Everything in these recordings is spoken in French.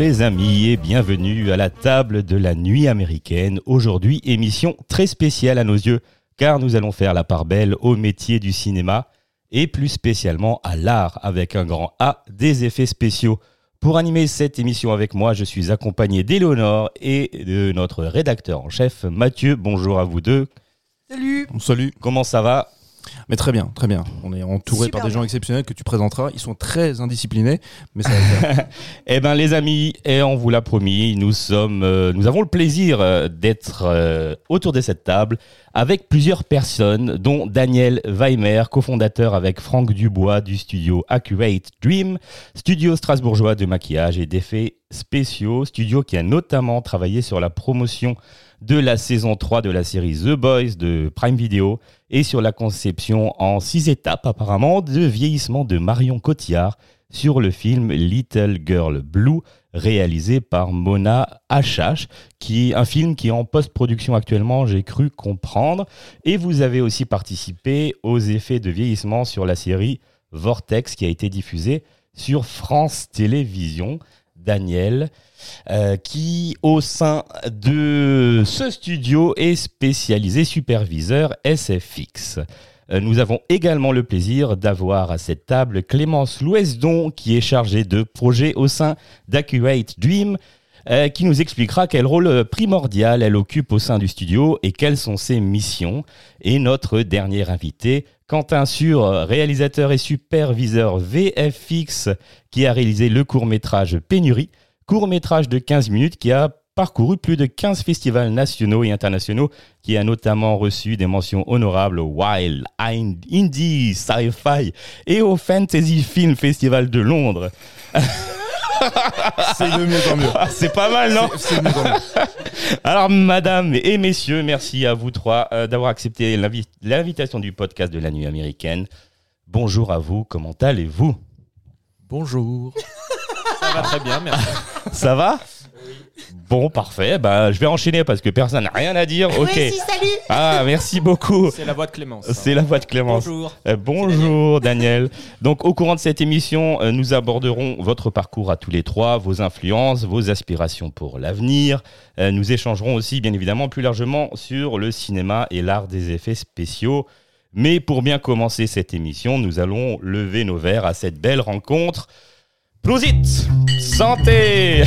Les amis et bienvenue à la table de la nuit américaine. Aujourd'hui, émission très spéciale à nos yeux car nous allons faire la part belle au métier du cinéma et plus spécialement à l'art avec un grand A des effets spéciaux. Pour animer cette émission avec moi, je suis accompagné d'Éléonore et de notre rédacteur en chef Mathieu. Bonjour à vous deux. Salut Salut. Comment ça va? Mais très bien, très bien. On est entouré Super par des gens bien. exceptionnels que tu présenteras. Ils sont très indisciplinés, mais ça va le faire. Eh ben les amis, et on vous l'a promis, nous sommes, euh, nous avons le plaisir euh, d'être euh, autour de cette table avec plusieurs personnes, dont Daniel Weimer, cofondateur avec Franck Dubois du studio Accurate Dream, studio strasbourgeois de maquillage et d'effets spéciaux, studio qui a notamment travaillé sur la promotion de la saison 3 de la série The Boys de Prime Video et sur la conception en six étapes apparemment de vieillissement de Marion Cotillard sur le film Little Girl Blue réalisé par Mona Achache, qui est un film qui est en post-production actuellement, j'ai cru comprendre. Et vous avez aussi participé aux effets de vieillissement sur la série Vortex qui a été diffusée sur France Télévisions. Daniel, euh, qui au sein de ce studio est spécialisé superviseur SFX. Euh, Nous avons également le plaisir d'avoir à cette table Clémence Louesdon, qui est chargée de projet au sein d'Accurate Dream, euh, qui nous expliquera quel rôle primordial elle occupe au sein du studio et quelles sont ses missions. Et notre dernier invité, Quentin Sur, réalisateur et superviseur VFX, qui a réalisé le court-métrage Pénurie, court-métrage de 15 minutes qui a parcouru plus de 15 festivals nationaux et internationaux, qui a notamment reçu des mentions honorables au Wild Indie Sci-Fi et au Fantasy Film Festival de Londres. C'est de mieux en mieux. C'est pas mal, non C'est de mieux en mieux. Alors, madame et messieurs, merci à vous trois euh, d'avoir accepté l'invi- l'invitation du podcast de la nuit américaine. Bonjour à vous, comment allez-vous? Bonjour. Ça va très bien, merci. Ça va? Bon, parfait. Bah, je vais enchaîner parce que personne n'a rien à dire. Ok. salut Ah, merci beaucoup. C'est la voix de Clémence. C'est la voix de Clémence. Bonjour. Euh, bonjour Daniel. Donc au courant de cette émission, euh, nous aborderons votre parcours à tous les trois, vos influences, vos aspirations pour l'avenir. Euh, nous échangerons aussi bien évidemment plus largement sur le cinéma et l'art des effets spéciaux. Mais pour bien commencer cette émission, nous allons lever nos verres à cette belle rencontre. Prosit Santé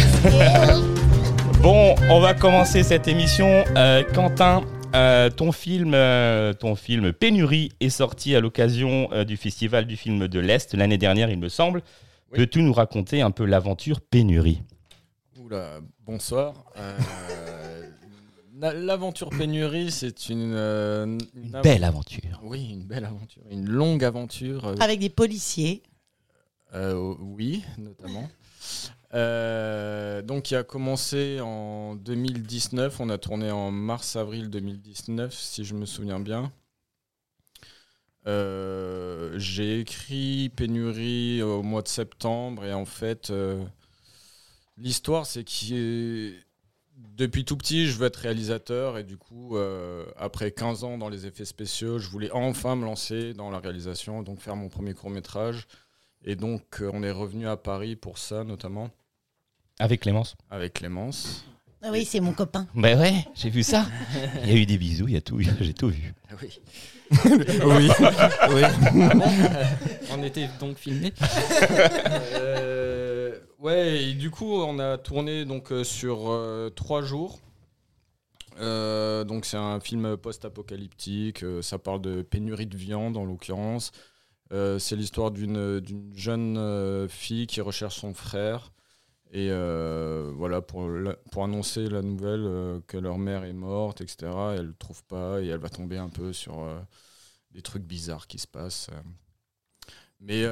Bon, on va commencer cette émission. Euh, Quentin, euh, ton film, euh, ton film Pénurie est sorti à l'occasion euh, du festival du film de l'Est l'année dernière, il me semble. Oui. Peux-tu nous raconter un peu l'aventure Pénurie? Oula, bonsoir. Euh, la- L'aventure pénurie, c'est une, euh, une av- Belle aventure. Oui, une belle aventure, une longue aventure. euh, Avec des policiers. Euh, oui, notamment. Euh, donc, qui a commencé en 2019. On a tourné en mars-avril 2019, si je me souviens bien. Euh, J'ai écrit Pénurie au mois de septembre et en fait, l'histoire, c'est que depuis tout petit, je veux être réalisateur et du coup, après 15 ans dans les effets spéciaux, je voulais enfin me lancer dans la réalisation, donc faire mon premier court métrage. Et donc, euh, on est revenu à Paris pour ça, notamment, Avec Clémence avec Clémence. Ah oui, c'est mon copain. Ben ouais, j'ai vu ça. Il y a eu des bisous, il y a tout, j'ai tout vu. Oui. Oui. oui. on était donc filmé. Euh, ouais, et du coup, on a tourné donc euh, sur euh, trois jours. Euh, donc c'est un film post-apocalyptique. ça parle de pénurie de viande en l'occurrence. Euh, c'est l'histoire d'une jeune euh, fille qui recherche son frère Et euh, voilà, pour, pour annoncer la nouvelle que leur mère est morte, etc., elle ne trouve pas et elle va tomber un peu sur des trucs bizarres qui se passent. Mais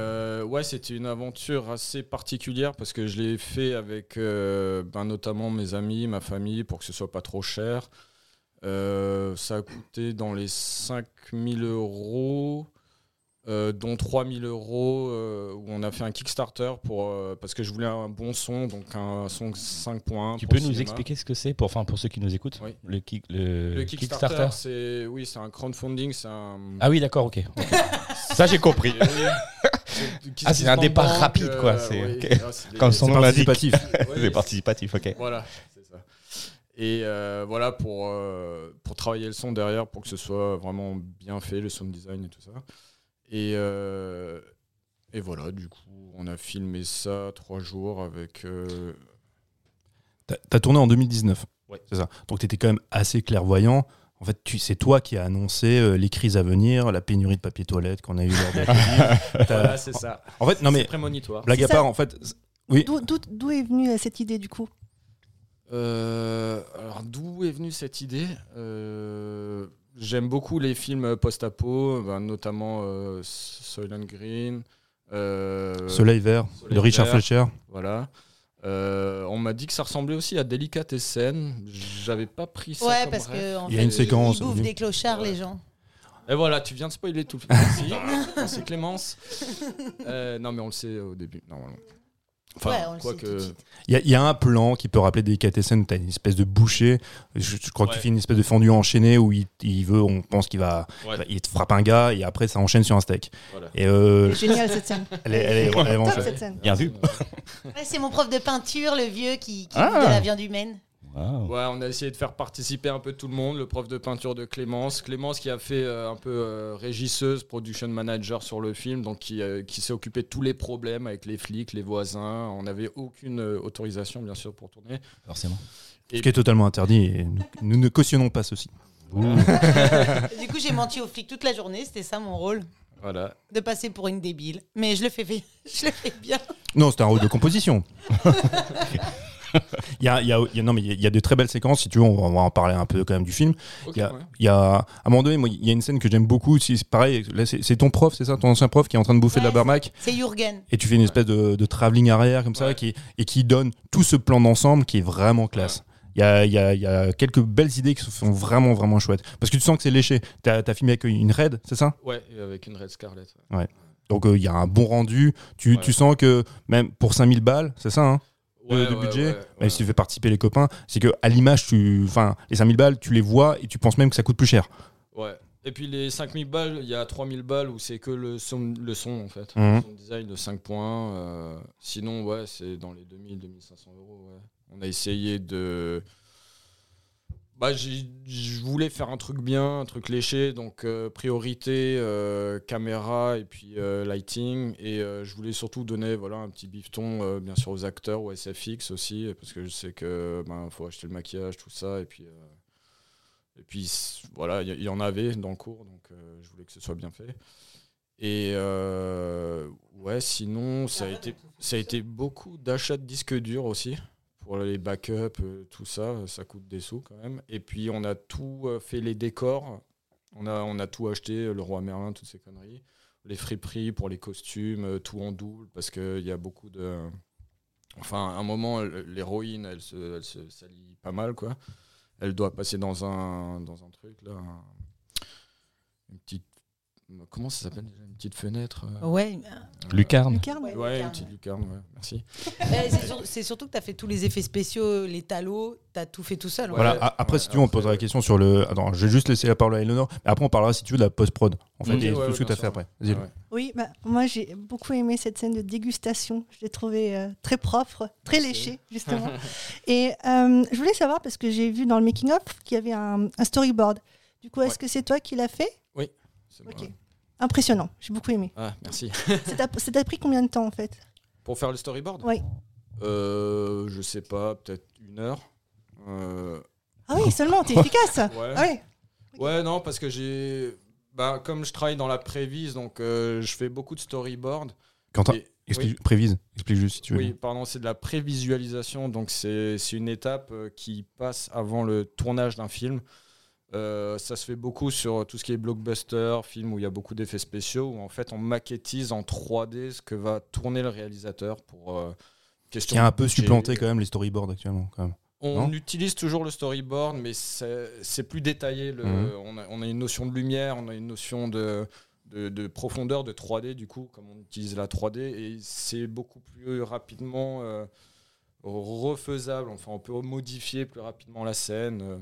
ouais, c'était une aventure assez particulière parce que je l'ai fait avec ben, notamment mes amis, ma famille, pour que ce soit pas trop cher. Ça a coûté dans les 5000 euros, euh, dont 3000 euros, euh, où on a fait un Kickstarter pour, euh, parce que je voulais un bon son, donc un son 5.1. Tu peux nous cinéma. expliquer ce que c'est pour, enfin, pour ceux qui nous écoutent Oui. le, kick- le, Le Kickstarter, c'est oui, c'est un crowdfunding, un. Ah oui, d'accord, ok. Ça, j'ai compris. Ah, c'est un départ banque, rapide, quoi, c'est- oui, Comme son nom participatif. C'est participatif, ok. Voilà, c'est ça. Et euh, voilà, pour, euh, pour travailler le son derrière, pour que ce soit vraiment bien fait, le sound design et tout ça. Et, euh, et voilà, du coup, on a filmé ça trois jours avec. euh, T'as as tourné en 2019. Ouais. C'est ça. Donc tu étais quand même assez clairvoyant. En fait, tu- c'est toi qui as annoncé euh, les crises à venir, la pénurie de papier toilette qu'on a eu lors de Voilà, c'est ça. En fait, non C'est mais prémonitoire. blague à part, en fait, oui. D'où- D'où d'où est venue euh, cette idée du coup? Euh, alors, d'où est venue cette idée? Euh, J'aime beaucoup les films post-apo, ben, notamment euh, Soylent Green. euh, Soleil vert Soleil de Richard vert. Fletcher. Voilà. Euh, on m'a dit que ça ressemblait aussi à Delicatessen. J'avais pas pris ça. Ouais, comme parce que en Il y a fait, une séquence, Ils bouffent des clochards, Ouais. les gens. Et voilà, tu viens de spoiler tout. Merci. Merci Clémence. Euh, non, mais on le sait au début, normalement. Enfin, ouais, quoi que. Il y, a- il y a un plan qui peut rappeler Delicatessen où tu as une espèce de boucher. Je, je crois qu'il Ouais. fait une espèce de fendu enchaîné où il, il veut, on pense qu'il va, Ouais. il te frappe un gars et après ça enchaîne sur un steak. Voilà. Et euh, C'est génial cette scène. elle est, elle est- elle est vraiment Top chouette. cette scène. Bien vu. Ouais, c'est mon prof de peinture, le vieux qui, qui Ah. de la viande humaine. Wow. Ouais, on a essayé de faire participer un peu tout le monde, le prof de peinture de Clémence. Clémence qui a fait euh, un peu euh, régisseuse, production manager sur le film, donc qui, euh, qui s'est occupé de tous les problèmes avec les flics, les voisins. On n'avait aucune euh, autorisation, bien sûr, pour tourner. Forcément. Ce qui est totalement interdit et nous, nous ne cautionnons pas ceci. Du coup, j'ai menti aux flics toute la journée, c'était ça mon rôle, Voilà. de passer pour une débile. Mais je le fais, je le fais bien. Non, c'est un rôle de composition. Il y a, il y a- y a- non, mais il y a- il y a de très belles séquences. Si tu veux, on va, on va en parler un peu quand même du film. Ok, Il y a, ouais. il y a- à un moment donné, moi, il y a une scène que j'aime beaucoup. C'est pareil, c'est ton prof, c'est ça, ton ancien prof qui est en train de bouffer de la barmac. C'est Jürgen. Et tu fais une espèce de, de travelling arrière comme ça Ouais. qui, et qui donne tout ce plan d'ensemble qui est vraiment classe. Il y a, il y, a, il y a quelques belles idées qui sont vraiment, vraiment chouettes. Parce que tu sens que c'est léché. T'as as filmé avec une raid, c'est ça? Ouais, avec une Red Scarlet. Donc euh, il y a un bon rendu. Tu, Ouais. tu sens que même pour 5000 balles, c'est ça, hein? De, Ouais, de ouais, budget, ouais, si tu fais participer les copains, c'est que à l'image, tu, enfin, les 5000 balles, tu les vois et tu penses même que ça coûte plus cher. Ouais. Et puis les 5000 balles, il y a 3000 balles où c'est que le son, le son en fait. Mhm. Le son design de 5 points. euh, sinon, ouais, c'est dans les 2000-2500 euros. Ouais. On a essayé de. Bah, je voulais faire un truc bien, un truc léché, donc euh, priorité euh, caméra et puis euh, lighting. Et je voulais surtout donner voilà, un petit bifton, bien sûr, aux acteurs, au SFX aussi, parce que je sais que ben, faut acheter le maquillage, tout ça. Et puis. euh, et puis voilà, il y, y en avait dans le cours, donc je voulais que ce soit bien fait. Et euh, ouais, sinon, ça a, été, ça a été beaucoup d'achats de disques durs aussi, les backups, euh, tout ça, ça coûte des sous quand même. Et puis on a tout euh, fait, les décors, on a, on a tout acheté, le roi Merlin, toutes ces conneries. Les friperies pour les costumes, euh, tout en double, parce qu'il y a beaucoup de... Enfin, à un moment, l'héroïne, elle se, elle se salit pas mal, quoi elle doit passer dans un dans un truc là un- une petite comment ça s'appelle déjà une petite fenêtre euh, Ouais. Lucarne. Lucarne Ouais. ouais une petite lucarne ouais merci Mais c'est sur- c'est surtout que tu as fait tous les effets spéciaux, les talos, tu as tout fait tout seul. Ouais. Voilà. a- Après, ouais, si tu veux, on posera la question sur le. Attends, je vais juste laisser la parole à Eleanor. Mais après, on parlera, si tu veux, de la post-prod. En fait, et ouais, tout ce que tu as fait après. Vas-y. Oui, bah, moi j'ai beaucoup aimé cette scène de dégustation. Je l'ai trouvée euh, très propre, très léchée, justement. Et euh, je voulais savoir, parce que j'ai vu dans le making-of qu'il y avait un, un storyboard. Du coup, est-ce Ouais. que c'est toi qui l'as fait? C'est moi. Impressionnant, j'ai beaucoup aimé. ah merci Ça t'a- pris combien de temps en fait? Pour faire le storyboard? Oui. euh, je sais pas peut-être une heure Euh, Ah oui, seulement, t'es efficace ouais Ah oui. Ouais, non, parce que j'ai. Bah, comme je travaille dans la prévise, donc euh, je fais beaucoup de storyboard. Quentin, Et- Explique, Prévise, explique juste si tu veux. Oui, pardon, c'est de la prévisualisation. Donc, c'est c'est une étape euh, qui passe avant le tournage d'un film. Euh, ça se fait beaucoup sur tout ce qui est blockbuster, film où il y a beaucoup d'effets spéciaux, où en fait on maquettise en 3D ce que va tourner le réalisateur pour euh, question Qui a un peu supplanté quand même les storyboards actuellement. Quand même. On non utilise toujours le storyboard, mais c'est plus détaillé. le- Mhm. on, a, on a une notion de lumière, on a une notion de, de, de profondeur, de 3D, du coup, comme on utilise la 3D, et c'est beaucoup plus rapidement euh, refaisable. Enfin, on peut modifier plus rapidement la scène euh,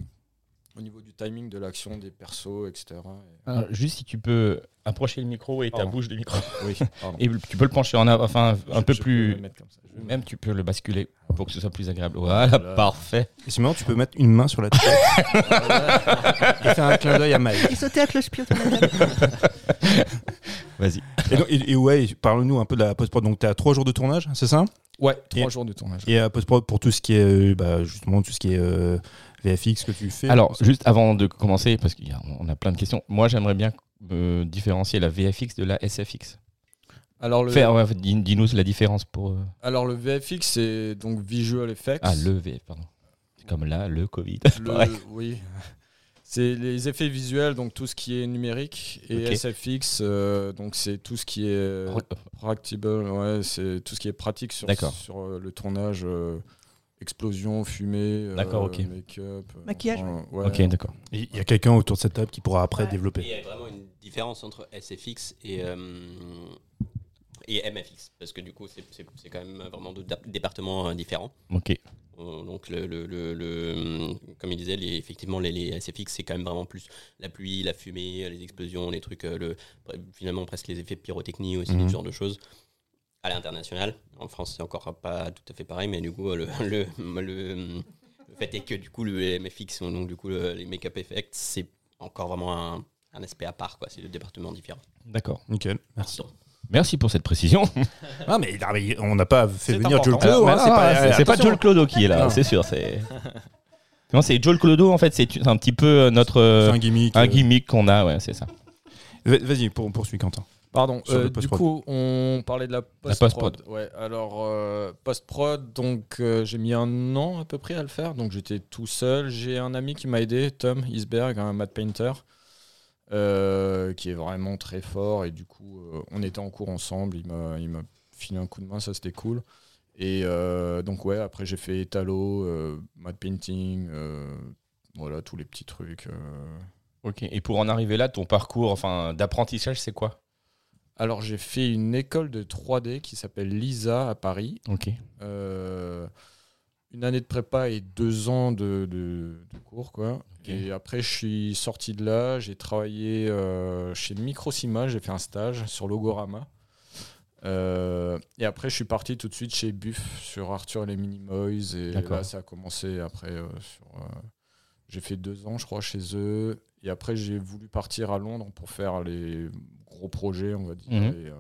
au niveau du timing de l'action, des persos, etc. Alors, juste si tu peux approcher le micro et ta Pardon. bouche du micro. Oui. Et tu peux le pencher en avant, enfin un Je- peu je peux plus. le mettre comme ça. Je vais Même tu peux le basculer pour que ce soit plus agréable. Voilà, Voilà. parfait. Et sinon, tu peux mettre une main sur la tête et faire un clin d'œil à Mike. Et sauter à cloche-pied. Vas-y. Et, donc- et- et ouais, parle-nous un peu de la post-prod. Donc, tu as trois jours de tournage, c'est ça? Ouais, trois Et- jours de tournage. Et à post-prod pour tout ce qui est, euh, bah, justement, tout ce qui est euh, VFX que tu fais. Alors, juste avant de commencer, parce qu'on a plein de questions, moi j'aimerais bien euh, différencier la VFX de la SFX. Alors le, Faire, ouais, dis- dis-nous la différence pour. euh, alors le VFX, c'est donc Visual Effects. Ah, le VF, pardon. C'est comme là, le Covid. Le- oui. C'est les effets visuels, donc tout ce qui est numérique, et. SFX, euh, donc c'est tout ce qui est practical, ouais, c'est tout ce qui est pratique sur, le tournage, euh, explosion, fumée, euh, D'accord, ok. make-up. euh, Maquillage. enfin, ouais. Ok, d'accord. Il y a quelqu'un autour de cette table qui pourra après Ouais. Il développer. y a vraiment une différence entre SFX et, euh, et MFX, parce que du coup, c'est- c'est c'est quand même vraiment deux départements différents. Ok. Donc, le, le- le- le- comme il disait, les, effectivement, les, les SFX, c'est quand même vraiment plus la pluie, la fumée, les explosions, les trucs, le, finalement presque les effets pyrotechnie aussi, Mhm. ce genre de choses. À l'international, en France, c'est encore pas tout à fait pareil, mais du coup, le, le, le, le fait est que du coup, le MFX, donc du coup, le- les make-up effects, c'est encore vraiment un, un aspect à part, quoi. C'est deux départements différents. D'accord. Nickel, merci. Merci pour cette précision. Ah, mais, non, mais on n'a pas fait venir Joe important. Clodo. Hein, c'est pas, c'est pas. Joel Clodo qui est là, c'est sûr. C'est non, c'est Joel Clodo en fait. C'est un petit peu euh, notre un gimmick. un euh. gimmick qu'on a. Ouais, c'est ça. Va- Vas-y, pour, poursuis, Quentin. Pardon, euh, du coup, on parlait de la post-prod. post-prod. ouais, alors, euh, post-prod, donc euh, j'ai mis un an à peu près à le faire, donc j'étais tout seul. J'ai un ami qui m'a aidé, Tom Isberg, un matte painter, qui est vraiment très fort, et du coup, on était en cours ensemble, il m'a il m'a filé un coup de main, ça c'était cool. Et donc, ouais, après j'ai fait étalo, matte painting, voilà, tous les petits trucs. Ok. Et pour en arriver là, ton parcours, enfin, d'apprentissage, c'est quoi? Alors, j'ai fait une école de 3D qui s'appelle LISA à Paris. Ok. Euh, une année de prépa et deux ans de, de- de cours. Quoi. Et après, je suis sorti de là. J'ai travaillé euh, chez Microsima. J'ai fait un stage sur Logorama. Euh, et après, je suis parti tout de suite chez Buff sur Arthur et les Minimoys. Et là, ça a commencé après. euh, j'ai fait deux ans, je crois, chez eux. Et après, j'ai voulu partir à Londres pour faire les gros projets, on va dire. Mhm. Et, euh,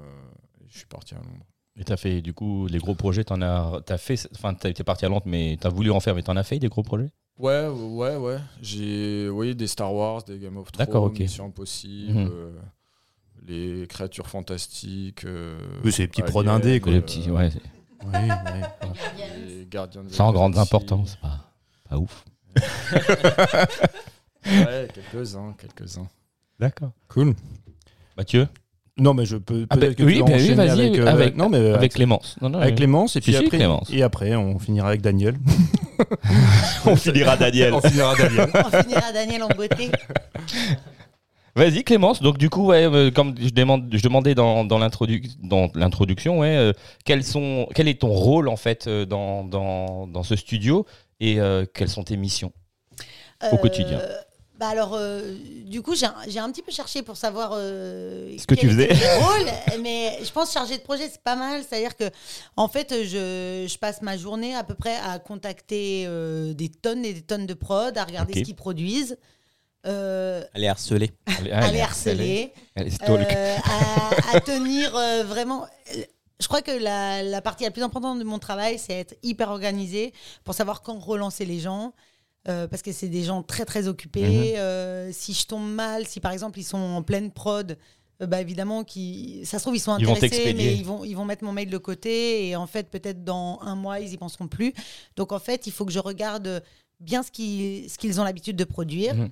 et je suis parti à Londres. Et t'as fait du coup les gros projets. T'en as, t'as fait, enfin, t'as été parti à Londres, mais t'as voulu en faire, mais t'en as fait des gros projets? Ouais, ouais, ouais. J'ai oui, des Star Wars, des Game of Thrones, D'accord, ok. Mission Impossible, Mhm. euh, les créatures fantastiques. euh, Oui, c'est les petits Alien, prod indés, quoi. Les petits, ouais. Oui, oui. les Gardiens de la Sans grande importance. Pas, pas ouf. Ouais, quelques-uns, quelques-uns. D'accord. Cool. Mathieu, Non, mais je peux Ah, peut-être bah, que oui, tu bah oui, vas-y, avec, euh, avec- non, mais euh, avec Clémence. Non, non, avec Clémence et puis si, après Clémence. et après on finira avec Daniel. on finira Daniel. on finira Daniel. On finira Daniel en beauté. Vas-y Clémence, donc du coup, ouais, euh, comme je, demande, je demandais dans, dans l'introdu- dans l'introduction, ouais, euh, quels sont, quel est ton rôle en fait euh, dans, dans, dans ce studio et euh, quelles sont tes missions Au quotidien? Bah alors, euh, du coup, j'ai un, petit peu cherché pour savoir euh, Ce que tu faisais. rôle, mais je pense chargé de projet, c'est pas mal. C'est-à-dire que, en fait, je, je passe ma journée à peu près à contacter euh, des tonnes et des tonnes de prod, à regarder ce qu'ils produisent, euh, harcelée. Allez, à les harceler. Euh, à, à tenir vraiment. Je crois que la, la partie la plus importante de mon travail, c'est être hyper organisé pour savoir quand relancer les gens. Euh, parce que c'est des gens très très occupés. Mhm. Euh, si je tombe mal, si par exemple ils sont en pleine prod, euh, bah, évidemment, qui, ça se trouve, ils sont Ils intéressés, mais ils vont, ils vont mettre mon mail de côté. Et en fait, peut-être dans un mois, ils y penseront plus. Donc, en fait, il faut que je regarde bien ce qu'ils ce qu'ils ont l'habitude de produire. Mhm.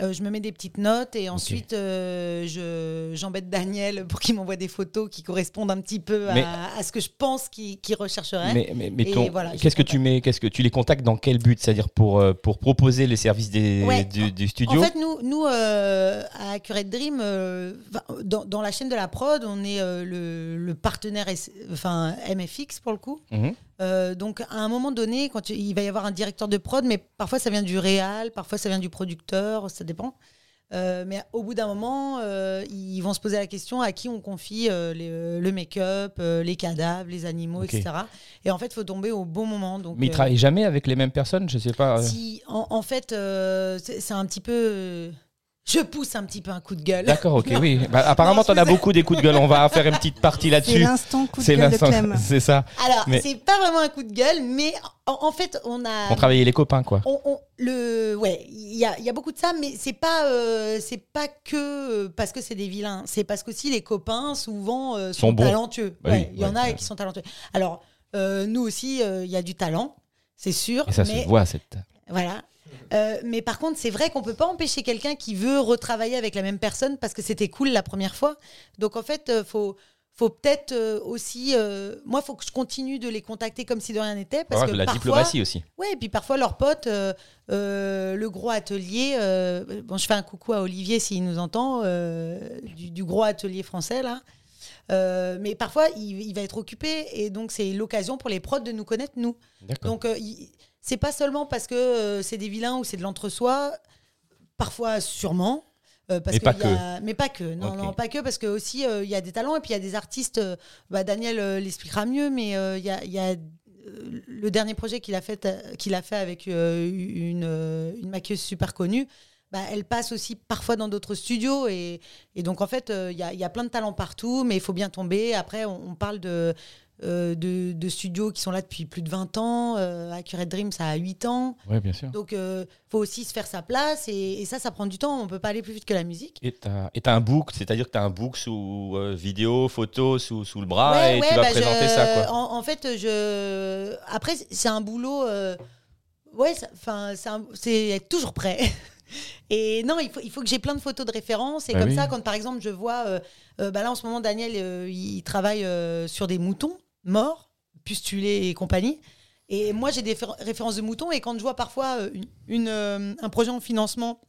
Euh, je me mets des petites notes et ensuite euh, je- j'embête Daniel pour qu'il m'envoie des photos qui correspondent un petit peu à, Mais- à ce que je pense qu'il qu'il rechercherait. Mais, mais, voilà, qu'est-ce que tu mets Qu'est-ce que tu les contactes dans quel but? C'est-à-dire pour euh, pour proposer les services des, Ouais. du, du studio? En fait, nous, nous euh, à Accurate Dream, euh, dans, dans la chaîne de la prod, on est euh, le, le partenaire enfin, MFX pour le coup. Mhm. Euh, donc, à un moment donné, quand il va y avoir un directeur de prod, mais parfois ça vient du réal, parfois ça vient du producteur, ça dépend. Euh, mais au bout d'un moment, euh, ils vont se poser la question à qui on confie les- le make-up, les cadavres, les animaux, etc. Et en fait, il faut tomber au bon moment. Donc, Mais ils travaillent jamais avec les mêmes personnes Je sais pas. si, en, en fait, c'est un petit peu. Je pousse un petit peu un coup de gueule. D'accord, ok, oui. Bah, apparemment, t'en as c'est- beaucoup des coups de gueule. On va faire une petite partie C'est là-dessus. l'instant coup de C'est gueule de l'instant- Clem. C'est ça. Alors, Mais- c'est pas vraiment un coup de gueule, mais en, en fait, on a. On travaillait les copains, quoi. on- on- le, ouais, il y a, il y a beaucoup de ça, mais c'est pas, euh, c'est pas que parce que c'est des vilains. C'est parce qu'aussi les copains souvent euh, sont, Sont bons. talentueux. Bah Ouais, oui, il y en a ouais. qui sont talentueux. Alors, euh, nous aussi, euh, il y a du talent, c'est sûr. Et ça mais se voit, cette. Voilà. Euh, mais par contre, c'est vrai qu'on peut pas empêcher quelqu'un qui veut retravailler avec la même personne parce que c'était cool la première fois. Donc en fait, euh, faut faut peut-être euh, aussi euh, moi faut que je continue de les contacter comme si de rien n'était parce que la parfois, diplomatie aussi. Ouais, et puis parfois leurs potes le gros atelier bon je fais un coucou à Olivier s'il nous entend du, du gros atelier français là. Euh, mais parfois, il, il va être occupé et donc c'est l'occasion pour les prods de nous connaître, nous. Donc, euh, c'est pas seulement parce que euh, c'est des vilains ou c'est de l'entre-soi, parfois sûrement. parce Mais que pas y a- Mais pas que, non, non, pas que, parce que aussi il y a des talents et puis il y a des artistes. bah, Daniel l'expliquera mieux, mais il y a, il y a, le dernier projet qu'il a fait, qu'il a fait avec une, une maquilleuse super connue. Bah, elle passe aussi parfois dans d'autres studios et, et donc en fait euh, il y, a, il y a plein de talents partout mais il faut bien tomber après on, on parle de, euh, de, de studios qui sont là depuis plus de 20 ans euh, Accurate Dream ça a 8 ans Oui, bien sûr. donc il faut aussi se faire sa place et, et ça ça prend du temps on peut pas aller plus vite que la musique Et t'as et t'as un book, c'est-à-dire que t'as un book sous euh, vidéo, photo, sous, sous le bras, Ouais, et ouais, tu vas bah, présenter je- ça, quoi. En, en fait, je. Après, c'est un boulot. euh, Ouais, enfin, c'est être toujours prêt. Et non, il faut, il faut que j'ai plein de photos de référence. Et Bah comme oui. ça, quand par exemple, je vois. euh, euh, bah là, en ce moment, Daniel, euh, il travaille sur des moutons morts, pustulés et compagnie. Et moi, j'ai des fér- références de moutons. Et quand je vois parfois une, une, un projet en financement.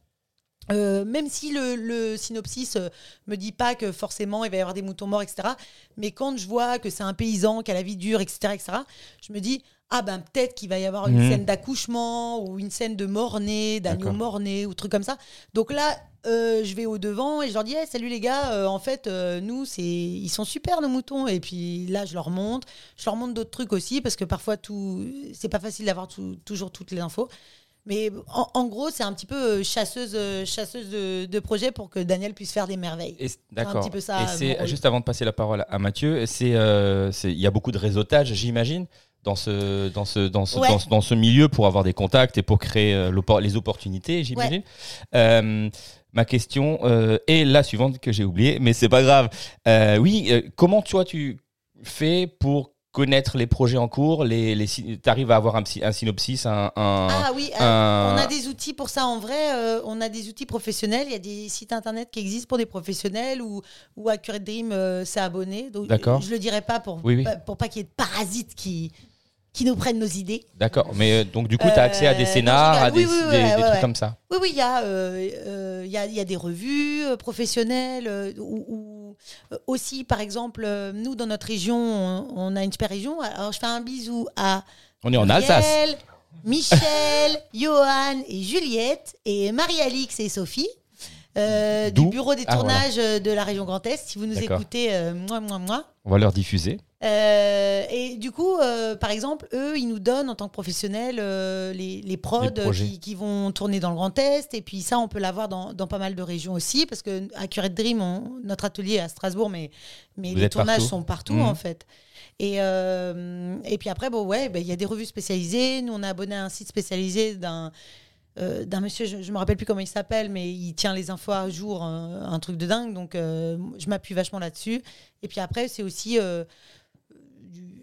Euh, même si le, le synopsis euh, me dit pas que forcément il va y avoir des moutons morts, etc. Mais quand je vois que c'est un paysan qui a la vie dure, etc., etc., je me dis ah ben peut-être qu'il va y avoir une Mhm. scène d'accouchement ou une scène de mort-né, d'agneau mort-né ou truc comme ça. Donc là, euh, je vais au devant et je leur dis Eh, salut les gars, euh, en fait euh, nous c'est ils sont super nos moutons et puis là je leur montre, je leur montre d'autres trucs aussi parce que parfois tout c'est pas facile d'avoir tout- toujours toutes les infos. Mais en, en gros, c'est un petit peu euh, chasseuse, euh, chasseuse de, de projet pour que Daniel puisse faire des merveilles. D'accord. petit peu ça, Et c'est juste avant de passer la parole à Mathieu, c'est euh, c'est- il y a beaucoup de réseautage, j'imagine, dans ce dans ce dans ce, Ouais. dans ce dans ce milieu pour avoir des contacts et pour créer euh, les opportunités, j'imagine. Euh, ma question est la suivante que j'ai oubliée, mais c'est pas grave. Oui, comment toi tu fais pour connaître les projets en cours, les les tu arrives à avoir un, synopsis, un, un- Ah oui, euh, un- on a des outils pour ça en vrai. euh, on a des outils professionnels. Il y a des sites internet qui existent pour des professionnels ou, ou Accurate Dream euh, s'est abonné. Donc, D'accord. Je le dirai pas pour, Oui, oui. pas- pour pas qu'il y ait de parasites qui, qui nous prennent nos idées. D'accord, mais euh, donc du coup tu as accès à Euh, des non, scénars, à des, Oui, oui, des- ouais, des ouais, trucs comme ça. Oui, oui, il y, a, euh, euh, y, a, y a des revues euh, professionnelles euh, ou, euh, aussi, par exemple, euh, nous, dans notre région, on, on a une super région. Alors, je fais un bisou à On est en Alsace. Michel, Johan et Juliette et Marie-Alix et Sophie. euh, du bureau des Ah, tournages euh, de la région Grand Est. Si vous nous écoutez, euh, moi, moi, moi. On va leur diffuser. Euh, et du coup, euh, par exemple, eux, ils nous donnent en tant que professionnels euh, les, les prods qui, qui vont tourner dans le Grand Est. Et puis ça, on peut l'avoir dans, dans pas mal de régions aussi, parce que Accurate Dream, on- notre atelier est à Strasbourg, mais, mais Vous les tournages partout. sont partout Mhm. en fait. Et, et puis après, bon, ouais, ben, il y a des revues spécialisées. Nous, on est abonné à un site spécialisé d'un euh, d'un monsieur, je, je me rappelle plus comment il s'appelle, mais il tient les infos à jour, un, un truc de dingue. Donc, euh, je m'appuie vachement là-dessus. Et puis après, c'est aussi euh,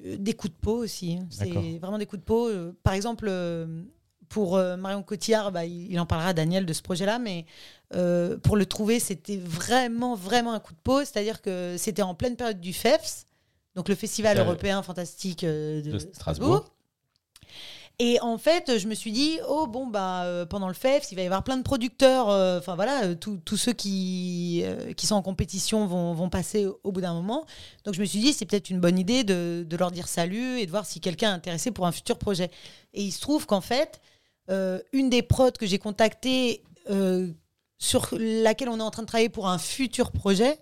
des coups de peau aussi. C'est D'accord. vraiment des coups de peau. Euh, Par exemple, euh, pour euh, Marion Cotillard, bah, il, en parlera, Daniel, de ce projet-là, mais euh, pour le trouver, c'était vraiment, vraiment un coup de peau. C'est-à-dire que c'était en pleine période du FEFS, donc le Festival Euh, européen fantastique euh, de, de Strasbourg. Strasbourg. Et en fait, je me suis dit, oh bon, bah, euh, pendant le FEFS, il va y avoir plein de producteurs. euh, Enfin voilà, euh, tous ceux qui, qui sont en compétition vont, vont passer au, bout d'un moment. Donc je me suis dit, c'est peut-être une bonne idée de, de leur dire salut et de voir si quelqu'un est intéressé pour un futur projet. Et il se trouve qu'en fait, une des prods que j'ai contactées, sur laquelle on est en train de travailler pour un futur projet,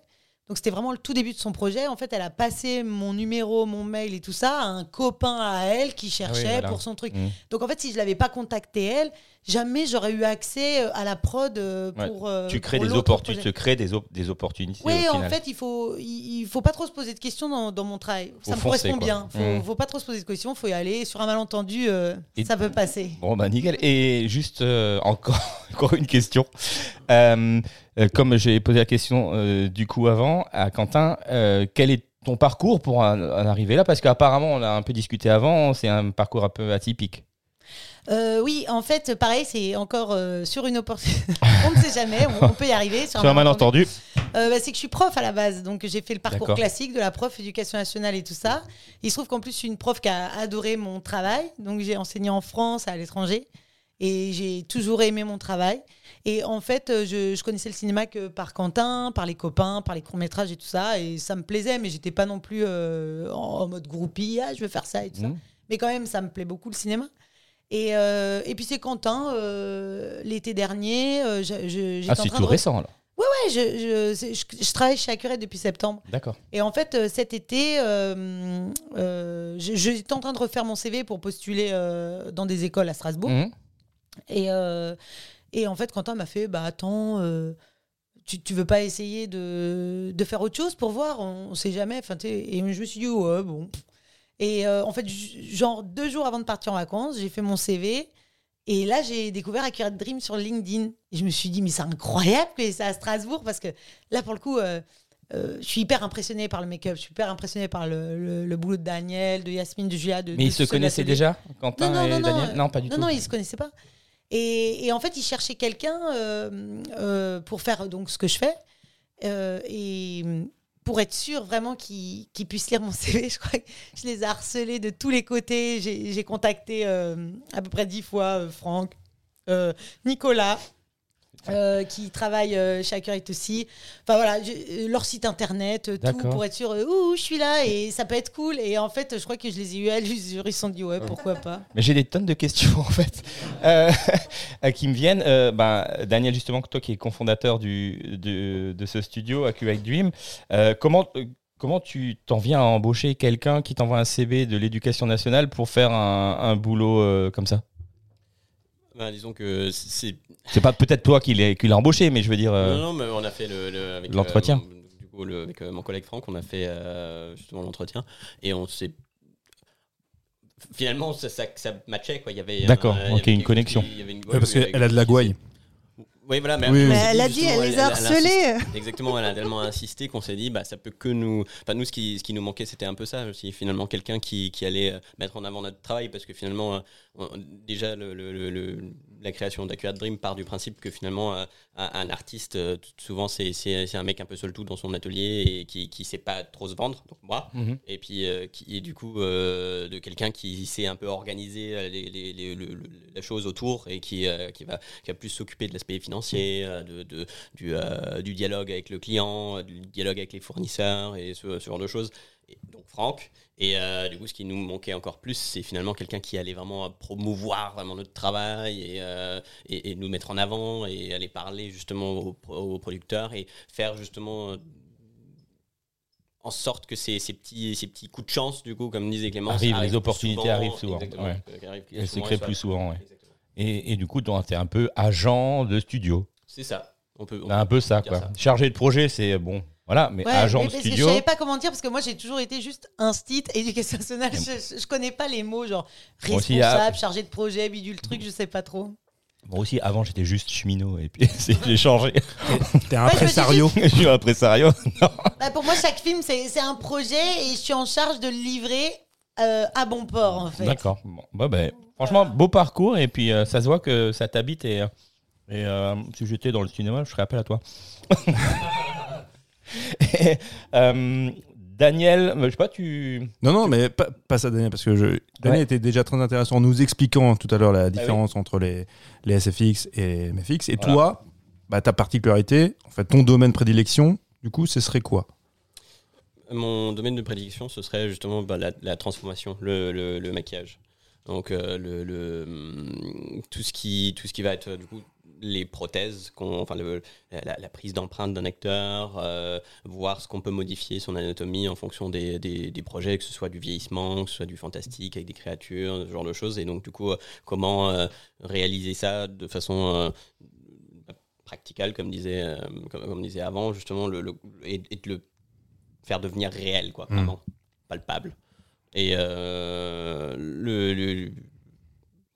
donc c'était vraiment le tout début de son projet. En fait, elle a passé mon numéro, mon mail et tout ça à un copain à elle qui cherchait Ah voilà. pour son truc. Mhm. Donc en fait, si je l'avais pas contacté elle, jamais j'aurais eu accès euh, à la prod euh, Ouais. pour. euh, Tu crées pour des opportunités, tu crées des, op- des opportunités. Oui, au en final. fait, il faut, il il faut pas trop se poser de questions dans, dans mon travail. Faut ça me foncer, correspond quoi. bien. Faut, Mhm. faut pas trop se poser de questions. Faut y aller. Sur un malentendu, euh, ça peut passer. Bon, bah nickel. Et juste euh, encore, encore une question. Euh, comme j'ai posé la question du coup avant à Quentin, quel est ton parcours pour en, en arriver là? Parce qu'apparemment, on a un peu discuté avant, c'est un parcours un peu atypique. Euh, oui, en fait, pareil, c'est encore euh, sur une opportunité. on ne sait jamais. On, on peut y arriver. Sur un malentendu. Euh, bah, c'est que je suis prof à la base, donc j'ai fait le parcours D'accord. classique de la prof éducation nationale et tout ça. Il se trouve qu'en plus, je suis une prof qui a adoré mon travail, donc j'ai enseigné en France, à l'étranger, et j'ai toujours aimé mon travail. Et en fait, je, je connaissais le cinéma que par Quentin, par les copains, par les courts-métrages et tout ça, et ça me plaisait, mais j'étais pas non plus en, en mode groupie, ah, je veux faire ça et tout ça. Mhm. Mais quand même, ça me plaît beaucoup le cinéma. Et, euh, et puis c'est Quentin, euh, l'été dernier, euh, je- je- j'étais Ah, en c'est train tout de... récent alors. Ouais, je, je, c'est- je- je travaille chez Accurate depuis septembre. D'accord. Et en fait, euh, cet été, euh, euh, je- j'étais en train de refaire mon CV pour postuler euh, dans des écoles à Strasbourg. Mhm. Et, euh, et en fait, Quentin m'a fait Bah attends, euh, tu, tu veux pas essayer de, de faire autre chose pour voir? On, on sait jamais. Enfin, et je me suis dit Ouais, bon. Et euh, en fait, genre deux jours avant de partir en vacances, j'ai fait mon CV. Et là, j'ai découvert Accurate Dream sur LinkedIn. Et je me suis dit, mais c'est incroyable que c'est à Strasbourg parce que là, pour le coup, euh, euh, je suis hyper impressionnée par le make-up, je suis hyper impressionnée par le, le- le boulot de Daniel, de Yasmine, de Julia. De, Mais de ils se connaissaient déjà, Quentin Non, non, et non, non, Daniel Non, pas du Non, tout. non, ils se connaissaient pas. Et, et en fait, ils cherchaient quelqu'un euh, euh, pour faire donc ce que je fais. Euh, et pour être sûr vraiment qu'ils puissent lire mon CV, je crois que je les ai harcelés de tous les côtés. J'ai j'ai contacté euh, à peu près dix fois euh, Franck, euh, Nicolas. Euh, qui travaille euh, chez Accurate aussi. Enfin voilà, euh, leur site internet, euh, tout pour être sûr, ouh, je suis là et ça peut être cool. Et en fait, je crois que je les ai eu à l'usure. Ils se sont dit, ouais, pourquoi pas. Mais j'ai des tonnes de questions en fait qui me viennent. Ben, Daniel, justement, toi qui es cofondateur du, de, de ce studio, Accurate Dream, comment, comment tu t'en viens à embaucher quelqu'un qui t'envoie un CV de l'éducation nationale pour faire un, un boulot comme ça? Ben, disons que c'est. C'est pas peut-être toi qui l'as embauché, mais je veux dire. euh, Non, non, mais on a fait le, le- avec, L'entretien. euh, mon- du coup, le- avec euh, mon collègue Franck, on a fait euh, justement l'entretien et on s'est. Finalement, ça, ça, ça matchait quoi. Il y avait. D'accord, il y ok, avait une quelque connexion. chose qui- il y avait une- Ouais, parce qu'elle a de la gouaille. Oui, voilà. Mais, Oui, elle a dit, elle les a harcelés. Exactement, elle a tellement insisté qu'on s'est dit, bah, ça peut que nous. Enfin, nous, ce qui, ce qui nous manquait, c'était un peu ça aussi. Finalement, quelqu'un qui, qui allait euh, mettre en avant notre travail, parce que finalement, euh, on- déjà, le, le- le- le- la création d'Accurate Dream part du principe que finalement, euh, un, un artiste, euh, souvent, c'est un mec un peu seul tout dans son atelier et qui ne sait pas trop se vendre, donc moi. mhm. Et puis, euh, qui est du coup euh, de quelqu'un qui sait un peu organiser les- les- les- le- le- la chose autour et qui, qui, va, qui va plus s'occuper de l'aspect financier, de, de- du, du dialogue avec le client, du dialogue avec les fournisseurs et ce, ce genre de choses. Donc, Franck. Et euh, du coup, ce qui nous manquait encore plus, c'est finalement quelqu'un qui allait vraiment promouvoir vraiment notre travail et, euh, et, et nous mettre en avant et aller parler justement aux, pro- aux producteurs et faire justement euh, en sorte que ces, ces petits, ces petits coups de chance, du coup, comme disait Clément, Arrivent, les opportunités souvent, arrivent souvent, ouais. Elles se créent plus souvent, ouais. Et, et du coup, tu es un peu agent de studio. C'est ça. On peut, on un peu ça, quoi. ça. Chargé de projet, c'est bon. Voilà, mais Ouais, agent mais de studio. Je savais pas comment dire parce que moi j'ai toujours été juste instit, éducation nationale. Je, je, connais pas les mots genre ah. responsable, chargé de projet, bidule truc, je sais pas trop. Moi aussi, avant, j'étais juste cheminot et puis j'ai changé. T'es un Ouais, je me suis impresario. je suis un impresario. Bah, pour moi, chaque film, c'est c'est un projet et je suis en charge de le livrer euh, à bon port, en fait. D'accord. Bon, bah, ben, franchement, beau parcours et puis euh, ça se voit que ça t'habite et, euh, et euh, si j'étais dans le cinéma, je ferais appel à toi. Et, euh, Daniel, je sais pas, tu. Non, non, mais pas, pas ça, Daniel, parce que je... Daniel Ouais. était déjà très intéressant en nous expliquant tout à l'heure la différence entre les, les SFX et MFX. Et Voilà. toi, bah, ta particularité, en fait, ton domaine de prédilection, du coup, ce serait quoi? Mon domaine de prédiction, ce serait justement bah, la, la transformation, le, le- le maquillage. Donc euh, le, le, hum, tout, ce qui, tout ce qui va être euh, du coup les prothèses, enfin le- la, la prise d'empreinte d'un acteur, euh, voir ce qu'on peut modifier son anatomie en fonction des, des, des projets, que ce soit du vieillissement, que ce soit du fantastique avec des créatures, ce genre de choses. Et donc du coup, euh, comment euh, réaliser ça de façon euh, practicale, comme disait, comme, comme disait avant, justement, le, le- et, et de le faire devenir réel, quoi, Mm. vraiment, palpable. Et le, le-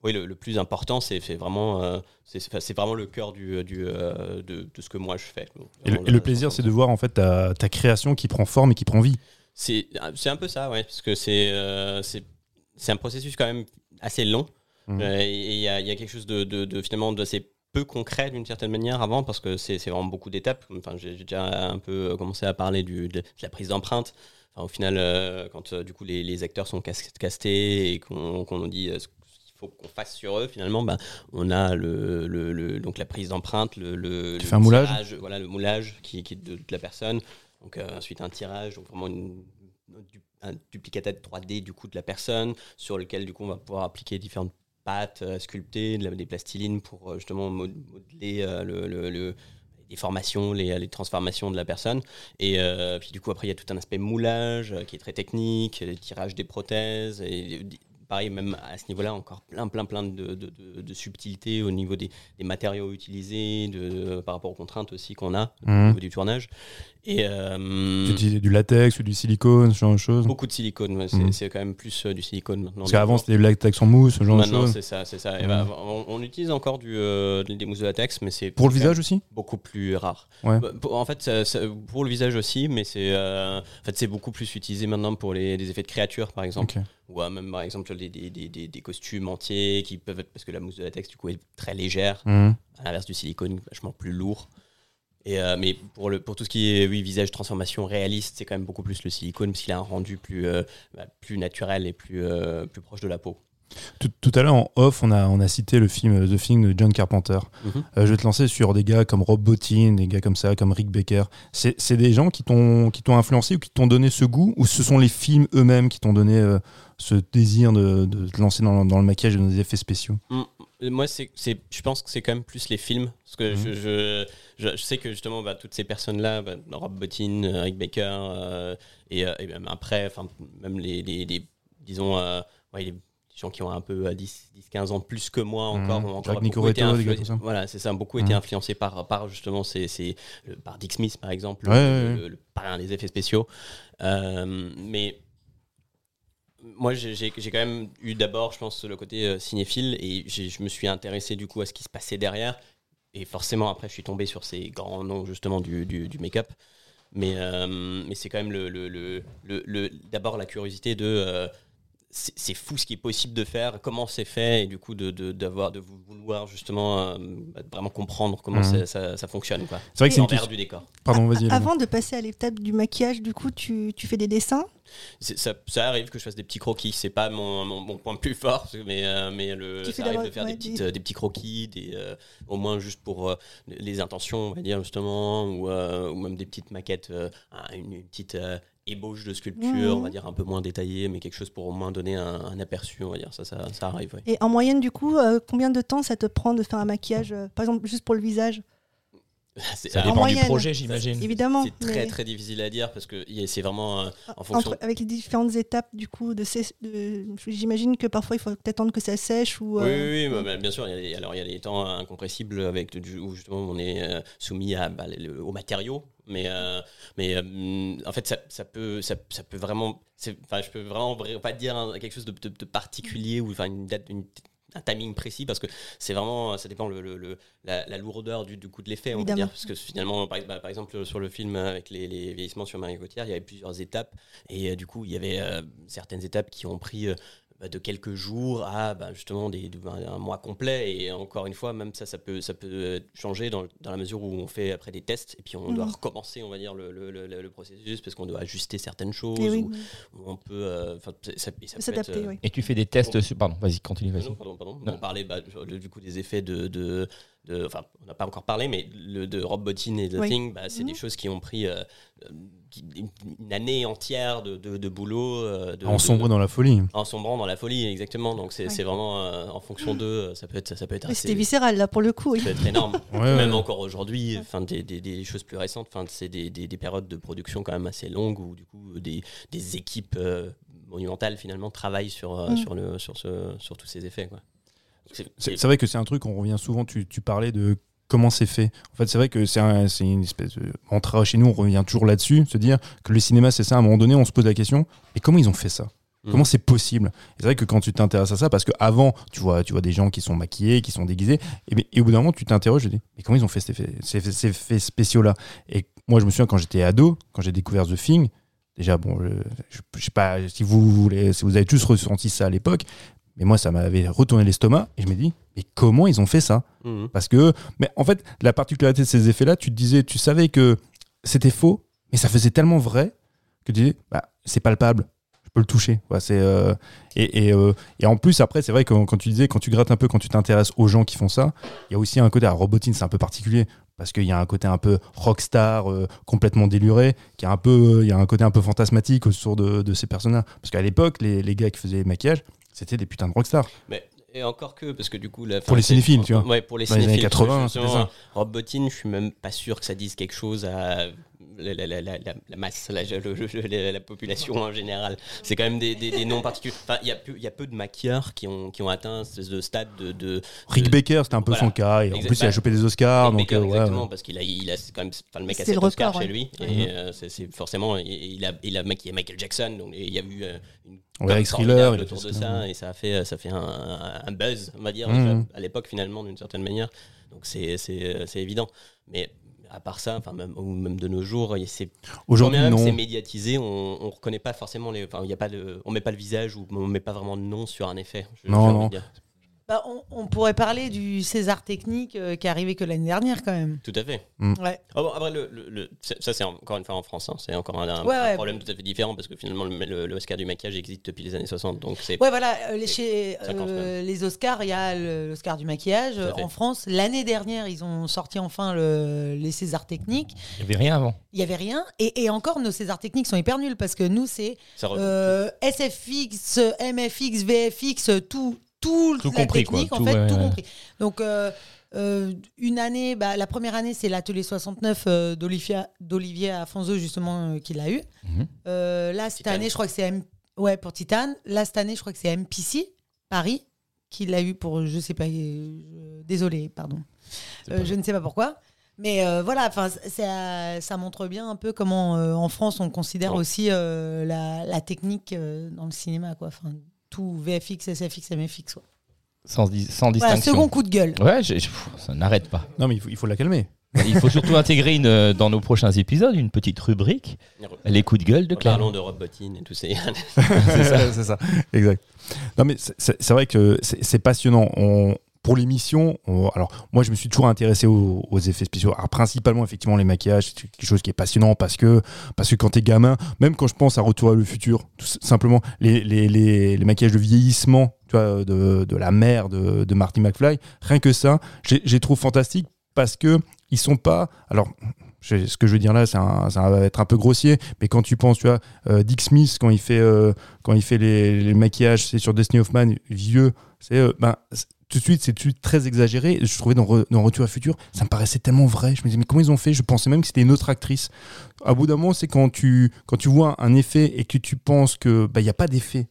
oui, le, le plus important, c'est vraiment, euh, c'est vraiment le cœur du, du, euh, de, de ce que moi je fais. Donc, Et le, vraiment, et le plaisir, c'est de voir en fait ta, ta création qui prend forme et qui prend vie. c'est un peu ça, ouais, parce que c'est euh, c'est un processus quand même assez long. Euh, et il y a, il y a quelque chose de, de, de finalement d'assez peu concret d'une certaine manière avant, parce que c'est vraiment beaucoup d'étapes. Enfin, j'ai déjà un peu commencé à parler du, de, de la prise d'empreinte. Enfin, au final, euh, quand euh, du coup les, les acteurs sont cas- castés et qu'on nous dit euh, faut qu'on fasse sur eux, finalement, bah, on a le, le, le- donc la prise d'empreinte, le, le, Tu le fais un moulage tirage, voilà, le moulage qui, qui est de, de la personne. Donc euh, ensuite un tirage, donc vraiment une- du- un duplicata de 3D du coup de la personne sur lequel du coup on va pouvoir appliquer différentes pâtes euh, sculptées, de la- des plastilines pour euh, justement mod- modeler euh, le, le- le- les formations, les, les transformations de la personne. Et euh, puis du coup après il y a tout un aspect moulage euh, qui est très technique, les tirages des prothèses et pareil même à ce niveau-là encore plein plein plein de, de, de- de subtilités au niveau des, des matériaux utilisés, de, par rapport aux contraintes aussi qu'on a au Mhm. niveau du tournage. Et euh, Tu du latex ou du silicone, ce genre de choses. Beaucoup de silicone, c'est Mhm. c'est quand même plus euh, du silicone maintenant. Parce qu'avant, c'était du latex en mousse, ce genre de Maintenant, choses. c'est ça, c'est ça. Et Mhm. bah, on, on utilise encore du, euh, des mousses de latex, mais c'est Pour le visage aussi beaucoup plus rare. Ouais. Bah, pour- en fait, ça- ça- pour le visage aussi, mais c'est euh, en fait, c'est beaucoup plus utilisé maintenant pour les, les effets de créatures, par exemple. Ou euh, même, par exemple, des, des, des, des- costumes entiers qui peuvent être. Parce que la mousse de latex, du coup, est très légère, Mhm. à l'inverse du silicone, vachement plus lourd. Et, euh, mais pour, le, pour tout ce qui est oui, visage transformation réaliste, c'est quand même beaucoup plus le silicone parce qu'il a un rendu plus, euh, bah, plus naturel et plus, euh, plus proche de la peau. Tout, tout à l'heure, en off, on a, on a cité le film euh, The Thing de John Carpenter. Mhm. Euh, je vais te lancer sur des gars comme Rob Bottin, des gars comme ça, comme Rick Baker. C'est c'est des gens qui t'ont qui t'ont influencé ou qui t'ont donné ce goût Ou ce sont les films eux-mêmes qui t'ont donné euh, ce désir de, de te lancer dans, dans le maquillage et dans des effets spéciaux? Mm. Moi, c'est, c'est, je pense que c'est quand même plus les films. Parce que Mhm. je, je, je, je sais que justement, bah, toutes ces personnes-là, bah, Rob Bottin, Rick Baker, euh, et, et même après, enfin, même les, les, les- disons, euh, ouais, les gens qui ont un peu euh, 10, 10 15 ans de plus que moi encore, ont encore beaucoup été des influ- gars comme ça. Voilà, c'est ça, beaucoup Mhm. été influencés par, par justement ces, ces- par Dick Smith, par exemple, Ouais, le, ouais, le- le parrain des effets spéciaux. Euh, mais moi, j'ai quand même eu d'abord, je pense, le côté euh, cinéphile et je me suis intéressé du coup à ce qui se passait derrière. Et forcément, après, je suis tombé sur ces grands noms justement du, du, du make-up. Mais, euh, mais c'est quand même le, le, le, le- le- d'abord la curiosité de. euh, c'est fou ce qui est possible de faire, comment c'est fait, et du coup de, de, d'avoir, de vouloir justement euh, bah, vraiment comprendre comment Mhm. ça, fonctionne. Quoi. C'est vrai que c'est une question. du décor. Pardon, vas-y. Avant de passer à l'étape du maquillage, du coup, tu, tu fais des dessins? C'est- Ça, ça arrive que je fasse des petits croquis, c'est pas mon, mon, mon point le plus fort, mais, euh, mais le, ça arrive de faire ouais, des, petites, des- des petits croquis, des, euh, au moins juste pour euh, les intentions, on va dire justement, ou, euh, ou même des petites maquettes, euh, un- une, une petite euh, ébauche de sculpture, on va dire un peu moins détaillée, mais quelque chose pour au moins donner un, un aperçu, on va dire, ça, ça, ça arrive. ouais. Et en moyenne, du coup, euh, combien de temps ça te prend de faire un maquillage, euh, par exemple, juste pour le visage Ça dépend du moyenne, projet, j'imagine. Évidemment. c'est très mais très difficile à dire parce que c'est vraiment euh, en entre- fonction. avec les différentes étapes, du coup, de, j'imagine que parfois il faut peut-être attendre que ça sèche ou. Oui, euh, oui, oui, bah, bah, bien sûr. Il y a des, alors, il y a des temps incompressibles avec, du- où justement on est euh, soumis à, bah, le- aux matériaux. Mais, euh, mais euh, en fait, ça, ça, peut, ça, ça peut vraiment. Enfin, je peux vraiment vra- pas dire quelque chose de, de- de particulier ou enfin, une date, une, un timing précis parce que c'est vraiment, ça dépend le, le- le- la, la lourdeur du, du coup de l'effet, on va dire. Parce que finalement, par, bah, par exemple, sur le film avec les, les vieillissements sur Marie Gauthier, il y avait plusieurs étapes et euh, du coup, il y avait certaines étapes qui ont pris. Bah, de quelques jours à bah, justement des, de- un mois complet et encore une fois même ça ça peut ça peut changer dans, dans la mesure où on fait après des tests et puis on doit Mhm. recommencer on va dire le, le, le- le processus parce qu'on doit ajuster certaines choses Et oui, ou, ou on peut euh, enfin, ça, ça peut s'adapter, être, euh, oui. Et tu fais des tests sur. Pardon, vas-y, continue, vas-y. non, pardon, pardon. Non. On parlait bah, du coup des effets de, de, de- enfin, on n'a pas encore parlé, mais le, de Rob Bottin et The Oui. Thing, bah, c'est Mhm. des choses qui ont pris euh, une, année entière de, de, de boulot, euh, de, En sombre dans la folie. en sombrant dans la folie, exactement. Donc c'est Ouais. c'est vraiment euh, en fonction d'eux, ça peut être, ça peut être Oui, assez, C'était viscéral là pour le coup. oui. ça peut être énorme. Ouais, Même ouais. encore aujourd'hui, enfin des, des, des choses plus récentes, enfin c'est des, des, des périodes de production quand même assez longues où du coup des, des équipes euh, monumentales finalement travaillent sur euh, Mm. sur le sur ce sur tous ces effets quoi. C'est- C'est c'est vrai que c'est un truc, on revient souvent, tu, tu parlais de comment c'est fait. En fait, c'est vrai que c'est un- c'est une espèce de mantra chez nous, on revient toujours là-dessus, se dire que le cinéma, c'est ça, à un moment donné, on se pose la question, mais comment ils ont fait ça? Mm. Comment c'est possible? Et C'est vrai que quand tu t'intéresses à ça, parce qu'avant, tu vois, tu vois des gens qui sont maquillés, qui sont déguisés, et, et au bout d'un moment, tu t'interroges, je dis, mais comment ils ont fait ces effets spéciaux-là? Et moi, je me souviens quand j'étais ado, quand j'ai découvert The Thing, déjà, bon, je, je, je sais pas si vous, voulez, si vous avez tous ressenti ça à l'époque, mais moi, ça m'avait retourné l'estomac, et je me dis, mais comment ils ont fait ça Mhm. parce que, mais en fait, la particularité de ces effets-là, tu te disais, tu savais que c'était faux, mais ça faisait tellement vrai que tu disais, bah, c'est palpable, je peux le toucher. Ouais, c'est, euh, et, et, euh, et en plus, après, c'est vrai que quand tu disais, quand tu grattes un peu, quand tu t'intéresses aux gens qui font ça, il y a aussi un côté, à Robotine, c'est un peu particulier, parce qu'il y a un côté un peu rockstar, euh, complètement déluré, qui a un peu, il y a un côté un peu fantasmatique autour de, de ces personnages. Parce qu'à l'époque, les, les gars qui faisaient les maquillages, c'était des putains de rockstars. Mais, et encore que, parce que du coup. La, Pour les cinéphiles, tu vois. Ouais, pour les les cinéphiles. années 80, parce que c'était justement, ça. Rob Bottin, je suis même pas sûr que ça dise quelque chose à la, la- la- la- la- la masse, la, population en général. C'est quand même des, des- des noms particuliers. Enfin, il y, a peu- il y a peu de maquilleurs qui ont, qui ont atteint ce ce stade de. de Rick de- Baker, c'était un peu Voilà. son cas, et en Exact- plus, il a chopé des Oscars, Rick donc Baker, euh, ouais, exactement, ouais. parce qu'il a, il a quand même, enfin, le mec a C'est 7 le Oscars record, chez ouais. lui, et euh, c'est forcément, il, il a, il a maquillé Michael Jackson, donc il y a eu euh, une Ouais, avec Thriller, autour de ça, et ça a fait, ça fait un, buzz, on va dire, Mhm. à l'époque finalement, d'une certaine manière. Donc c'est évident. Mais à part ça, enfin même, ou même de nos jours, c'est Aujourd'hui, c'est médiatisé, on, on reconnaît pas forcément les, enfin il y a pas de, on met pas le visage ou on met pas vraiment de nom sur un effet. je- non. Bah, on, on pourrait parler du César technique euh, qui est arrivé que l'année dernière quand même. Tout à fait. Ouais. Ah bon, après, le, le- ça, c'est encore une fois en France. hein. C'est encore un, un- Ouais, un ouais. problème tout à fait différent parce que finalement, le, le- le Oscar du maquillage existe depuis les années 60. Donc, c'est. Ouais, voilà, euh, les, chez euh, les Oscars, il y a l'Oscar du maquillage. En France, l'année dernière, ils ont sorti enfin le- les Césars techniques. Il n'y avait rien avant. Il y avait rien. Et, et encore, nos Césars techniques sont hyper nuls parce que nous, c'est euh, SFX, MFX, VFX, tout, tout, Tout la compris, quoi. technique, en Tout, fait, ouais, tout ouais. compris. Donc, euh, euh, une année, bah, la première année, c'est l'Atelier 69 euh, d'Olivia- d'Olivier Afonso, justement, euh, qui l'a eu. Euh, là, cette Titan. année, je crois que c'est M... ouais, pour Titan. Là, cette année, je crois que c'est MPC, Paris, qui l'a eu pour, je sais pas, euh, désolé, pardon. Euh, je ne sais pas pourquoi. Mais euh, voilà, enfin, ça, ça montre bien un peu comment euh, en France on considère aussi euh, la, la technique euh, dans le cinéma, quoi. Tout VFX, SFX, MFX. Quoi. Sans, dis- sans Voilà, distinction. second coup de gueule. Ouais, j'ai- pff, ça n'arrête pas. Non, mais il faut, il faut la calmer. Il faut surtout intégrer une, euh, dans nos prochains épisodes une petite rubrique, les coups de gueule de Claire. Parlons de Rob Bottin et tout ça, c'est ça. Exact. Non, mais c'est- c'est c'est vrai que c'est c'est passionnant. On, pour l'émission, on- alors moi je me suis toujours intéressé aux, effets spéciaux. Alors, principalement effectivement les maquillages, c'est quelque chose qui est passionnant parce que parce que quand t'es gamin, même quand je pense à Retour à le futur, tout simplement les, les, les, les maquillages de vieillissement, tu vois, de, de la mère de, Marty McFly, rien que ça, j'ai trouvé fantastique parce que ils sont pas. Alors ce que je veux dire là, ça va être un peu grossier, mais quand tu penses, tu vois, euh, Dick Smith quand il fait euh, quand il fait les, les maquillages, c'est sur Destiny of Man vieux, c'est euh, ben tout de suite c'est très exagéré. Je trouvais dans, dans Retour à futur, ça me paraissait tellement vrai. Je me disais mais comment ils ont fait? Je pensais même que c'était une autre actrice. À bout d'un moment, c'est quand tu quand tu vois un effet et que tu penses que bah il y a pas d'effet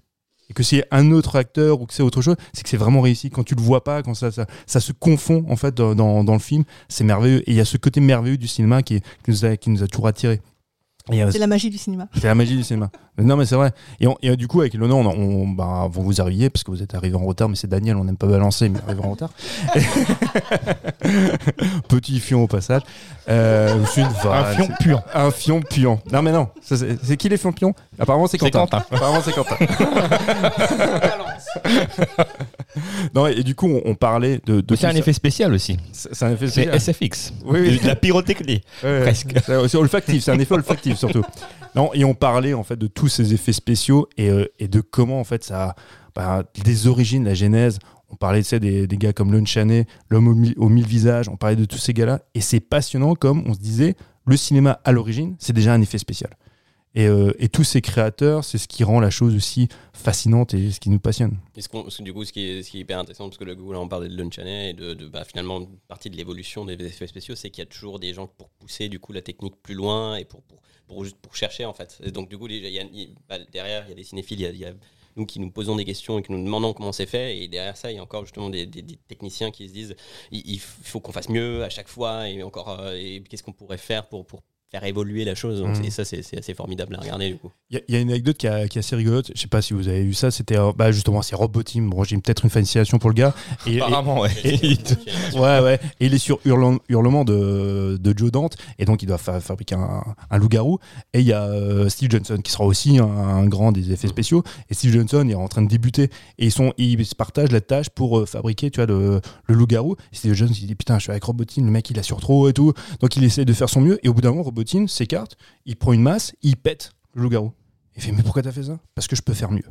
et que c'est un autre acteur ou que c'est autre chose, c'est que c'est vraiment réussi. Quand tu le vois pas, quand ça, ça, se confond en fait dans, dans, le film, c'est merveilleux. Et il y a ce côté merveilleux du cinéma qui, nous, a, qui nous a toujours attirés. Euh, C'est la magie du cinéma. C'est la magie du cinéma. Mais non, mais c'est vrai. Et, on- et, euh, du coup, avec Léonore, on, on, bah, vous vous arriviez parce que vous êtes arrivé en retard, mais c'est Daniel, on n'aime pas balancer, mais arrivé en retard. Petit fion au passage. Euh, c'est une Un fion pur. Un fion pion. Non, mais non. C'est c'est qui les fions pions Apparemment, c'est C'est Quentin. Quentin. Apparemment, c'est Quentin. non, et, du coup, on, on parlait de. de C'est un ça. effet spécial aussi. C'est un effet C'est spécial. SFX. Oui, oui. De la pyrotechnie. Ouais, Presque. C'est olfactif, c'est un effet olfactif surtout. Non, et on parlait en fait de tous ces effets spéciaux et, euh, et de comment en fait ça, bah, des origines, la genèse. On parlait tu sais, des, des gars comme Lon Chaney, l'homme aux mille, aux mille visages. On parlait de tous ces gars-là et c'est passionnant comme on se disait, le cinéma à l'origine, c'est déjà un effet spécial. Et, euh, et tous ces créateurs, c'est ce qui rend la chose aussi fascinante et ce qui nous passionne. Et ce du coup, ce qui, est, hyper intéressant, parce que le Google, on parlait de Lunchanet et de, de bah, finalement, partie de l'évolution des effets spéciaux, c'est qu'il y a toujours des gens pour pousser du coup la technique plus loin et pour, pour, pour, chercher en fait. Donc, du coup, bah, derrière, il y a des cinéphiles, il y a, nous qui nous posons des questions et qui nous demandons comment c'est fait. Et derrière ça, il y a encore justement des, techniciens qui se disent il, faut qu'on fasse mieux à chaque fois et encore, euh, qu'est-ce qu'on pourrait faire pour, pour faire évoluer la chose. Donc, Mhm. Et ça, c'est c'est assez formidable à regarder du coup. Il y, a- il y a une anecdote qui, a- qui est assez rigolote. Je sais pas si vous avez vu ça. C'était euh, bah, justement c'est Rob Bottin. Bon, j'ai peut-être une fascination pour le gars. Et, et- Apparemment, ouais. Et- ouais, ouais. Et il est sur Hurlement, Hurlement de, de Joe Dante. Et donc, il doit fa- fabriquer un, un loup-garou. Et il y a euh, Steve Johnson, qui sera aussi un, un grand des effets spéciaux. Et Steve Johnson est en train de débuter. Et ils, sont, ils se partagent la tâche pour euh, fabriquer tu vois, le, le loup-garou. Et Steve Johnson, il dit Putain, je suis avec Rob Bottin. Le mec, il assure trop et tout. Donc, il essaie de faire son mieux. Et au bout d'un moment, Rob S'écarte. Il prend une masse. Il pète le loup-garou. Il fait Mais pourquoi t'as fait ça? Parce que je peux faire mieux.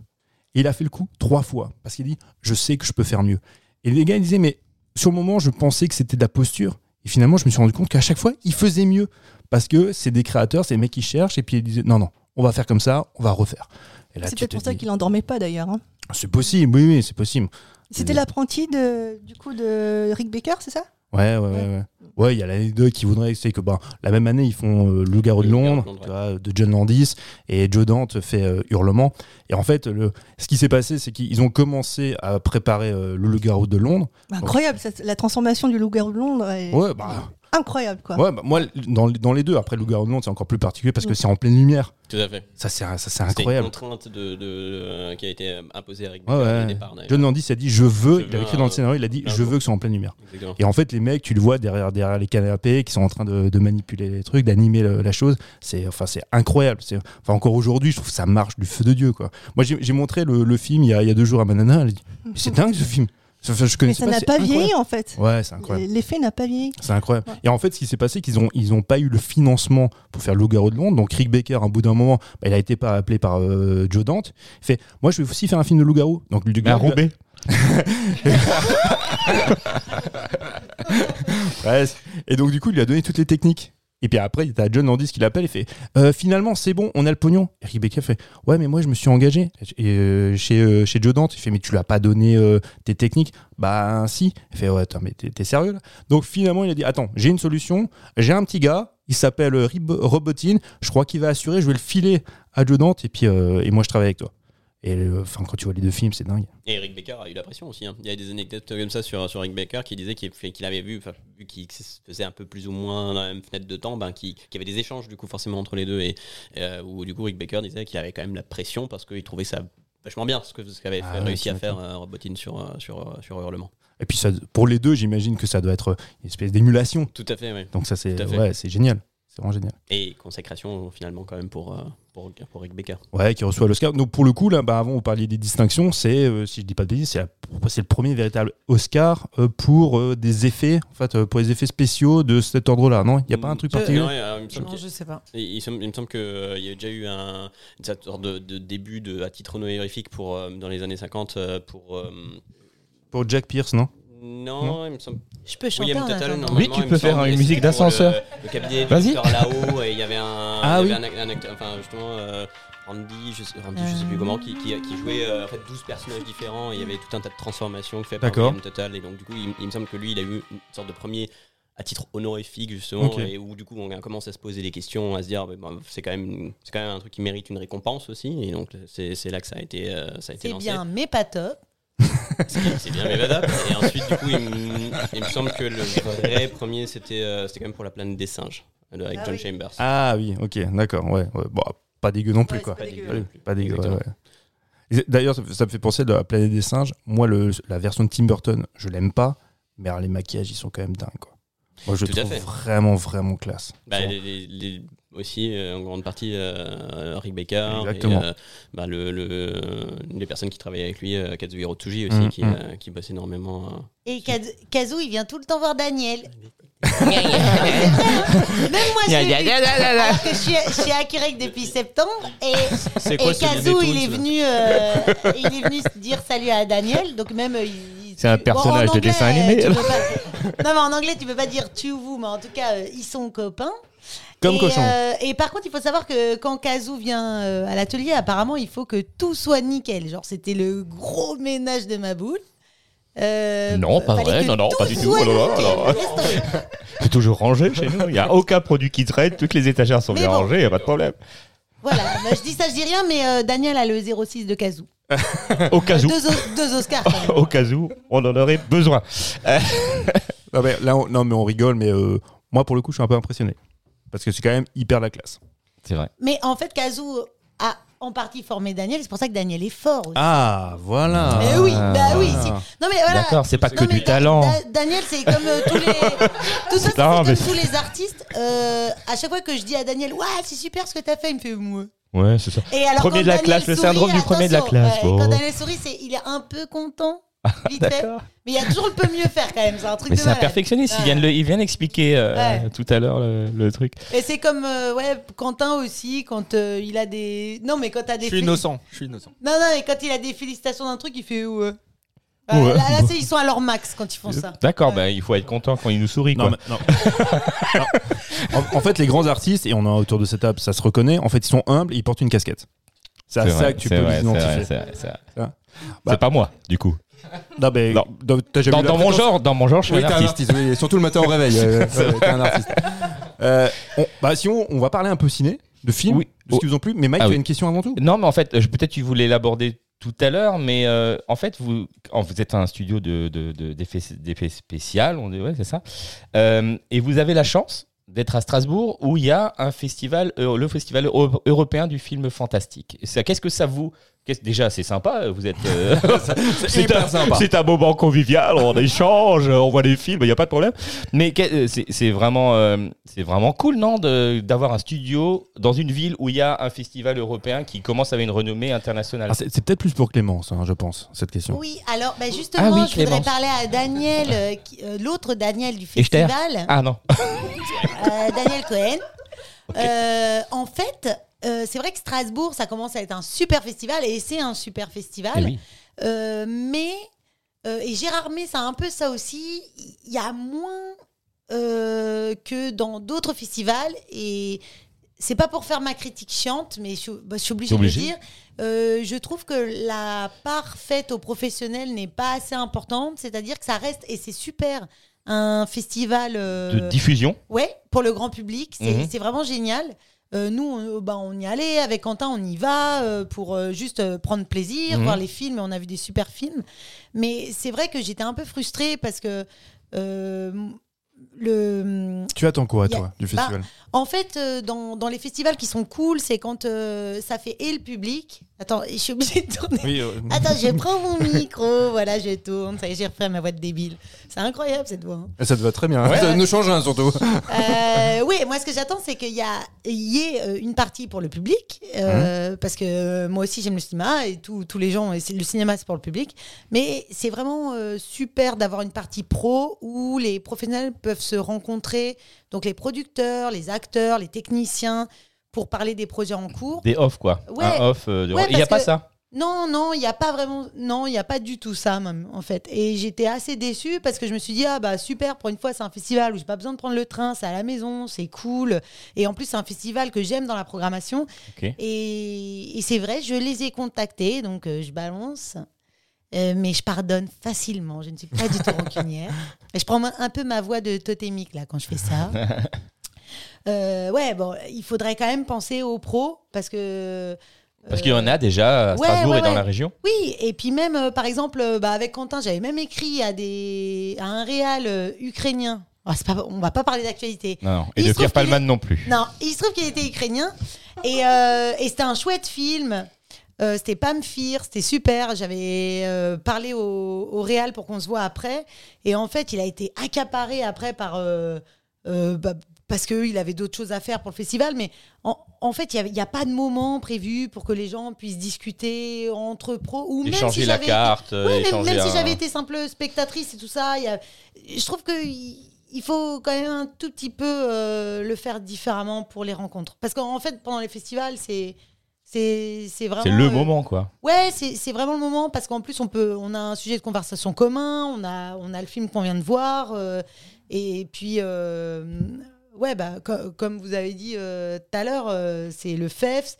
Et il a fait le coup trois fois. Parce qu'il dit Je sais que je peux faire mieux. Et les gars, ils disaient Mais sur le moment, je pensais que c'était de la posture. Et finalement, je me suis rendu compte qu'à chaque fois, ils faisaient mieux. Parce que c'est des créateurs, c'est des mecs qui cherchent. Et puis ils disaient Non, non, on va faire comme ça, on va refaire. C'est peut-être pour ça dis, qu'il endormait pas d'ailleurs. hein. C'est possible, oui, oui, c'est possible. C'était Oui. l'apprenti de, du coup de Rick Baker, c'est ça? Ouais, ouais, ouais. Ouais, Ouais, il y a l'anecdote qui voudrait, c'est que bah, la même année, ils font euh, Le Garou de Londres, de Londres, tu vois, de John Landis, et Joe Dante fait euh, Hurlement. Et en fait, le, ce qui s'est passé, c'est qu'ils ont commencé à préparer euh, le Loup-garou de Londres. Incroyable, ça, la transformation du loup-garou de Londres est Ouais, bah, incroyable quoi. ouais, bah, moi, dans, dans les deux, après le Loup-garou de c'est encore plus particulier parce que c'est en pleine lumière. Tout à fait. Ça, c'est ça, c'est C'était une incroyable. contrainte de, de- euh, qui a été euh, imposée Rick Ouais, ouais. départ. John Landis a dit Je veux, Je il a veux écrit dans le scénario, il a dit Je veux que ce soit en pleine lumière. Exactement. Et en fait, les mecs, tu le vois derrière, derrière les canapés qui sont en train de, de manipuler les trucs, d'animer le- la chose. C'est enfin, c'est incroyable. C'est enfin, encore aujourd'hui, je trouve que ça marche du feu de Dieu. Quoi. Moi, j'ai montré le, le film il y, a, il y a deux jours à ma nana. Elle a dit C'est dingue ce film. Enfin, je Mais ça n'a c'est pas vieilli en fait. Ouais, c'est incroyable. L'effet n'a pas vieilli. C'est incroyable. Ouais. Et en fait, ce qui s'est passé, qu'ils ont, ils ont pas eu le financement pour faire Loup-garou de Londres. Donc, Rick Baker, à un bout d'un moment, bah, il a été pas appelé par euh, Joe Dante. Il fait Moi, je vais aussi faire un film de Loup-garou. Donc, à gars- Roubaix. Ouais, et donc, du coup, il lui a donné toutes les techniques. Et puis après, t'as John Landis qui l'appelle et fait Euh, Finalement, c'est bon, on a le pognon. Et Baker fait Ouais, mais moi, je me suis engagé et, euh, chez, euh, chez Joe Dante. Il fait Mais tu lui as pas donné tes techniques? Bah, si. Il fait Ouais, attends, mais t'es sérieux là? Donc finalement, il a dit Attends, j'ai une solution. J'ai un petit gars, il s'appelle Robotine. Je crois qu'il va assurer. Je vais le filer à Joe Dante et puis et moi, je travaille avec toi. Et enfin, quand tu vois les deux films, c'est dingue. Et Rick Baker a eu la pression aussi. hein. Il y a des anecdotes comme ça sur, sur Rick Baker qui disait qu'il avait vu, vu qu'il se faisait un peu plus ou moins dans la même fenêtre de temps, ben, qu'il qu'il y avait des échanges du coup forcément entre les deux et euh, où du coup Rick Baker disait qu'il avait quand même la pression parce qu'il trouvait ça vachement bien ce que ce qu'avait Ah ouais, réussi à faire euh, Robotine sur, euh, sur, euh, sur Hurlement. Et puis ça, pour les deux, j'imagine que ça doit être une espèce d'émulation. Tout à fait, oui. Donc ça, c'est ouais, c'est génial. C'est vraiment génial. Et consécration finalement quand même pour, euh, pour, pour Rick Baker. Ouais, qui reçoit l'Oscar. Donc pour le coup, là, bah, avant, vous parliez des distinctions. C'est, euh, si je dis pas de bêtises, c'est, le premier véritable Oscar euh, pour euh, des effets, en fait, euh, pour les effets spéciaux de cet ordre-là. Non, il n'y a pas un truc Je- particulier? Non, euh, il me semble Non, qu'il- je sais pas. il, il semble- il me semble qu'il y a déjà eu un, une sorte de, de début de, à titre honorifique pour, euh, dans les années 50 euh, pour. euh, Pour Jack Pierce, non? Non, Non. il me semble. Je peux chanter William normalement, Oui, tu il peux faire une musique d'ascenseur. Le, le cabinet du là-haut, et il y avait un, Ah il oui. y avait un, un acteur, enfin justement, euh, Randy, je sais, Randy, je sais plus comment, qui, qui, qui jouait euh, en fait 12 personnages différents. et Il y avait tout un tas de transformations faites par. William Tuttle, et donc du coup, il, il me semble que lui, il a eu une sorte de premier à titre honorifique justement et où du coup on a commencé à se poser des questions à se dire bah, bah, c'est quand même c'est quand même un truc qui mérite une récompense aussi et donc c'est c'est là que ça a été euh, ça a été C'est lancé bien, mais pas top. C'est bien Mevada. Et ensuite, du coup, il me, il me semble que le vrai premier, c'était euh, c'était quand même pour la planète des singes. avec Ah John oui. Chambers. Ah oui, ok, d'accord. Ouais, ouais. Bon, pas dégueu non plus, Ouais, quoi. c'est pas dégueu. Ouais, Pas dégueu, ouais, Exactement. ouais. Et D'ailleurs, ça, ça me fait penser de la planète des singes. Moi, le, la version de Tim Burton, je l'aime pas, mais alors, les maquillages, ils sont quand même dingues, quoi. Moi, je Tout à trouve fait. vraiment, vraiment classe. Bah, Genre, les- les- les- aussi, euh, en grande partie, euh, Rick Baker. Exactement. Et, euh, bah, le, le- les personnes qui travaillaient avec lui, euh, Kazuhiro Tsuji aussi, Mm, qui, mm. euh, qui bosse énormément. euh. Et Kaz- Kazoo, il vient tout le temps voir Daniel. Même moi, je que suis, je suis à Québec depuis septembre et, et quoi Kazoo, Looney il est venu, euh, il est venu dire salut à Daniel. Donc même, il- C'est un personnage de anglais, dessin animé. tu peux pas- Non, mais en anglais, tu peux pas dire tu ou vous, mais en tout cas, euh, ils sont copains. Comme et, cochon. euh, et par contre, il faut savoir que quand Kazoo vient euh, à l'atelier, apparemment, il faut que tout soit nickel. Genre, c'était le gros ménage de ma boule. Euh, Non, pas vrai. Non, non, pas du tout. Oh tomber. C'est toujours rangé chez nous. Il n'y a aucun produit qui traite. Toutes les étagères sont Mais bien bon. rangées. Il n'y a pas de problème. Voilà, bah, je dis ça, je dis rien, mais euh, Daniel a le 06 de Kazoo. Au cas où. Deux, Oscars. Au cas où, on en aurait besoin. Non, mais, là, on, non, mais on rigole, mais euh, moi, pour le coup, je suis un peu impressionné. Parce que c'est quand même hyper la classe. C'est vrai. Mais en fait, Kazoo a en partie formé Daniel, c'est pour ça que Daniel est fort aussi. Ah, voilà. Mais oui, bah oui. Ah. si. Non mais voilà. D'accord, c'est pas que Non, du talent. Da- Daniel, c'est comme euh, tous les, tout ça, Non, comme mais- tous les artistes. euh, à chaque fois que je dis à Daniel, ouais, c'est super ce que t'as fait, il me fait moi. Ouais, c'est ça. Et alors, Premier de la Daniel classe, le syndrome du premier de la classe, ouais. Quand Daniel sourit, c'est, il est un peu content, vite fait. D'accord. Mais il y a toujours le peut mieux faire quand même. C'est un truc Mais c'est un perfectionniste. Il Ouais. vient de le- il vient d'expliquer euh, Ouais. tout à l'heure le, le truc. Et c'est comme euh, ouais, Quentin aussi, quand euh, il a des. Non, mais quand t'as des. Je suis innocent. Je suis innocent. Non, non, mais quand il a des félicitations d'un truc, il fait. Ouais, Ouais. Là, là, c'est- ils sont à leur max quand ils font ça. D'accord, Ouais. bah, il faut être content quand il nous sourit. Non, Quoi. mais- non. Non. en, en fait, les grands artistes, et on en a autour de cette table, ça se reconnaît, en fait, ils sont humbles et ils portent une casquette. C'est à ça vrai, que tu peux vrai, les identifier. c'est vrai, c'est vrai. Ça. C'est pas moi, du coup. Non, mais Non. dans- t'as jamais Dans, eu la dans mon genre, dans mon genre, je suis Oui, un t'es un artiste. artiste, oui, surtout le matin au réveil. euh, ouais, t'es un artiste. Euh, on, bah, sinon, on va parler un peu ciné, de films, Oui. de ce qui vous ont plu. Mais Mike, Ah tu oui. as une question avant tout? Non, mais en fait, je- peut-être tu voulais l'aborder tout à l'heure, mais euh, en fait, vous, en- vous êtes un studio de, de- de- d'effets, d'effets spécial, on dit, ouais, c'est ça. Euh, et vous avez la chance d'être à Strasbourg où il y a un festival, euh, le festival euro- européen du film fantastique. Et ça, qu'est-ce que ça vous Déjà, c'est sympa, vous êtes. euh, c'est, hyper un, sympa. c'est un moment convivial, on échange, on voit des films, il n'y a pas de problème. Mais euh, c'est, vraiment, euh, c'est vraiment cool, non, d'avoir un studio dans une ville où il y a un festival européen qui commence à avoir une renommée internationale. Ah, c'est, peut-être plus pour Clémence, hein, je pense, cette question. Oui, alors bah, justement, Ah oui, je voudrais parler à Daniel, euh, euh, l'autre Daniel du festival, Ah non. euh, Daniel Cohen. Euh, en fait, euh, c'est vrai que Strasbourg, ça commence à être un super festival et c'est un super festival. Eh oui. Euh, mais, euh, et Gérard May, c'est un peu ça aussi, il y a moins que dans d'autres festivals. Et c'est pas pour faire ma critique chiante, mais je, suis- bah, je suis obligée, de le dire. Je trouve que la part faite aux professionnels n'est pas assez importante, c'est-à-dire que ça reste, et c'est super, un festival. De diffusion. Ouais, pour le grand public, c'est Mhm. c'est vraiment génial. Euh, nous, on, bah, on y allait avec Quentin, on y va euh, pour euh, juste euh, prendre plaisir, Mhm. voir les films, et on a vu des super films. Mais c'est vrai que j'étais un peu frustrée parce que euh, le, Tu attends quoi, a- toi, du bah, festival en fait, euh, dans, dans les festivals qui sont cool, c'est quand euh, ça fait et le public. Attends, je suis obligée de tourner. Oui, euh, Attends, je prends mon micro, voilà, je tourne. Ça y est, j'ai refait ma voix de débile. C'est incroyable cette voix. hein. Ça te va très bien. Ça nous change un, surtout. Euh, oui, moi ce que j'attends, c'est qu'il y, y ait une partie pour le public, euh, parce que euh, moi aussi j'aime le cinéma et tous tous les gens, et le cinéma c'est pour le public. Mais c'est vraiment euh, super d'avoir une partie pro où les professionnels peuvent se rencontrer, donc les producteurs, les acteurs, les techniciens, pour parler des projets en cours. Des off, quoi. Ouais. Un off. euh, de- Ouais, Il n'y a pas que- ça. Non, non, il n'y a pas vraiment. Non, il n'y a pas du tout ça, même, en fait. Et j'étais assez déçue parce que je me suis dit, ah bah super, pour une fois, c'est un festival où j'ai pas besoin de prendre le train, c'est à la maison, c'est cool. Et en plus, c'est un festival que j'aime dans la programmation. Et, et c'est vrai, je les ai contactés, donc euh, je balance. Euh, mais je pardonne facilement, je ne suis pas du tout rancunière. Et je prends un peu ma voix de totémique là quand je fais ça. Euh, ouais, bon, il faudrait quand même penser aux pros parce que. Parce qu'il y en a déjà à ouais, Strasbourg ouais, et dans ouais. la région. Oui, et puis même, euh, par exemple, euh, bah, avec Quentin, j'avais même écrit à, des, à un réal euh, ukrainien c'est pas- on va pas parler d'actualité. Non, non. Et Il de Pierre Palman est- non plus. Non, il se trouve qu'il était ukrainien et, euh, et c'était un chouette film. Euh, c'était Pam Fear, c'était super. J'avais euh, parlé au, au Réal pour qu'on se voit après. Et en fait, il a été accaparé après par. euh, bah, parce qu'il avait d'autres choses à faire pour le festival. Mais en, en fait, il n'y a, pas de moment prévu pour que les gens puissent discuter entre pros. Ou même Échanger si la été- carte, euh, Ouais, échanger même si j'avais été simple spectatrice et tout ça, il y a- je trouve que il il faut quand même un tout petit peu euh, le faire différemment pour les rencontres. Parce qu'en fait, pendant les festivals, c'est c'est vraiment C'est le euh, moment, quoi. Ouais, c'est vraiment le moment parce qu'en plus on peut on a un sujet de conversation commun, on a on a le film qu'on vient de voir euh, et puis euh, ouais bah co- comme vous avez dit euh, tout à l'heure, c'est le FEFS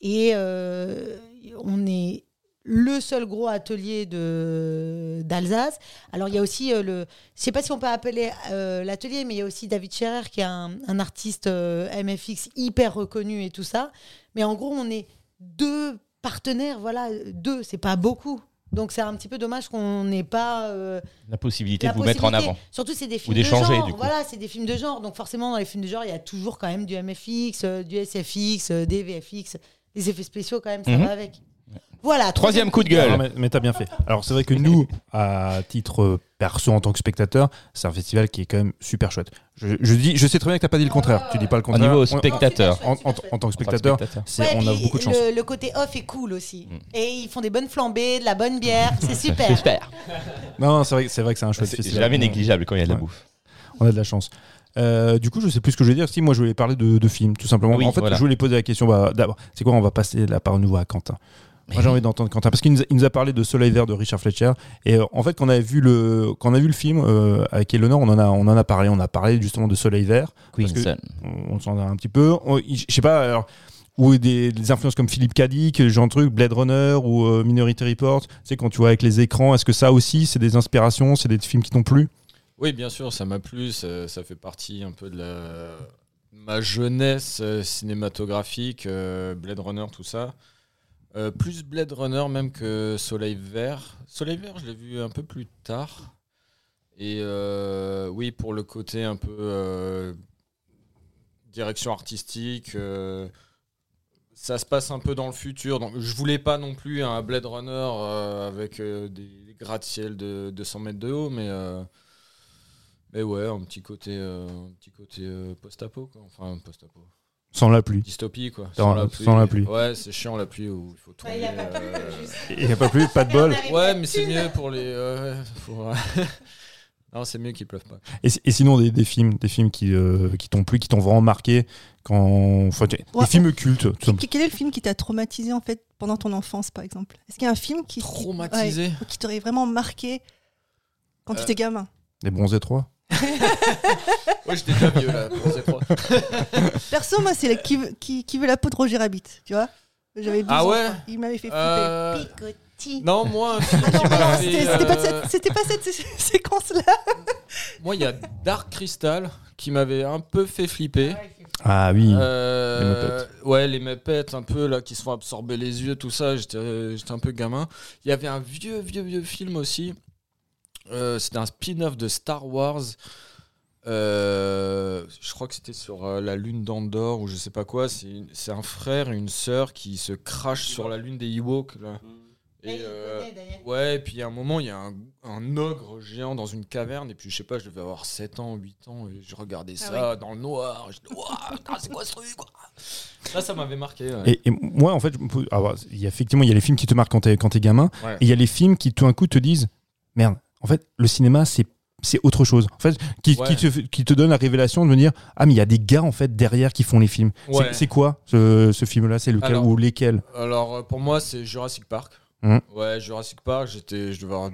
et on est le seul gros atelier de d'Alsace. Alors il y a aussi euh, le, je sais pas si on peut appeler euh, l'atelier, mais il y a aussi David Scherer qui est un, un artiste euh, MFX hyper reconnu et tout ça. Mais en gros, on est deux partenaires, voilà, deux, c'est pas beaucoup. Donc c'est un petit peu dommage qu'on n'ait pas La possibilité la de vous mettre en avant. Surtout, c'est des films de d'échanger, genre. du coup. Voilà, c'est des films de genre. Donc forcément, dans les films de genre, il y a toujours quand même du MFX, du SFX, des VFX. Les effets spéciaux, quand même, ça Mhm. va avec. Voilà. Troisième coup de gueule. Non, mais mais t'as bien fait. Alors c'est vrai que nous, à titre perso en tant que spectateur, c'est un festival qui est quand même super chouette. Je, je dis, je sais très bien que t'as pas dit le contraire. Tu dis pas le Au contraire. niveau On- spectateur. En, en- en tant que spectateur, c'est- Ouais, on a beaucoup de chance. Le, le côté off est cool aussi. Mm. Et ils font des bonnes flambées, de la bonne bière. C'est super. J'espère. Non, non, c'est vrai, c'est vrai que c'est un chouette C'est festival. jamais négligeable quand il y a de la Ouais. bouffe. On a de la chance. Euh, du coup, je sais plus ce que je vais dire. Si moi, je voulais parler de, de films, tout simplement. Oui, en fait, voilà. je voulais poser la question. Bah, D'abord, c'est quoi On va passer la parole nouveau à Quentin. Moi, j'ai envie d'entendre Quentin parce qu'il nous, a- il nous a parlé de Soleil Vert de Richard Fletcher. Et euh, en fait, quand on a vu le, quand on a vu le film euh, avec Eleanor, on en a, on en a parlé. On a parlé justement de Soleil Vert. Parce que- Queenson. on, on s'en a un petit peu. Je sais pas. Alors, ou des, des influences comme Philippe Cadic, de truc, Blade Runner ou euh, Minority Report. Tu sais, quand tu vois avec les écrans, est-ce que ça aussi, c'est des inspirations, c'est des films qui t'ont plu? Oui, bien sûr, ça m'a plu. Ça, ça fait partie un peu de la... ma jeunesse cinématographique, euh, Blade Runner, tout ça. Euh, plus Blade Runner même que Soleil Vert. Soleil Vert, je l'ai vu un peu plus tard. Et euh, oui, pour le côté un peu euh, direction artistique, ça se passe un peu dans le futur. Donc, je voulais pas non plus un Blade Runner avec des, gratte-ciel de 200 mètres de haut, mais, mais ouais, un petit côté, un post-apo, quoi. enfin post-apo, Sans la pluie. dystopie quoi. Sans la- sans la pluie. Ouais, c'est chiant la pluie où il faut. Ouais, il a pas plu, euh, n'y a pas plus, pas de bol. Ouais, mais c'est mieux pour les. euh, pour- non, c'est mieux qu'il pleuve pas. Et, et sinon, des, des films, des films qui, euh, qui t'ont plu, qui t'ont vraiment marqué, quand, enfin, tu- Ouais. des films cultes. tout simplement. Quel est le film qui t'a traumatisé en fait pendant ton enfance par exemple? Est-ce qu'il y a un film qui, qui- Traumatisé ouais, qui t'aurait vraiment marqué quand tu Euh, étais gamin? Les bronzés 3. Ouais, j'étais déjà vieux là. pour ces trois. Perso, moi, c'est la- qui, veut- qui, qui veut la peau de Roger Rabbit, tu vois J'avais 12 Ah ans, ouais quoi. Il m'avait fait flipper. Euh. Non, moi, un film Ah non, qui m'a non, fait, c'était c'était pas, euh, cette- c'était pas cette sé- séquence-là. Moi, il y a Dark Crystal qui m'avait un peu fait flipper. Ah oui. Euh, Les mépettes. Ouais, les mépettes un peu là qui se font absorber les yeux, tout ça. J'étais j'étais un peu gamin. Il y avait un vieux, vieux, vieux film aussi. Euh, c'était un spin-off de Star Wars. Euh, je crois que c'était sur euh, la lune d'Andorre ou je sais pas quoi. C'est c'est un frère et une sœur qui se crachent sur la lune des Ewoks. Là. Et, euh, Ouais, et puis il y a un moment, il y a un, un ogre géant dans une caverne, et puis je sais pas, je devais avoir 7 ans, 8 ans, et je regardais ça dans le noir. Je c'est quoi ce truc quoi? Là, ça m'avait marqué. ouais. Et, et moi, en fait, alors, il y a, effectivement, il y a les films qui te marquent quand t'es, quand t'es gamin, Ouais. et il y a les films qui tout d'un coup te disent Merde, en fait, le cinéma, c'est. C'est autre chose. En fait, qui, Ouais. qui, te, qui te donne la révélation de me dire Ah, mais il y a des gars en fait derrière qui font les films. C'est- Ouais. C'est, quoi ce, ce film-là? C'est lequel Alors- ou lesquels? Alors, euh, pour moi, c'est Jurassic Park. Mhm. Ouais, Jurassic Park, j'étais, je devais avoir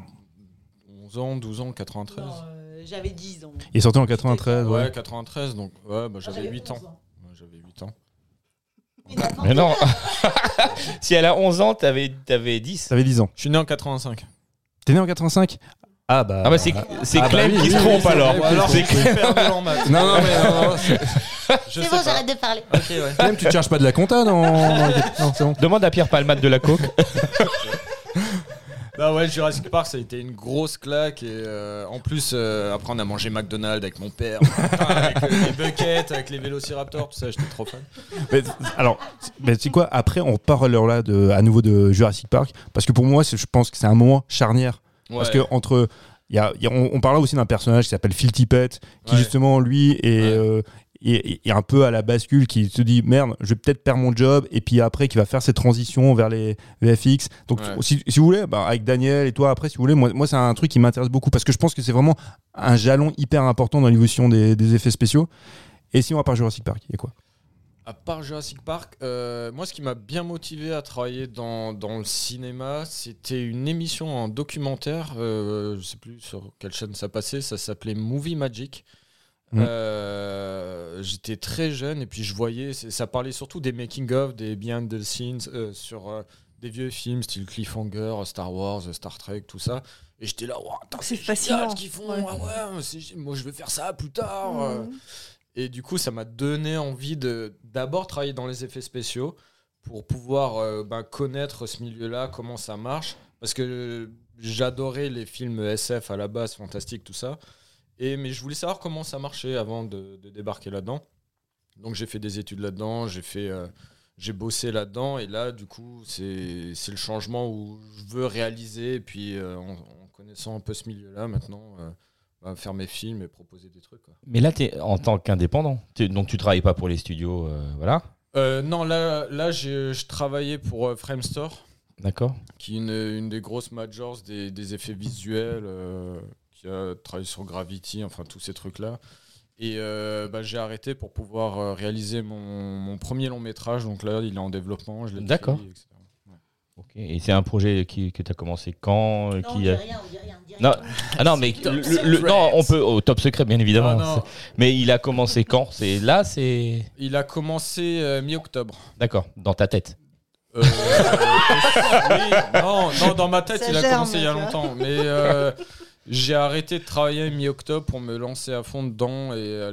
11 ans, 12 ans, 93. Non, euh, J'avais 10 ans. Il est sorti en 93. ouais, Ouais. 93, donc ouais, bah, j'avais J'avais 8 ans. 11 ans. J'avais 8 ans. Mais non. si elle a 11 ans, t'avais avais 10. T'avais 10 ans. Je suis né en 85. T'es né en 85 Ah bah. Ah bah c'est c'est Ah bah Clem oui, qui oui, se trompe alors. Ou alors, C'est maths. Non, non, mais non, non, c'est- bon, j'arrête de parler. Ouais. Même tu te cherches pas de la compta, non Non, c'est bon. Demande à Pierre Palmade de la coke. Bah ouais, Jurassic Park, ça a été une grosse claque. Et euh, en plus, euh, après, on a mangé McDonald's avec mon père, avec euh, les buckets, avec les vélociraptors, tout ça, j'étais trop fan. Mais, alors, mais tu sais quoi Après, on parle là de, à nouveau de Jurassic Park parce que pour moi, c'est- je pense que c'est un moment charnière parce que entre il y a, il y a- on, on aussi d'un personnage qui s'appelle Phil Tippett qui Ouais. justement lui est, Ouais. euh, est- un peu à la bascule qui se dit merde je vais peut-être perdre mon job et puis après qui va faire cette transition vers les VFX donc Ouais. si, si vous voulez bah, avec Daniel et toi après si vous voulez moi, moi c'est un truc qui m'intéresse beaucoup parce que je pense que c'est vraiment un jalon hyper important dans l'évolution des, des effets spéciaux et si on va par Jurassic Park il y a quoi? À part Jurassic Park, euh, moi, ce qui m'a bien motivé à travailler dans, dans le cinéma, c'était une émission en documentaire. euh, je sais plus sur quelle chaîne ça passait. Ça s'appelait Movie Magic. Mhm. Euh, J'étais très jeune et puis je voyais, ça parlait surtout des making-of, des behind the scenes euh, sur euh, des vieux films style Cliffhanger, Star Wars, Star Trek, tout ça. Et j'étais là, attends, C'est fascinant. ce qu'ils font. Ouais. Ah ouais, moi je vais faire ça plus tard. euh. Et du coup, ça m'a donné envie de d'abord travailler dans les effets spéciaux pour pouvoir euh, ben, connaître ce milieu-là, comment ça marche. Parce que j'adorais les films SF à la base, fantastique, tout ça. Et, mais je voulais savoir comment ça marchait avant de, débarquer là-dedans. Donc j'ai fait des études là-dedans, j'ai fait, euh, j'ai bossé là-dedans. Et là, du coup, c'est le changement où je veux réaliser. Et puis, euh, en, connaissant un peu ce milieu-là, maintenant, bah, faire mes films et proposer des trucs. quoi. Mais là, tu es en tant qu'indépendant. Donc, tu travailles pas pour les studios. euh, voilà. Euh, non, là, là je travaillais pour euh, Framestore, D'accord. qui est une, une des grosses majors des, des effets visuels, euh, qui a travaillé sur Gravity, enfin tous ces trucs-là. Et euh, bah, j'ai arrêté pour pouvoir réaliser mon, mon premier long métrage. Donc là, il est en développement. je l'ai D'accord. etc. Et c'est un projet qui, que tu as commencé quand euh, Non, on qui dit a- rien, on dit rien. on dit Non, rien. Ah non, mais le- le- non, on peut au top secret, bien évidemment. Ah, non, mais il a commencé quand? C'est là, c'est il a commencé euh, mi-octobre. d'accord dans ta tête. Euh, oui, non, non, dans ma tête, Ça il a commencé il y a longtemps. Mais euh, j'ai arrêté de travailler mi-octobre pour me lancer à fond dedans et à D'accord.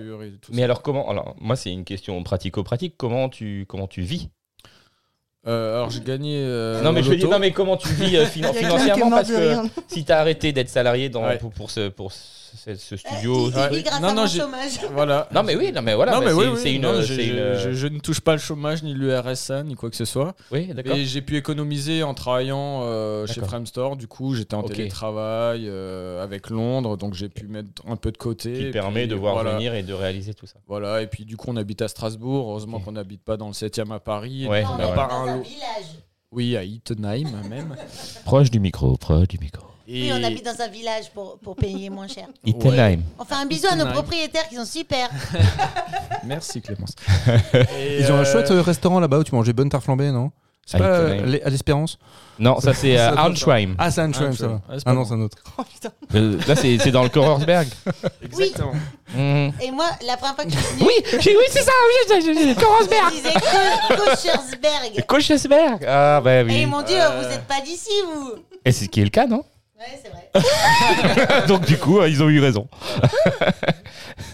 l'écriture et tout Mais ça. alors comment Alors moi, c'est une question pratico-pratique. Comment tu comment tu vis Euh, alors j'ai gagné. euh, Non, mais je loto. non, mais comment tu vis euh, finan- financièrement Parce que si tu as arrêté d'être salarié dans, Ouais. pour, pour ce pour ce, ce Euh, studio. il- il grâce Non, à non, mon j'ai- chômage. Voilà. Non, mais oui, non, mais voilà. non, bah, mais c'est oui, oui, c'est une. non, une- je, je ne touche pas le chômage, ni l'URSA, ni quoi que ce soit. Oui, d'accord. Et j'ai pu économiser en travaillant euh, chez. Framestore. Du coup, j'étais en télétravail euh, avec Londres, donc j'ai pu mettre un peu de côté. Qui et permet puis, de voir voilà. venir et de réaliser tout ça. Voilà, et puis du coup, on habite à Strasbourg. Heureusement qu'on n'habite pas dans le 7e à Paris. Ouais, on n'a pas un village. Oui, à Ittenheim même. Proche du micro, proche du micro. Et... Oui, on habite dans un village pour, pour payer moins cher. Ittenheim. On fait un bisou à nos propriétaires qui sont super. Merci Clémence. Ils ont un chouette euh, restaurant là-bas où tu mangeais bonne tarte flambée, non? C'est À pas euh, à l'Espérance? Non, ça c'est Ça euh, doit Arnschweim. Ah, c'est Anschweim. ça va. Ouais, pas Ah non, c'est un autre. Oh putain. Euh, là, c'est c'est dans le Korersberg. Exactement. Mhm. Et moi, la première fois que je suis venue, Oui, j'ai- oui, c'est ça. Oui, j'ai- je disais Ko- Kochersberg. Kochersberg. Ah bah Et oui. ils m'ont dit, Euh. vous n'êtes pas d'ici, vous. Et c'est ce qui est le cas, non? Ouais, c'est vrai. Donc du coup, euh, ils ont eu raison.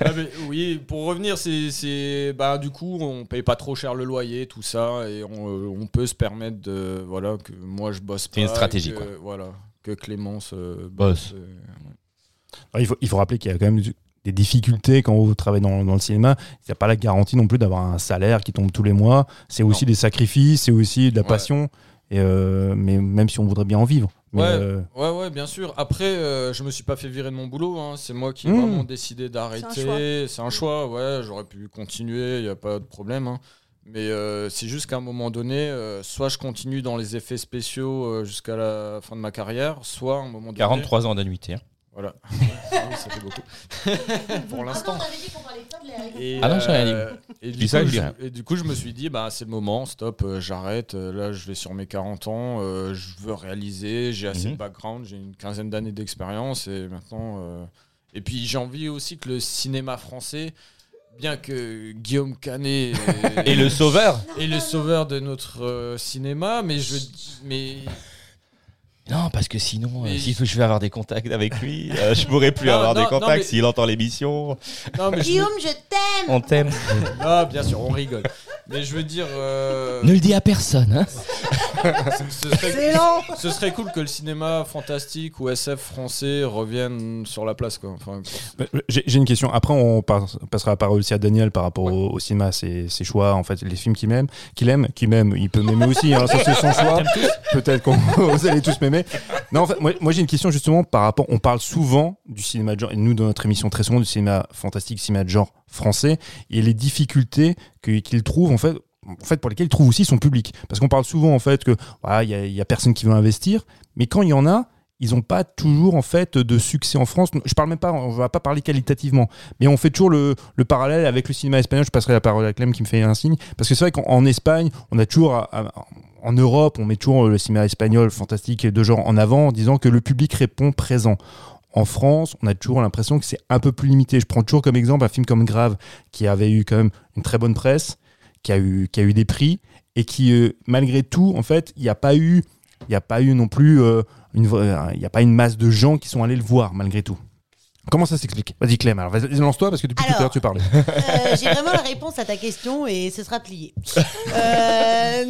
Ah, mais oui, pour revenir, c'est, bah, du coup, on paye pas trop cher le loyer, tout ça, et on, euh, on peut se permettre de, voilà, que moi je bosse pas. C'est une stratégie, que, quoi. Voilà, que Clémence euh, Bosse. euh, il, faut, il faut rappeler qu'il y a quand même des difficultés quand vous travaillez dans, dans le cinéma. Il n'y a pas la garantie non plus d'avoir un salaire qui tombe tous les mois. C'est aussi Non. des sacrifices, c'est aussi de la Ouais. passion. Et euh, mais même si on voudrait bien en vivre. Mais, Ouais. euh, Ouais, ouais, bien sûr. Après, euh, je me suis pas fait virer de mon boulot. hein. C'est moi qui ai Mmh. vraiment décidé d'arrêter. C'est un choix, ouais. J'aurais pu continuer, il n'y a pas de problème. hein. Mais euh, c'est juste qu'à un moment donné, euh, soit je continue dans les effets spéciaux euh, jusqu'à la fin de ma carrière, soit à un moment donné. 43 ans d'annuité. hein. Voilà. ça fait beaucoup. Pour l'instant. Dit l'air. Et, Ah non, j'ai rien euh, et, du coup, je et du coup, je me suis dit, bah, c'est le moment, stop, euh, j'arrête. euh, là, je vais sur mes 40 ans, euh, je veux réaliser, j'ai assez Mhm. de background, j'ai une quinzaine d'années d'expérience et maintenant. euh, Et puis, j'ai envie aussi que le cinéma français, bien que Guillaume Canet est, Et le sauveur est le sauveur de notre euh, cinéma, mais je. Mais. Non, parce que sinon, euh, si je vais avoir des contacts avec lui, euh, je pourrais plus Non, avoir non, des non, contacts mais- s'il entend l'émission. Non, mais je me- Guillaume, je t'aime. On t'aime. Ah, bien sûr, on rigole. Mais je veux dire, euh, Ne le dis à personne. hein. ce, serait, Excellent ce serait cool que le cinéma fantastique ou SF français revienne sur la place. Quoi. Enfin, Bah, J'ai j'ai une question. Après, on par- passera la parole aussi à Daniel par rapport au, au cinéma, ses, ses choix, en fait, les films qu'il aime, qu'il aime, qu'il m'aime. Il peut m'aimer aussi, hein, ça c'est son choix. Peut-être qu'on vous allez tous m'aimer. Non, en fait, moi, moi, j'ai une question justement par rapport. On parle souvent du cinéma de genre, et nous dans notre émission très souvent du cinéma fantastique, cinéma de genre français, et les difficultés qu'il trouve en fait. Pour lesquelles il trouve aussi son public. Parce qu'on parle souvent en fait que voilà, il y, a- personne qui veut investir, mais quand il y en a, ils n'ont pas toujours en fait de succès en France. Je parle même pas, on va pas parler qualitativement, mais on fait toujours le, le parallèle avec le cinéma espagnol. Je passerai la parole à Clem qui me fait un signe, parce que c'est vrai qu'en en Espagne, on a toujours, en Europe, on met toujours le cinéma espagnol fantastique de genre en avant, en disant que le public répond présent. En France, on a toujours l'impression que c'est un peu plus limité. Je prends toujours comme exemple un film comme Grave, qui avait eu quand même une très bonne presse, qui a eu, qui a eu des prix, et qui, euh, malgré tout, en fait, il n'y a pas eu, il n'y a pas eu non plus euh, une, il n'y a pas une masse de gens qui sont allés le voir, malgré tout. Comment ça s'explique? Vas-y Clem, alors vas-y, lance-toi parce que depuis tout à l'heure tu parlais. Euh, J'ai vraiment la réponse à ta question et ce sera plié.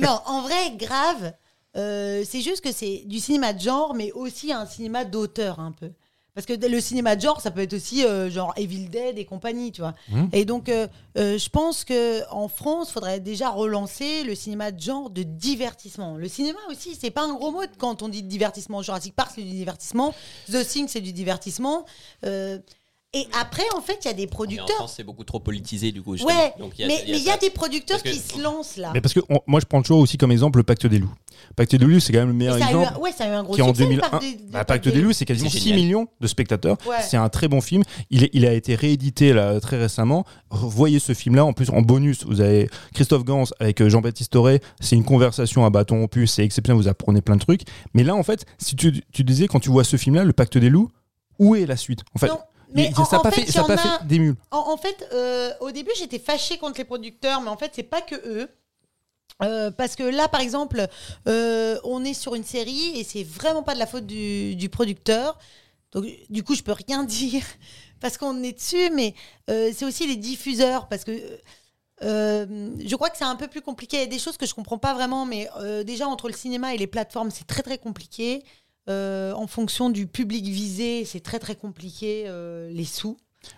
Non, en vrai, grave. c'est juste que c'est du cinéma de genre, mais aussi un cinéma d'auteur un peu. Parce que le cinéma de genre, ça peut être aussi euh, genre Evil Dead et compagnie, tu vois. Mhm. Et donc, euh, euh, je pense que en France, il faudrait déjà relancer le cinéma de genre de divertissement. Le cinéma aussi, c'est pas un gros mot quand on dit divertissement. Jurassic Park, c'est du divertissement. The Thing, c'est du divertissement. Et après, en fait, il y a des Et en producteurs. France, c'est beaucoup trop politisé, du coup. justement. Ouais, Donc, mais mais il y a des producteurs que- qui se lancent là. Mais parce que on- moi je prends toujours aussi comme exemple le Pacte des loups. Pacte des loups, c'est quand même le meilleur ça, a eu exemple. un, ouais, ça a eu un gros qui en succès. le 2001, Parc des- le bah, Pacte des loups, c'est quasiment C'est 6 génial. millions de spectateurs. Ouais. C'est un très bon film. Il, est- il a été réédité là, très récemment. Voyez ce film-là. En plus, en bonus, vous avez Christophe Gans avec euh, Jean-Baptiste Auré. C'est une conversation à bâton rompu. C'est exceptionnel. Vous apprenez plein de trucs. Mais là, en fait, si tu, tu disais, quand tu vois ce film-là, Le Pacte des loups, où est la suite? En fait, Non, mais en- ça n'a pas fait, ça pas en a- fait d'émule. En, en fait, euh, au début, j'étais fâchée contre les producteurs, mais en fait, c'est pas que eux. Euh, parce que là, par exemple, euh, on est sur une série et c'est vraiment pas de la faute du, du producteur. Donc, du coup, je peux rien dire parce qu'on est dessus, mais c'est aussi les diffuseurs parce que. euh, je crois que c'est un peu plus compliqué. Il y a des choses que je comprends pas vraiment, mais euh, déjà entre le cinéma et les plateformes, c'est très très compliqué. Euh, en fonction du public visé, c'est très très compliqué euh, les sous.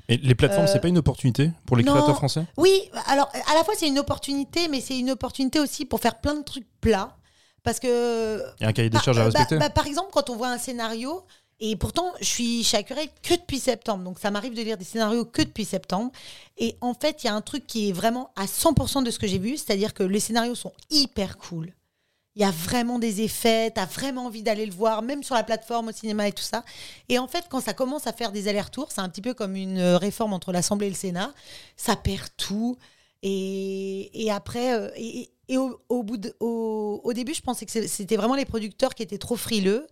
Et les plateformes, Euh, c'est pas une opportunité pour les non. créateurs français? Oui, alors à la fois c'est une opportunité, mais c'est une opportunité aussi pour faire plein de trucs plats. Parce que. Il y a un cahier des par- charges à bah, respecter. bah, par exemple, quand on voit un scénario, et pourtant je suis chez Accurate que depuis septembre, donc ça m'arrive de lire des scénarios que depuis septembre. Et en fait, il y a un truc qui est vraiment à 100% de ce que j'ai vu, c'est-à-dire que les scénarios sont hyper cool. Il y a vraiment des effets, tu as vraiment envie d'aller le voir, même sur la plateforme, au cinéma et tout ça. Et en fait, quand ça commence à faire des allers-retours, c'est un petit peu comme une euh, réforme entre l'Assemblée et le Sénat, ça perd tout. Et, après, euh, et, au, début, je pensais que c'était vraiment les producteurs qui étaient trop frileux.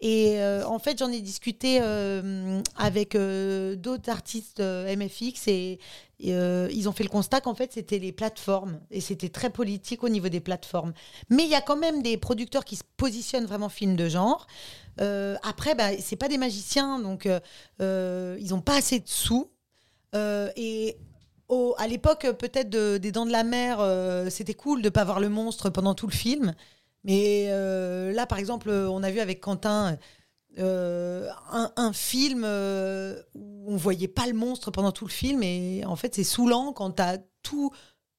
Et euh, en fait, j'en ai discuté euh, avec euh, d'autres artistes MFX et, ils ont fait le constat qu'en fait, c'était les plateformes et c'était très politique au niveau des plateformes. Mais il y a quand même des producteurs qui se positionnent vraiment film de genre. Après, bah, c'est pas des magiciens, donc ils ont pas assez de sous. Et à l'époque, peut-être de- des Dents de la Mer, c'était cool de pas voir le monstre pendant tout le film. Mais euh, là, par exemple, on a vu avec Quentin euh, un, un film euh, où on voyait pas le monstre pendant tout le film. Et en fait, c'est saoulant quand t'as tout,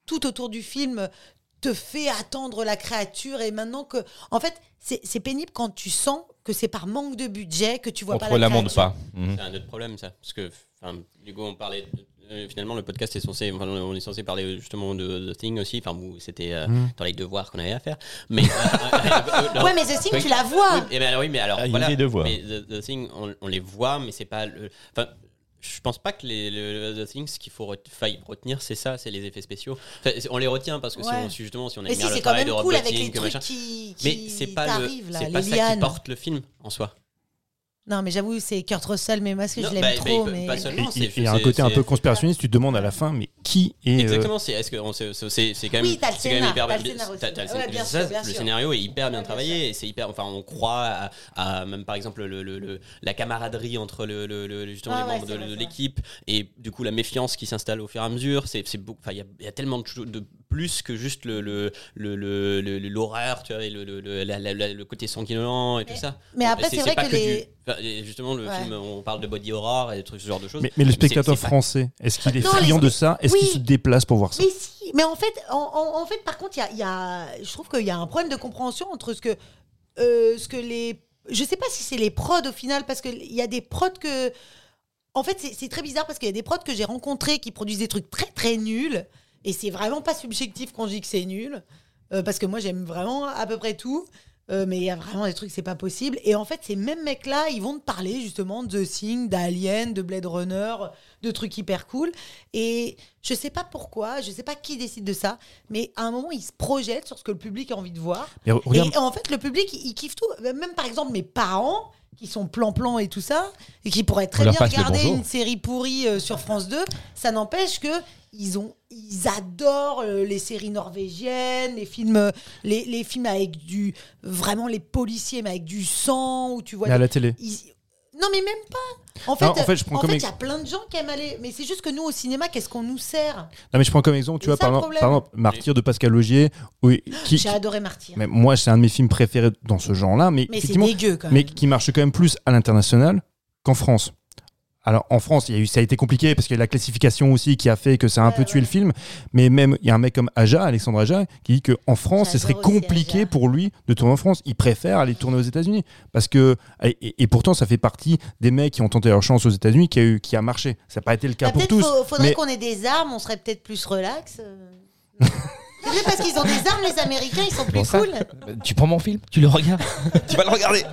tout autour du film te fait attendre la créature. Et maintenant que. En fait, c'est c'est pénible quand tu sens que c'est par manque de budget que tu vois On pas la la créature. pas. Mhm. C'est un autre problème, ça. Parce que, coup, on parlait. de- euh, finalement, le podcast est censé. enfin, on est censé parler justement de The Thing aussi. Enfin, où c'était euh, Mhm. dans les devoirs qu'on avait à faire. Mais. euh, euh. Ouais, mais The Thing, Oui. tu la vois. Oui, eh ben, alors, oui, mais alors. Ah, il y a voilà. des devoirs. Mais The, The Thing, on, on les voit, mais c'est pas. Le, enfin, je pense pas que les, le, The Thing, ce qu'il faut faille retenir, c'est ça, c'est les effets spéciaux. Enfin, on les retient parce que si Ouais. on, si justement, si on Mais aime si, bien le c'est quand travail même de cool avec les trucs machin. qui, Mais qui c'est pas, le, c'est pas ça qui porte le film en soi. Non, mais j'avoue, c'est Kurt Russell, mais moi, parce que Non, je l'aime bah, trop. bah, mais... pas Et seulement. Il c'est- il y a un côté un peu conspirationniste. Tu te demandes à la fin, mais qui est. euh, Exactement, c'est est-ce que on- c'est c'est c'est quand même Oui, t'as le c'est quand même scénar, hyper t'as le bien- scénar aussi. Ouais, bien ça, sûr, bien le scénario est hyper bien Ouais, travaillé et c'est hyper enfin on croit à, à même par exemple le, le- le- la camaraderie entre le, le- le- justement les ouais, membres de, l'équipe et du coup la méfiance qui s'installe au fur et à mesure c'est c'est beaucoup enfin il y a, il y a tellement de, cho- de plus que juste le le- le- le- le- le- l'horreur, tu vois, et le, le, le- la- la- la- le côté sanguinolent et tout ça. mais après, c'est vrai que les- enfin, et justement, le Ouais. film, on parle de body horror et des trucs, ce genre de choses. Mais, mais le spectateur français, est-ce qu'il est Non, friand les- de ça Est-ce oui. qu'il se déplace pour voir ça Mais si, mais en fait, en, en- en fait par contre, il y a, il y a- je trouve qu'il y a un problème de compréhension entre ce que, euh, ce que les. Je sais pas si c'est les prods au final, parce qu'il y a des prods que. En fait, c'est- c'est très bizarre parce qu'il y a des prods que j'ai rencontrés qui produisent des trucs très très nuls. Et c'est vraiment pas subjectif quand je dis que c'est nul. euh, parce que moi, j'aime vraiment à peu près tout. Euh, mais il y a vraiment des trucs, c'est pas possible. Et en fait, ces mêmes mecs-là, ils vont te parler justement de The Thing, d'Alien, de Blade Runner, de trucs hyper cool. Et je sais pas pourquoi, je sais pas qui décide de ça, mais à un moment, ils se projettent sur ce que le public a envie de voir. Mais re- regarde, Et en fait, le public, il, il kiffe tout. Même par exemple, mes parents, qui sont plan-plan et tout ça, et qui pourraient très bien regarder une série pourrie euh, sur France 2, ça n'empêche que ils ont, ils adorent euh, les séries norvégiennes, les films, euh, les, les films avec du, vraiment les policiers, mais avec du sang, où tu vois. mais à la télé. ils- Non, mais même pas. En fait, Non, en fait, je prends en comme fait, il y a plein de gens qui aiment aller. Mais c'est juste que nous, au cinéma, qu'est-ce qu'on nous sert? Non, mais je prends comme exemple, tu vois, par le exemple, problème. par exemple, Martyr de Pascal Logier, oui, qui, J'ai adoré Martyr. mais moi, c'est un de mes films préférés dans ce genre-là, mais, Mais c'est effectivement, dégueu quand même. mais qui marche quand même plus à l'international qu'en France. Alors en France, il y a eu, ça a été compliqué parce qu'il y a la classification aussi qui a fait que ça a un Ouais, peu tué ouais. le film. Mais même, il y a un mec comme Aja, Alexandre Aja, qui dit qu'en France, ce serait compliqué Aja. pour lui de tourner en France. Il préfère aller tourner aux États-Unis. Parce que, et, pourtant, ça fait partie des mecs qui ont tenté leur chance aux États-Unis qui a, eu, qui a marché. Ça n'a pas été le cas Bah, pour peut-être tous. faut- faudrait mais- qu'on ait des armes, on serait peut-être plus relax. euh. C'est vrai, parce qu'ils ont des armes, les Américains, ils sont plus Bon, ça- cool. Tu prends mon film Tu le regardes Tu vas le regarder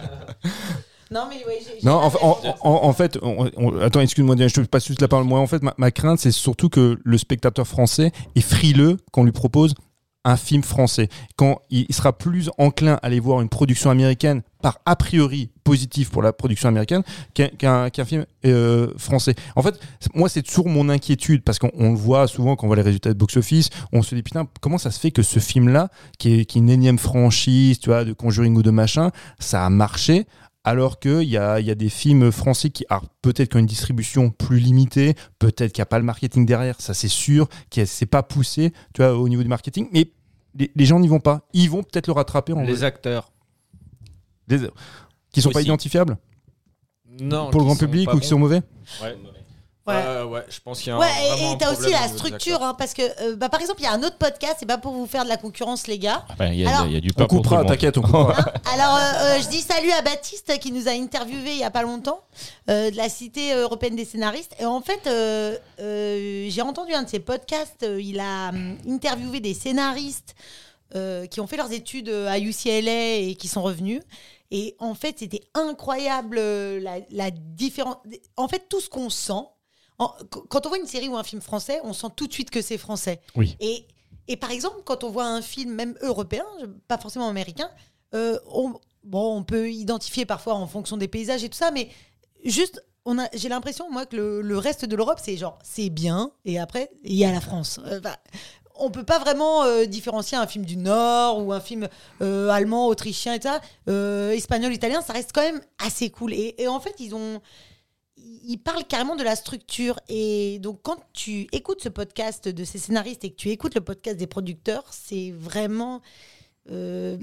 Non, mais oui, j'ai- Non, en, fait- en- en fait, on- on- attends, excuse-moi, je te passe juste la parole. Moi, en fait, ma, ma crainte, c'est surtout que le spectateur français est frileux qu'on lui propose un film français. Quand il sera plus enclin à aller voir une production américaine par a priori positif pour la production américaine qu'un film euh, français. En fait, moi, c'est toujours mon inquiétude parce qu'on on le voit souvent quand on voit les résultats de box-office, on se dit putain, comment ça se fait que ce film-là, qui est, qui est une énième franchise, tu vois, de Conjuring ou de machin, ça a marché alors qu'il y a, il y a des films français qui, peut-être qui ont une distribution plus limitée, peut-être qu'il n'y a pas le marketing derrière, ça c'est sûr, que c'est pas poussé, tu vois, au niveau du marketing, mais les, les gens n'y vont pas. Ils vont peut-être le rattraper en Les acteurs. Des- qui sont pas identifiables Non. pour le qui grand public ou qui sont mauvais. Ouais. Ouais. Ouais, ouais, je pense qu'il y a un, Ouais, vraiment et- un t'as aussi la structure, hein, parce que, euh, bah, par exemple, il y a un autre podcast, c'est pas pour vous faire de la concurrence, les gars. Enfin, Il y, a- Alors- il y a du On coupera, monde. t'inquiète, on coupera. Hein Alors, euh, euh, je dis salut à Baptiste qui nous a interviewé il y a pas longtemps euh, de la Cité européenne des scénaristes. Et en fait, euh, euh, j'ai entendu un de ses podcasts. euh, il a hum, interviewé des scénaristes euh, qui ont fait leurs études euh, à UCLA et qui sont revenus. Et en fait, c'était incroyable euh, la, la différence. En fait, tout ce qu'on sent. En- quand on voit une série ou un film français, on sent tout de suite que c'est français. Oui. Et, et par exemple, quand on voit un film, même européen, pas forcément américain, euh, on, bon, on peut identifier parfois en fonction des paysages et tout ça, mais juste, j'ai l'impression, moi, que le, le reste de l'Europe, c'est genre, c'est bien, et après, il y a la France. Euh, bah, on peut pas vraiment euh, différencier un film du Nord ou un film euh, allemand, autrichien et ça, espagnol, italien, ça reste quand même assez cool. Et, et en fait, ils ont, ils parlent carrément de la structure. Et donc, quand tu écoutes ce podcast de ces scénaristes et que tu écoutes le podcast des producteurs, c'est vraiment euh,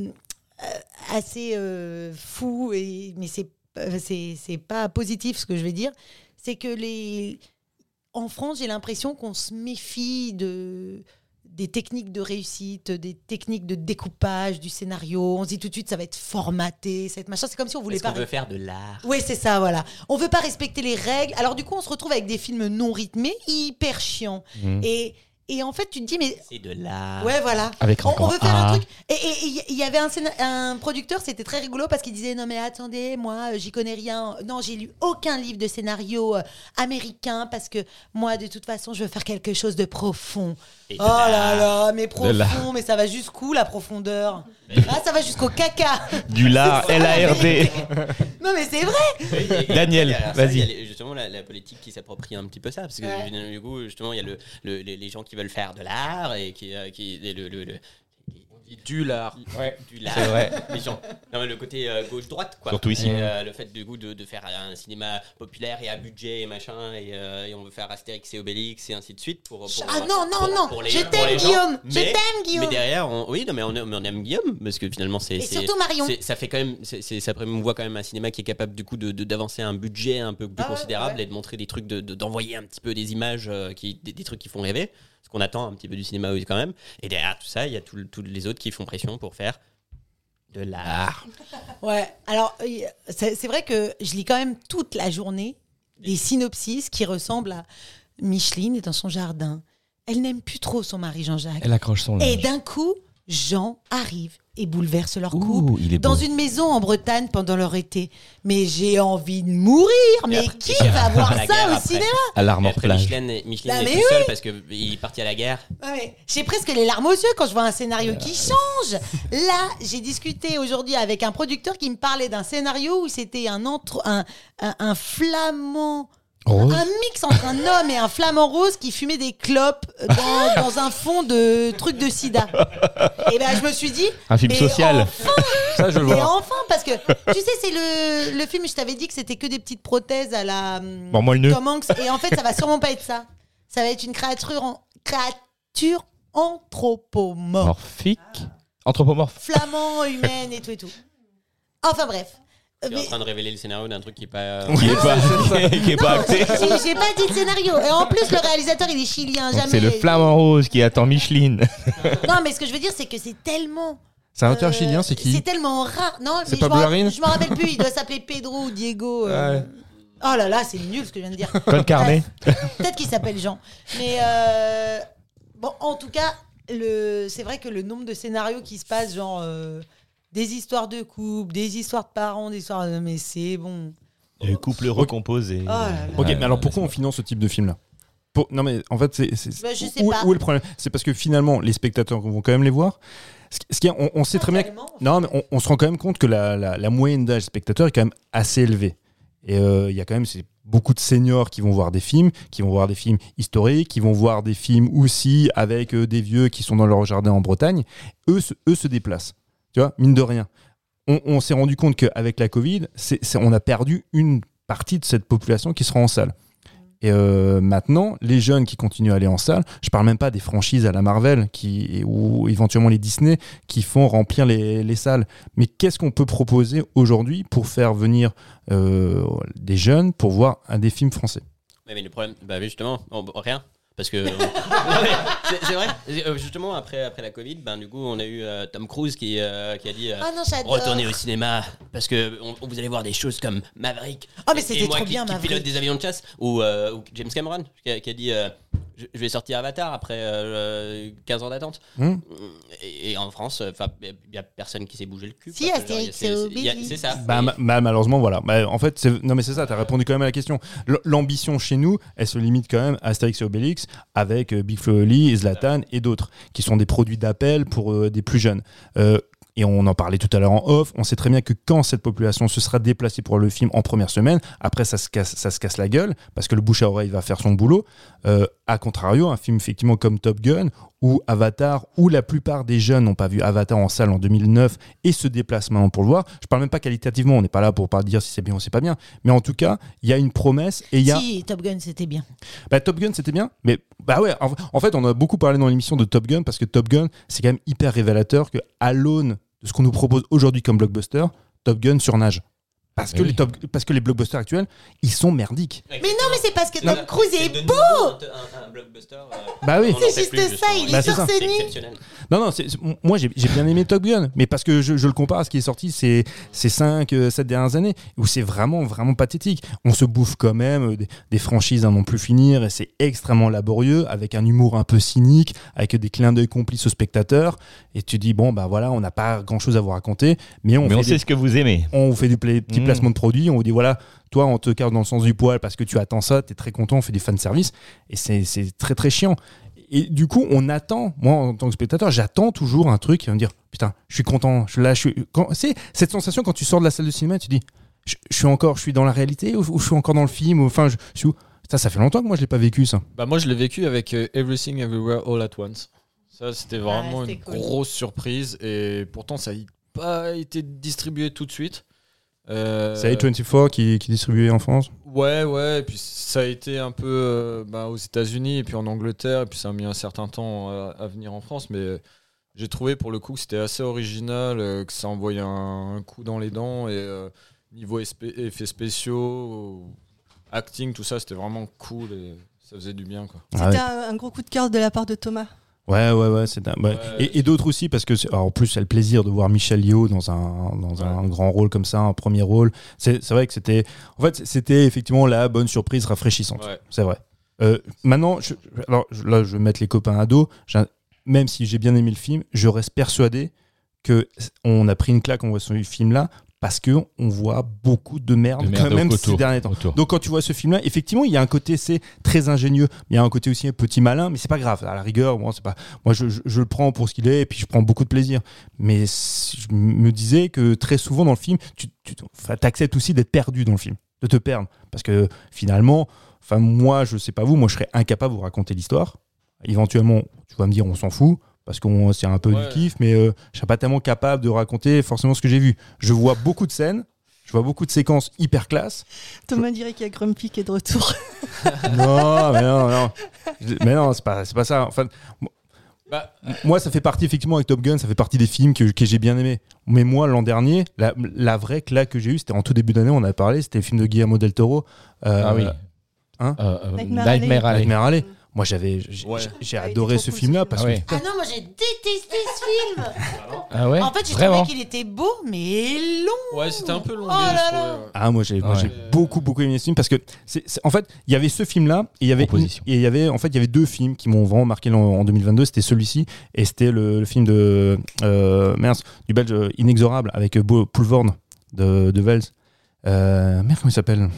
assez euh, fou. Et, mais euh, c'est c'est pas positif ce que je vais dire. C'est que les. En France, j'ai l'impression qu'on se méfie de des techniques de réussite, des techniques de découpage du scénario. On se dit tout de suite, ça va être formaté, ça va être machin. C'est comme si on voulait Est-ce pas. veut faire de l'art Oui, c'est ça, voilà. On veut pas respecter les règles. Alors du coup, on se retrouve avec des films non rythmés, hyper chiants. Mhm. Et, et en fait, tu te dis, mais C'est de l'art. ouais, voilà. Avec On, on veut faire un un. truc. Et il y avait un, un producteur, c'était très rigolo parce qu'il disait non mais attendez, moi euh, j'y connais rien. Non, j'ai lu aucun livre de scénario euh, américain parce que moi de toute façon je veux faire quelque chose de profond. Et de Oh là là, mais profond, mais ça va jusqu'où la profondeur? Ah, ça va jusqu'au caca. Du lard, L-A-R-D. Non mais c'est vrai. Daniel, vas-y. Il y a les- justement la, la politique qui s'approprie un petit peu ça, parce que Ouais. du coup, justement, il y a le, le- les, les gens qui veulent faire de l'art et qui, euh, qui et le, le- le- dit du lard. Ouais. du lard. C'est vrai. Les gens. Non, mais le côté euh, gauche-droite, quoi. Surtout ici. Et, euh, le fait du coup de, de faire un cinéma populaire et à budget et machin, et, euh, et on veut faire Astérix et Obélix et ainsi de suite pour. pour Ah non, non, pour- non, pour les- je t'aime. Guillaume, je Mais- t'aime, Guillaume. Mais derrière, on, oui, non, mais on, mais on aime Guillaume parce que finalement, c'est. Et c'est- surtout Marion. c'est- Ça fait quand même. c'est- c'est- ça promouvoit quand même un cinéma qui est capable du coup de de- d'avancer un budget un peu plus Ah considérable ouais. et de montrer des trucs, de- de- d'envoyer un petit peu des images, euh, qui, des, des trucs qui font rêver. Ce qu'on attend un petit peu du cinéma aussi quand même. Et derrière tout ça, il y a tout- tous les autres qui font pression pour faire de l'art. Ouais, alors euh, c'est vrai que je lis quand même toute la journée des synopsis qui ressemblent à Micheline est dans son jardin. Elle n'aime plus trop son mari Jean-Jacques. Elle accroche son Et linge. d'un coup, Jean arrive et bouleverse leur Ouh, couple il est dans beau. une maison en Bretagne pendant leur été. Mais j'ai envie de mourir. Mais après- qui va voir ça au après. cinéma À plage. Micheline, Bah, est tout oui. seul parce qu'il est parti à la guerre. Ouais, J'ai presque les larmes aux yeux quand je vois un scénario qui change. Là, j'ai discuté aujourd'hui avec un producteur qui me parlait d'un scénario où c'était un, entre, un, un, un flamand. Rose. Un mix entre un homme et un flamant rose qui fumait des clopes dans, dans un fond de truc de sida. Et ben je me suis dit. Un film mais social. Enfin, Ça, je le mais vois. enfin, parce que tu sais, c'est le, le film, je t'avais dit que c'était que des petites prothèses à la hum, Bon, moi, le nœud. Tom Hanks. Et en fait, ça va sûrement pas être ça. Ça va être une créature, en, créature anthropomorphe. Morphique. Anthropomorphe. Flamand, humaine et tout et tout. Enfin bref. Euh, Tu es en train de révéler le scénario d'un truc qui est pas. Qui est pas, qui est pas acté. J'ai j'ai pas dit le scénario. Et en plus, le réalisateur, il est chilien. Donc, Jamais. C'est le flamant rose qui attend Micheline. Non, mais ce que je veux dire, c'est que c'est tellement. C'est un auteur euh, chilien, c'est C'est qui tellement rare. Non, C'est mais pas je m'en- Je m'en rappelle plus. Il doit s'appeler Pedro ou Diego. euh. Ouais. Oh là là, c'est nul ce que je viens de dire. Con Carne. Peut-être qu'il s'appelle Jean. Mais euh, bon, en tout cas, le... c'est vrai que le nombre de scénarios qui se passent, genre euh, des histoires de couple, des histoires de parents, des histoires de. Mais c'est bon. Le couple recomposé. Oh là là. Ok, mais alors pourquoi on finance ce type de film-là Pour- Non, mais en fait, c'est. Bah, où, est le problème C'est parce que finalement, les spectateurs vont quand même les voir. Ce qui- est- on, on sait très bien. que-. Non, mais on, on se rend quand même compte que la, la- la moyenne d'âge spectateur est quand même assez élevée. Et euh, il y a quand même c'est beaucoup de seniors qui vont voir des films, qui vont voir des films historiques, qui vont voir des films aussi avec euh, des vieux qui sont dans leur jardin en Bretagne. Eux, se- eux se déplacent. Tu vois, mine de rien. On, s'est rendu compte qu'avec la Covid, on a perdu une partie de cette population qui sera en salle. Et euh, maintenant, les jeunes qui continuent à aller en salle, je parle même pas des franchises à la Marvel ou éventuellement les Disney qui font remplir les, les salles. Mais qu'est-ce qu'on peut proposer aujourd'hui pour faire venir euh, des jeunes pour voir des films français? Mais le problème, bah justement, rien. Parce que. C'est vrai. Euh, Justement, après, après la Covid, ben, du coup, on a eu euh, Tom Cruise qui, euh, qui a dit. euh, Ah non, j'adore. Retournez au cinéma parce que on- vous allez voir des choses comme Maverick. Oh, mais c'était trop qui, bien, qui Maverick. pilote des avions de chasse ou, euh, ou James Cameron qui a, qui a dit euh, je, je vais sortir Avatar après euh, 15 ans d'attente. Hmm et, et en France, enfin, il y a personne qui s'est bougé le cul. Si, c'est- ça. Bah, Et- ma- bah, malheureusement, voilà. Bah, en fait, c'est- non mais c'est ça, tu as répondu quand même à la question. L'ambition chez nous, elle se limite quand même à Astérix et Obélix avec euh, Big Flo et Oli, Zlatan et d'autres, qui sont des produits d'appel pour euh, des plus jeunes. Euh, et on en parlait tout à l'heure en off, on sait très bien que quand cette population se sera déplacée pour le film en première semaine, après ça se casse, ça se casse la gueule, parce que le bouche à oreille va faire son boulot. Euh, a contrario, un film effectivement comme Top Gun ou Avatar, où la plupart des jeunes n'ont pas vu Avatar en salle en 2009 et se déplacent maintenant pour le voir. Je parle même pas qualitativement, on n'est pas là pour pas dire si c'est bien ou c'est pas bien, mais en tout cas, il y a une promesse et il y a Si, Top Gun, c'était bien. bah, Top Gun, c'était bien, mais bah ouais, en, en fait, on a beaucoup parlé dans l'émission de Top Gun parce que Top Gun, c'est quand même hyper révélateur que à l'aune de ce qu'on nous propose aujourd'hui comme blockbuster, Top Gun surnage. Parce que, Oui. les top, parce que les blockbusters actuels, ils sont merdiques. Mais non, mais c'est parce que. Tom Cruise est beau un, blockbuster. euh, Bah oui. C'est juste plus, ça, il est Bah, c'est sur. Non, non, moi j'ai bien aimé Top Gun, mais parce que je, je le compare à ce qui est sorti ces, ces 5, 7 dernières années, où c'est vraiment, vraiment pathétique. On se bouffe quand même euh, des, des franchises à non plus finir, et c'est extrêmement laborieux, avec un humour un peu cynique, avec des clins d'œil complices aux spectateurs, et tu dis, bon, bah voilà, on n'a pas grand chose à vous raconter, mais on Mais fait on des- sait ce que vous aimez. on vous fait des pla- petits Mm. placements de produits, on vous dit voilà, toi on te carre dans le sens du poil parce que tu attends ça, t'es très content, on fait du fan service et c'est c'est très très chiant. Et du coup, on attend, moi en tant que spectateur, j'attends toujours un truc qui va me dire putain, je suis content, je, là, je suis. quand- C'est cette sensation quand tu sors de la salle de cinéma, tu dis je, je suis encore, je suis dans la réalité ou, ou je suis encore dans le film, ou, enfin, je, je suis où? Ça, ça fait longtemps que moi je l'ai pas vécu ça. Bah moi je l'ai vécu avec euh, Everything Everywhere All at Once. Ça, c'était vraiment c'était une cool. grosse surprise. Et pourtant, ça n'a pas été distribué tout de suite. Euh, C'est A24 qui, qui distribuait en France. Ouais, ouais. Et puis ça a été un peu euh, bah, aux États-Unis et puis en Angleterre. Et puis ça a mis un certain temps à, à venir en France. Mais euh, j'ai trouvé pour le coup que c'était assez original, euh, que ça envoyait un, un coup dans les dents. Et euh, niveau effets spéciaux, acting, tout ça, c'était vraiment cool. Et ça faisait du bien. Ah C'était ouais. un, un gros coup de cœur de la part de Thomas. Ouais, ouais, ouais. c'est ouais. Et, et d'autres aussi, parce que alors, en plus, c'est le plaisir de voir Michel Yeoh dans un, dans un grand rôle comme ça, un premier rôle. C'est vrai que c'était. En fait, c'était effectivement la bonne surprise rafraîchissante. Ouais. C'est vrai. Euh, maintenant, je- alors là, je vais mettre les copains à dos. Même si j'ai bien aimé le film, je reste persuadé que on a pris une claque en voit ce film-là parce que on voit beaucoup de merde, De merde quand même autour. ces derniers temps. Autour. Donc quand tu vois ce film-là, effectivement, il y a un côté c'est très ingénieux, mais il y a un côté aussi un petit malin, mais c'est pas grave. À la rigueur, moi, c'est pas. Moi, je, je- je le prends pour ce qu'il est, et puis je prends beaucoup de plaisir. Mais je me disais que très souvent dans le film, tu, tu acceptes aussi d'être perdu dans le film, de te perdre, parce que finalement, enfin moi, je sais pas vous, moi, je serais incapable de vous raconter l'histoire. Éventuellement, tu vas me dire, on s'en fout. Parce que c'est un peu Ouais. du kiff, mais euh, je serais pas tellement capable de raconter forcément ce que j'ai vu. Je vois beaucoup de scènes, je vois beaucoup de séquences hyper classe, Thomas dirait qu'il y a Grumpy qui est de retour. non, mais non, non. Je- Mais non, c'est pas, c'est pas ça. Enfin, Bah, moi, ça fait partie, effectivement, avec Top Gun, ça fait partie des films que, que j'ai bien aimés. Mais moi, l'an dernier, la, la vraie claque que j'ai eue, c'était en tout début d'année, on a parlé, c'était le film de Guillermo del Toro. euh, Ah oui. Hein Euh, euh, Nightmare Nightmare Alley. Nightmare Alley. Moi, j'avais, j'ai Ouais. Ah, adoré ce cool, film-là ce parce film. que. Ah non, moi j'ai détesté ce film. Ah ouais en fait, Vraiment trouvé qu'il était beau, mais long. ouais, c'était un peu long. Oh là je là. trouvais. Ah moi j'ai moi, Ouais. j'ai beaucoup beaucoup aimé ce film parce que c'est en fait il y avait ce film là et il y avait et il y avait en fait il y avait deux films qui m'ont vraiment marqué en, en 2022 c'était celui-ci et c'était le, le film de euh, mince du belge euh, inexorable avec euh, Bo Poulvorne de, de Vels euh, merde comment il s'appelle?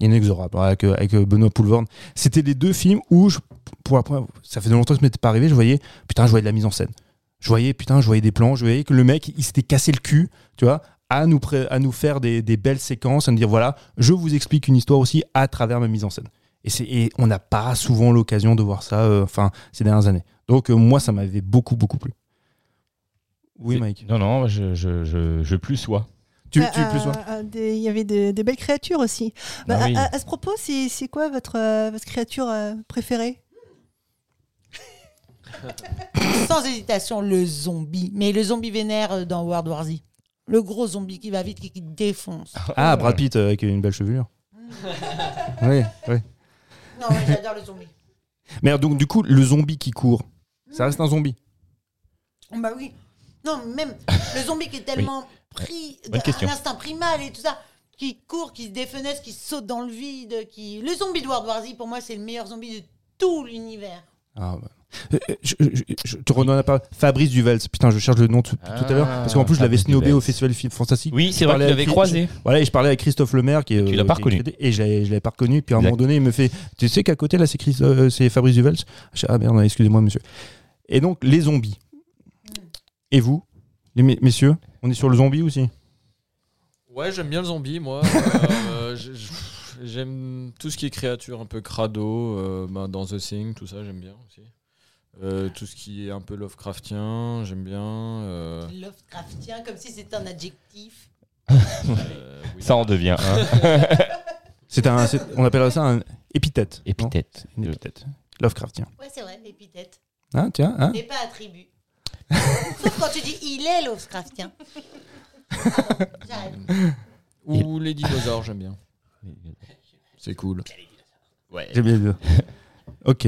Inexorable ouais, avec, euh, avec euh, Benoît Poulvorne c'était les deux films où je, pour la première- ça faisait longtemps que ça m'était pas arrivé je voyais putain je voyais de la mise en scène je voyais putain je voyais des plans je voyais que le mec il s'était cassé le cul tu vois à nous, pré- à nous faire des, des belles séquences, à nous dire voilà, je vous explique une histoire aussi à travers ma mise en scène. Et, c'est- et on n'a pas souvent l'occasion de voir ça euh, enfin, ces dernières années. Donc euh, moi, ça m'avait beaucoup, beaucoup plu. Oui, Mike. Non, non, je, je, je, je plus sois. Tu, Euh, tu euh, euh, Il y avait des, des belles créatures aussi. Bah, Ah oui. à, à ce propos, c'est c'est quoi votre, euh, votre créature euh, préférée? Sans hésitation, le zombie. Mais le zombie vénère dans World War Z. Le gros zombie qui va vite, qui, qui défonce. Ah, Brad Pitt euh, avec une belle chevelure. oui, oui. Non, mais j'adore le zombie. Mais donc, du coup, le zombie qui court, ça reste un zombie? Bah oui. Non, même le zombie qui est tellement pris Bonne question. d'un instinct primal et tout ça, qui court, qui se défenestre, qui saute dans le vide, qui. Le zombie de World War Z, pour moi, c'est le meilleur zombie de tout l'univers. Ah, euh, je, je- je te redonne la parole. Fabrice Duvels. Putain, je cherche le nom tout, tout à l'heure. Ah, Parce qu'en plus, je l'avais snobé au. Festival du film fantastique. Oui, Je c'est vrai que avec l'avais croisé. Voilà, et je parlais avec Christophe Lemaire qui. Tu l'as euh, pas reconnu. Et je l'avais je pas reconnu. Puis à un Exact. moment donné, il me fait Tu sais qu'à côté, là, c'est euh, c'est Fabrice Duvels Je Ah merde, excusez-moi, monsieur. Et donc, les zombies. Et vous, les me- messieurs, on est sur le zombie aussi Ouais, j'aime bien le zombie, moi. Euh, j'aime tout ce qui est créature un peu crado, euh, ben, dans The Thing, tout ça, j'aime bien aussi. Euh, tout ce qui est un peu Lovecraftien, j'aime bien. euh, Lovecraftien, comme si c'était un adjectif. euh, oui. Ça en devient. C'est un, c'est- On appellerait ça un épithète. Épithète. Une épithète. Lovecraftien. Ouais, c'est vrai, l'épithète. Hein, tiens, hein? Mais pas attribut. Sauf quand tu dis il est Lovecraftien. Ou les dinosaures, j'aime bien. C'est cool. Ouais. J'ai bien. Ok.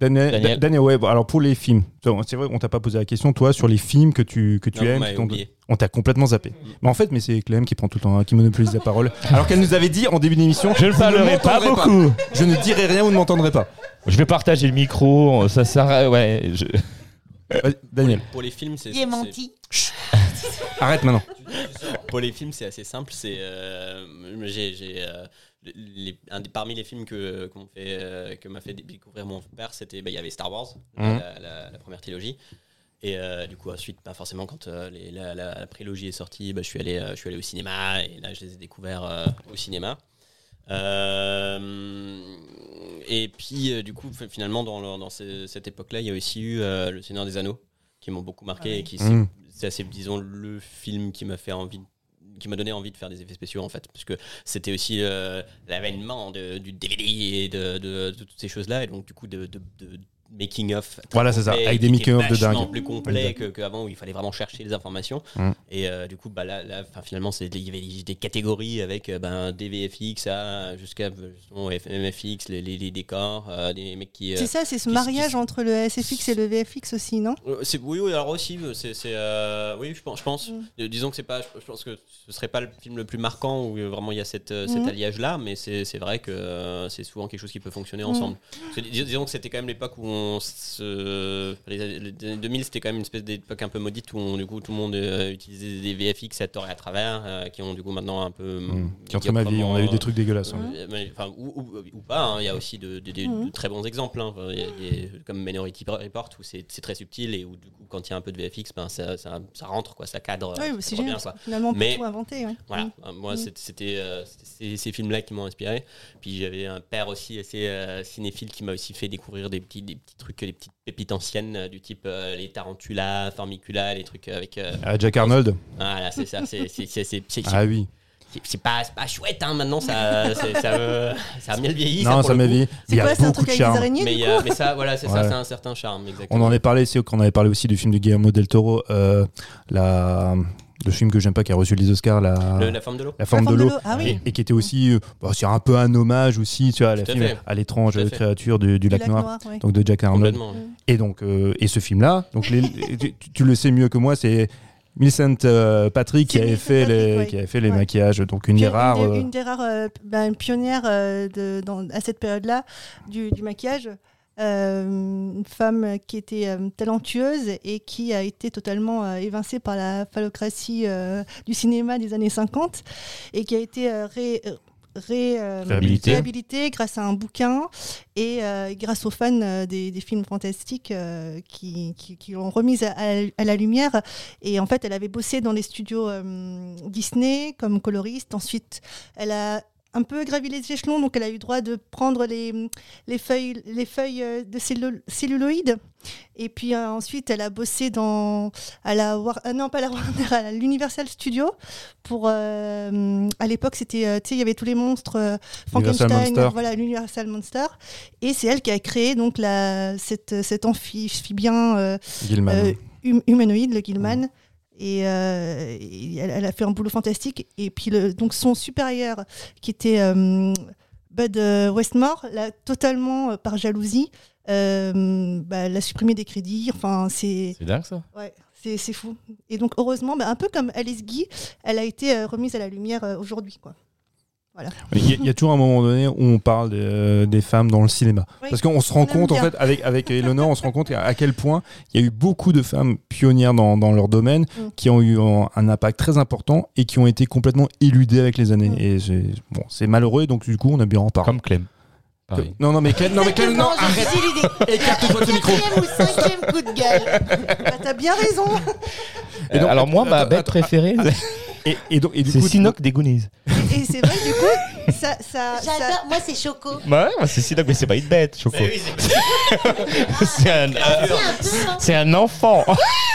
Daniel, Daniel. Daniel, ouais, bon, alors pour les films, c'est vrai qu'on t'a pas posé la question, toi, sur les films que tu, que tu Non, aimes, m'avez qui on t'a complètement zappé. Mais en fait, mais c'est Clem qui prend tout le temps, hein, qui monopolise la parole. Alors qu'elle nous avait dit en début d'émission Je ne parlerai pas beaucoup. Je ne dirai rien, vous ne m'entendrez pas. Je vais partager le micro. Ça sert à... Ouais. je- Vas-y, Daniel, Pour les films, c'est. Il est menti. arrête maintenant. Pour les films, c'est assez simple. C'est euh, j'ai j'ai, euh, les- un des- parmi les films que qu'on fait euh, que m'a fait découvrir mon père, c'était bah, il y avait Star Wars, Mhm. la, la- la première trilogie. Et euh, du coup, ensuite, bah, forcément, quand euh, les- la, la- la prélogie est sortie, bah, je suis allé euh, je suis allé au cinéma et là, je les ai découverts euh, au cinéma. Euh, et puis, euh, du coup, finalement, dans, le- dans ce- cette époque-là, il y a aussi eu euh, Le Seigneur des Anneaux, qui m'ont beaucoup marqué Ah oui. et qui, Mm. c'est assez, disons, le film qui m'a fait envie de- qui m'a donné envie de faire des effets spéciaux en fait parce que c'était aussi euh, l'avènement de- du DVD et de, de- de toutes ces choses là et donc du coup de, de- de making of Voilà, c'est ça, avec des making of de dingue. plus complet Exact. que qu'avant où il fallait vraiment chercher les informations Mm. et euh, du coup bah là, là, finalement c'est il y avait des catégories avec euh, ben, des VFX à jusqu'à justement, F- MFX les, les- les décors euh, des mecs qui euh, C'est ça, c'est ce qui- mariage qui- entre le SFX et le VFX aussi, non? Euh, c'est- oui, oui, alors aussi, c'est, c'est, euh, oui, je pense, je pense. Mm. Euh, disons que c'est pas, je pense que ce serait pas le film le plus marquant où euh, vraiment il y a cette, euh, cet Mm. alliage-là, mais c'est, c'est vrai que euh, c'est souvent quelque chose qui peut fonctionner ensemble. Disons que c'était quand même l'époque où on se, les, les années 2000, c'était quand même une espèce d'époque un peu maudite où on- du coup tout le monde euh, utilisait des VFX à tort et à travers, euh, qui ont du coup maintenant un peu Mmh. Qui entre ma vie, on a eu des trucs dégueulasses. hein. euh, mais, enfin, ou, ou- ou pas, hein, il y a aussi de, de- de- de très bons exemples. hein. Enfin, il y a des- comme Minority Report où c'est très subtil et où du coup quand il y a un peu de VFX, ben, ça, ça, ça rentre, quoi, ça cadre. Oui, ça c'est génial. bien, quoi. Finalement, on peut Mais- tout inventer. ouais. Voilà, Mm. Euh, moi c'était- euh, ces, films-là qui m'ont inspiré. Puis j'avais un père aussi assez euh, cinéphile qui m'a aussi fait découvrir des petits, des petits trucs, des petites pépites anciennes euh, du type euh, les Tarantula, Formicula, les trucs avec. euh, Ah, Jack Arnold voilà, c'est ça, c'est c'est- c'est- c'est- c'est- Ah oui. c'est- c'est pas, c'est pas chouette, hein, maintenant ça, c'est- ça, me- ça a bien vieilli. Non, ça le m'a coup. vie. C'est Il y a quoi, c'est un beaucoup truc de avec des charme. araignées Mais, ça, voilà, c'est Ouais. ça, c'est un certain charme, exactement. On en avait parlé aussi, on avait parlé aussi du film de Guillermo del Toro, euh, la, le film que j'aime pas qui a reçu les Oscars, la, Le- la forme de l'eau. La forme de l'eau. Ah oui. Et, et qui était aussi, euh, bah, c'est un peu un hommage aussi, tu vois, à la film l'étrange créature du, du Du lac, Noir, ouais. donc de Jack Arnold. Et donc, euh, et ce film-là, donc les- tu, tu le sais mieux que moi, c'est Millicent euh, Patrick qui avait fait Patrick, les, ouais. qui avait fait les Ouais. maquillages, donc une des rares. Une des, une des rares, euh, bah, une pionnière euh, de, dans- à cette période-là du, du maquillage. Euh, une femme qui était euh, talentueuse et qui a été totalement euh, évincée par la phallocratie du cinéma des années 50 et qui a été ré- ré- Réhabilitée. réhabilitée grâce à un bouquin et grâce aux fans des, des films fantastiques qui, qui, qui l'ont remise à, à la lumière. Et en fait, elle avait bossé dans les studios Disney comme coloriste. Ensuite, elle a un peu gravi les échelons, donc elle a eu droit de prendre les, les feuilles, les feuilles euh, de cellu- celluloïd. Et puis euh, ensuite, elle a bossé dans, à la War- ah non pas la Warner, à l'Universal Studio. Pour, euh, à l'époque, c'était, euh, tu sais, il y avait tous les monstres, euh, Frankenstein, Monster. voilà, l'Universal Monster. Et c'est elle qui a créé donc la, cette, cet amphibien euh, euh, hum- humanoïde, le Gilman. Et, euh, et elle, elle a fait un boulot fantastique. Et puis le, donc son supérieur, qui était euh, Bud euh, Westmore, l'a totalement, par jalousie, bah, l'a supprimé des crédits. Enfin, c'est dingue ça. ouais, c'est fou. Et donc heureusement, bah, un peu comme Alice Guy, elle a été remise à la lumière aujourd'hui. quoi. Il y, a- il y a toujours un moment donné où on parle de- des femmes dans le cinéma. Oui. Parce qu'on se rend compte, en fait, avec, avec Eleanor, on se rend compte à, quel point il y a eu beaucoup de femmes pionnières dans, dans leur domaine Mm. qui ont eu un, un impact très important et qui ont été complètement éludées avec les années. Mm. Et c'est bon, c'est malheureux, donc du coup, on a bien en parler. Comme Clem. Non, non, mais Clem, non, mais Clem, non, arrête. Écarte-toi de ce micro Quatrième ou cinquième coup de gueule. Bah, T'as bien raison. Et donc, Euh, alors moi, ma bête préférée, Et, et donc, et du c'est coup, Sinoc des Goonies. Et c'est vrai, du coup, ça, ça, ça- J'adore. Moi, c'est Choco. Bah ouais, c'est Sinoc, mais c'est pas une bête, Choco. Oui, c'est- c'est un, C'est un hein. c'est un enfant.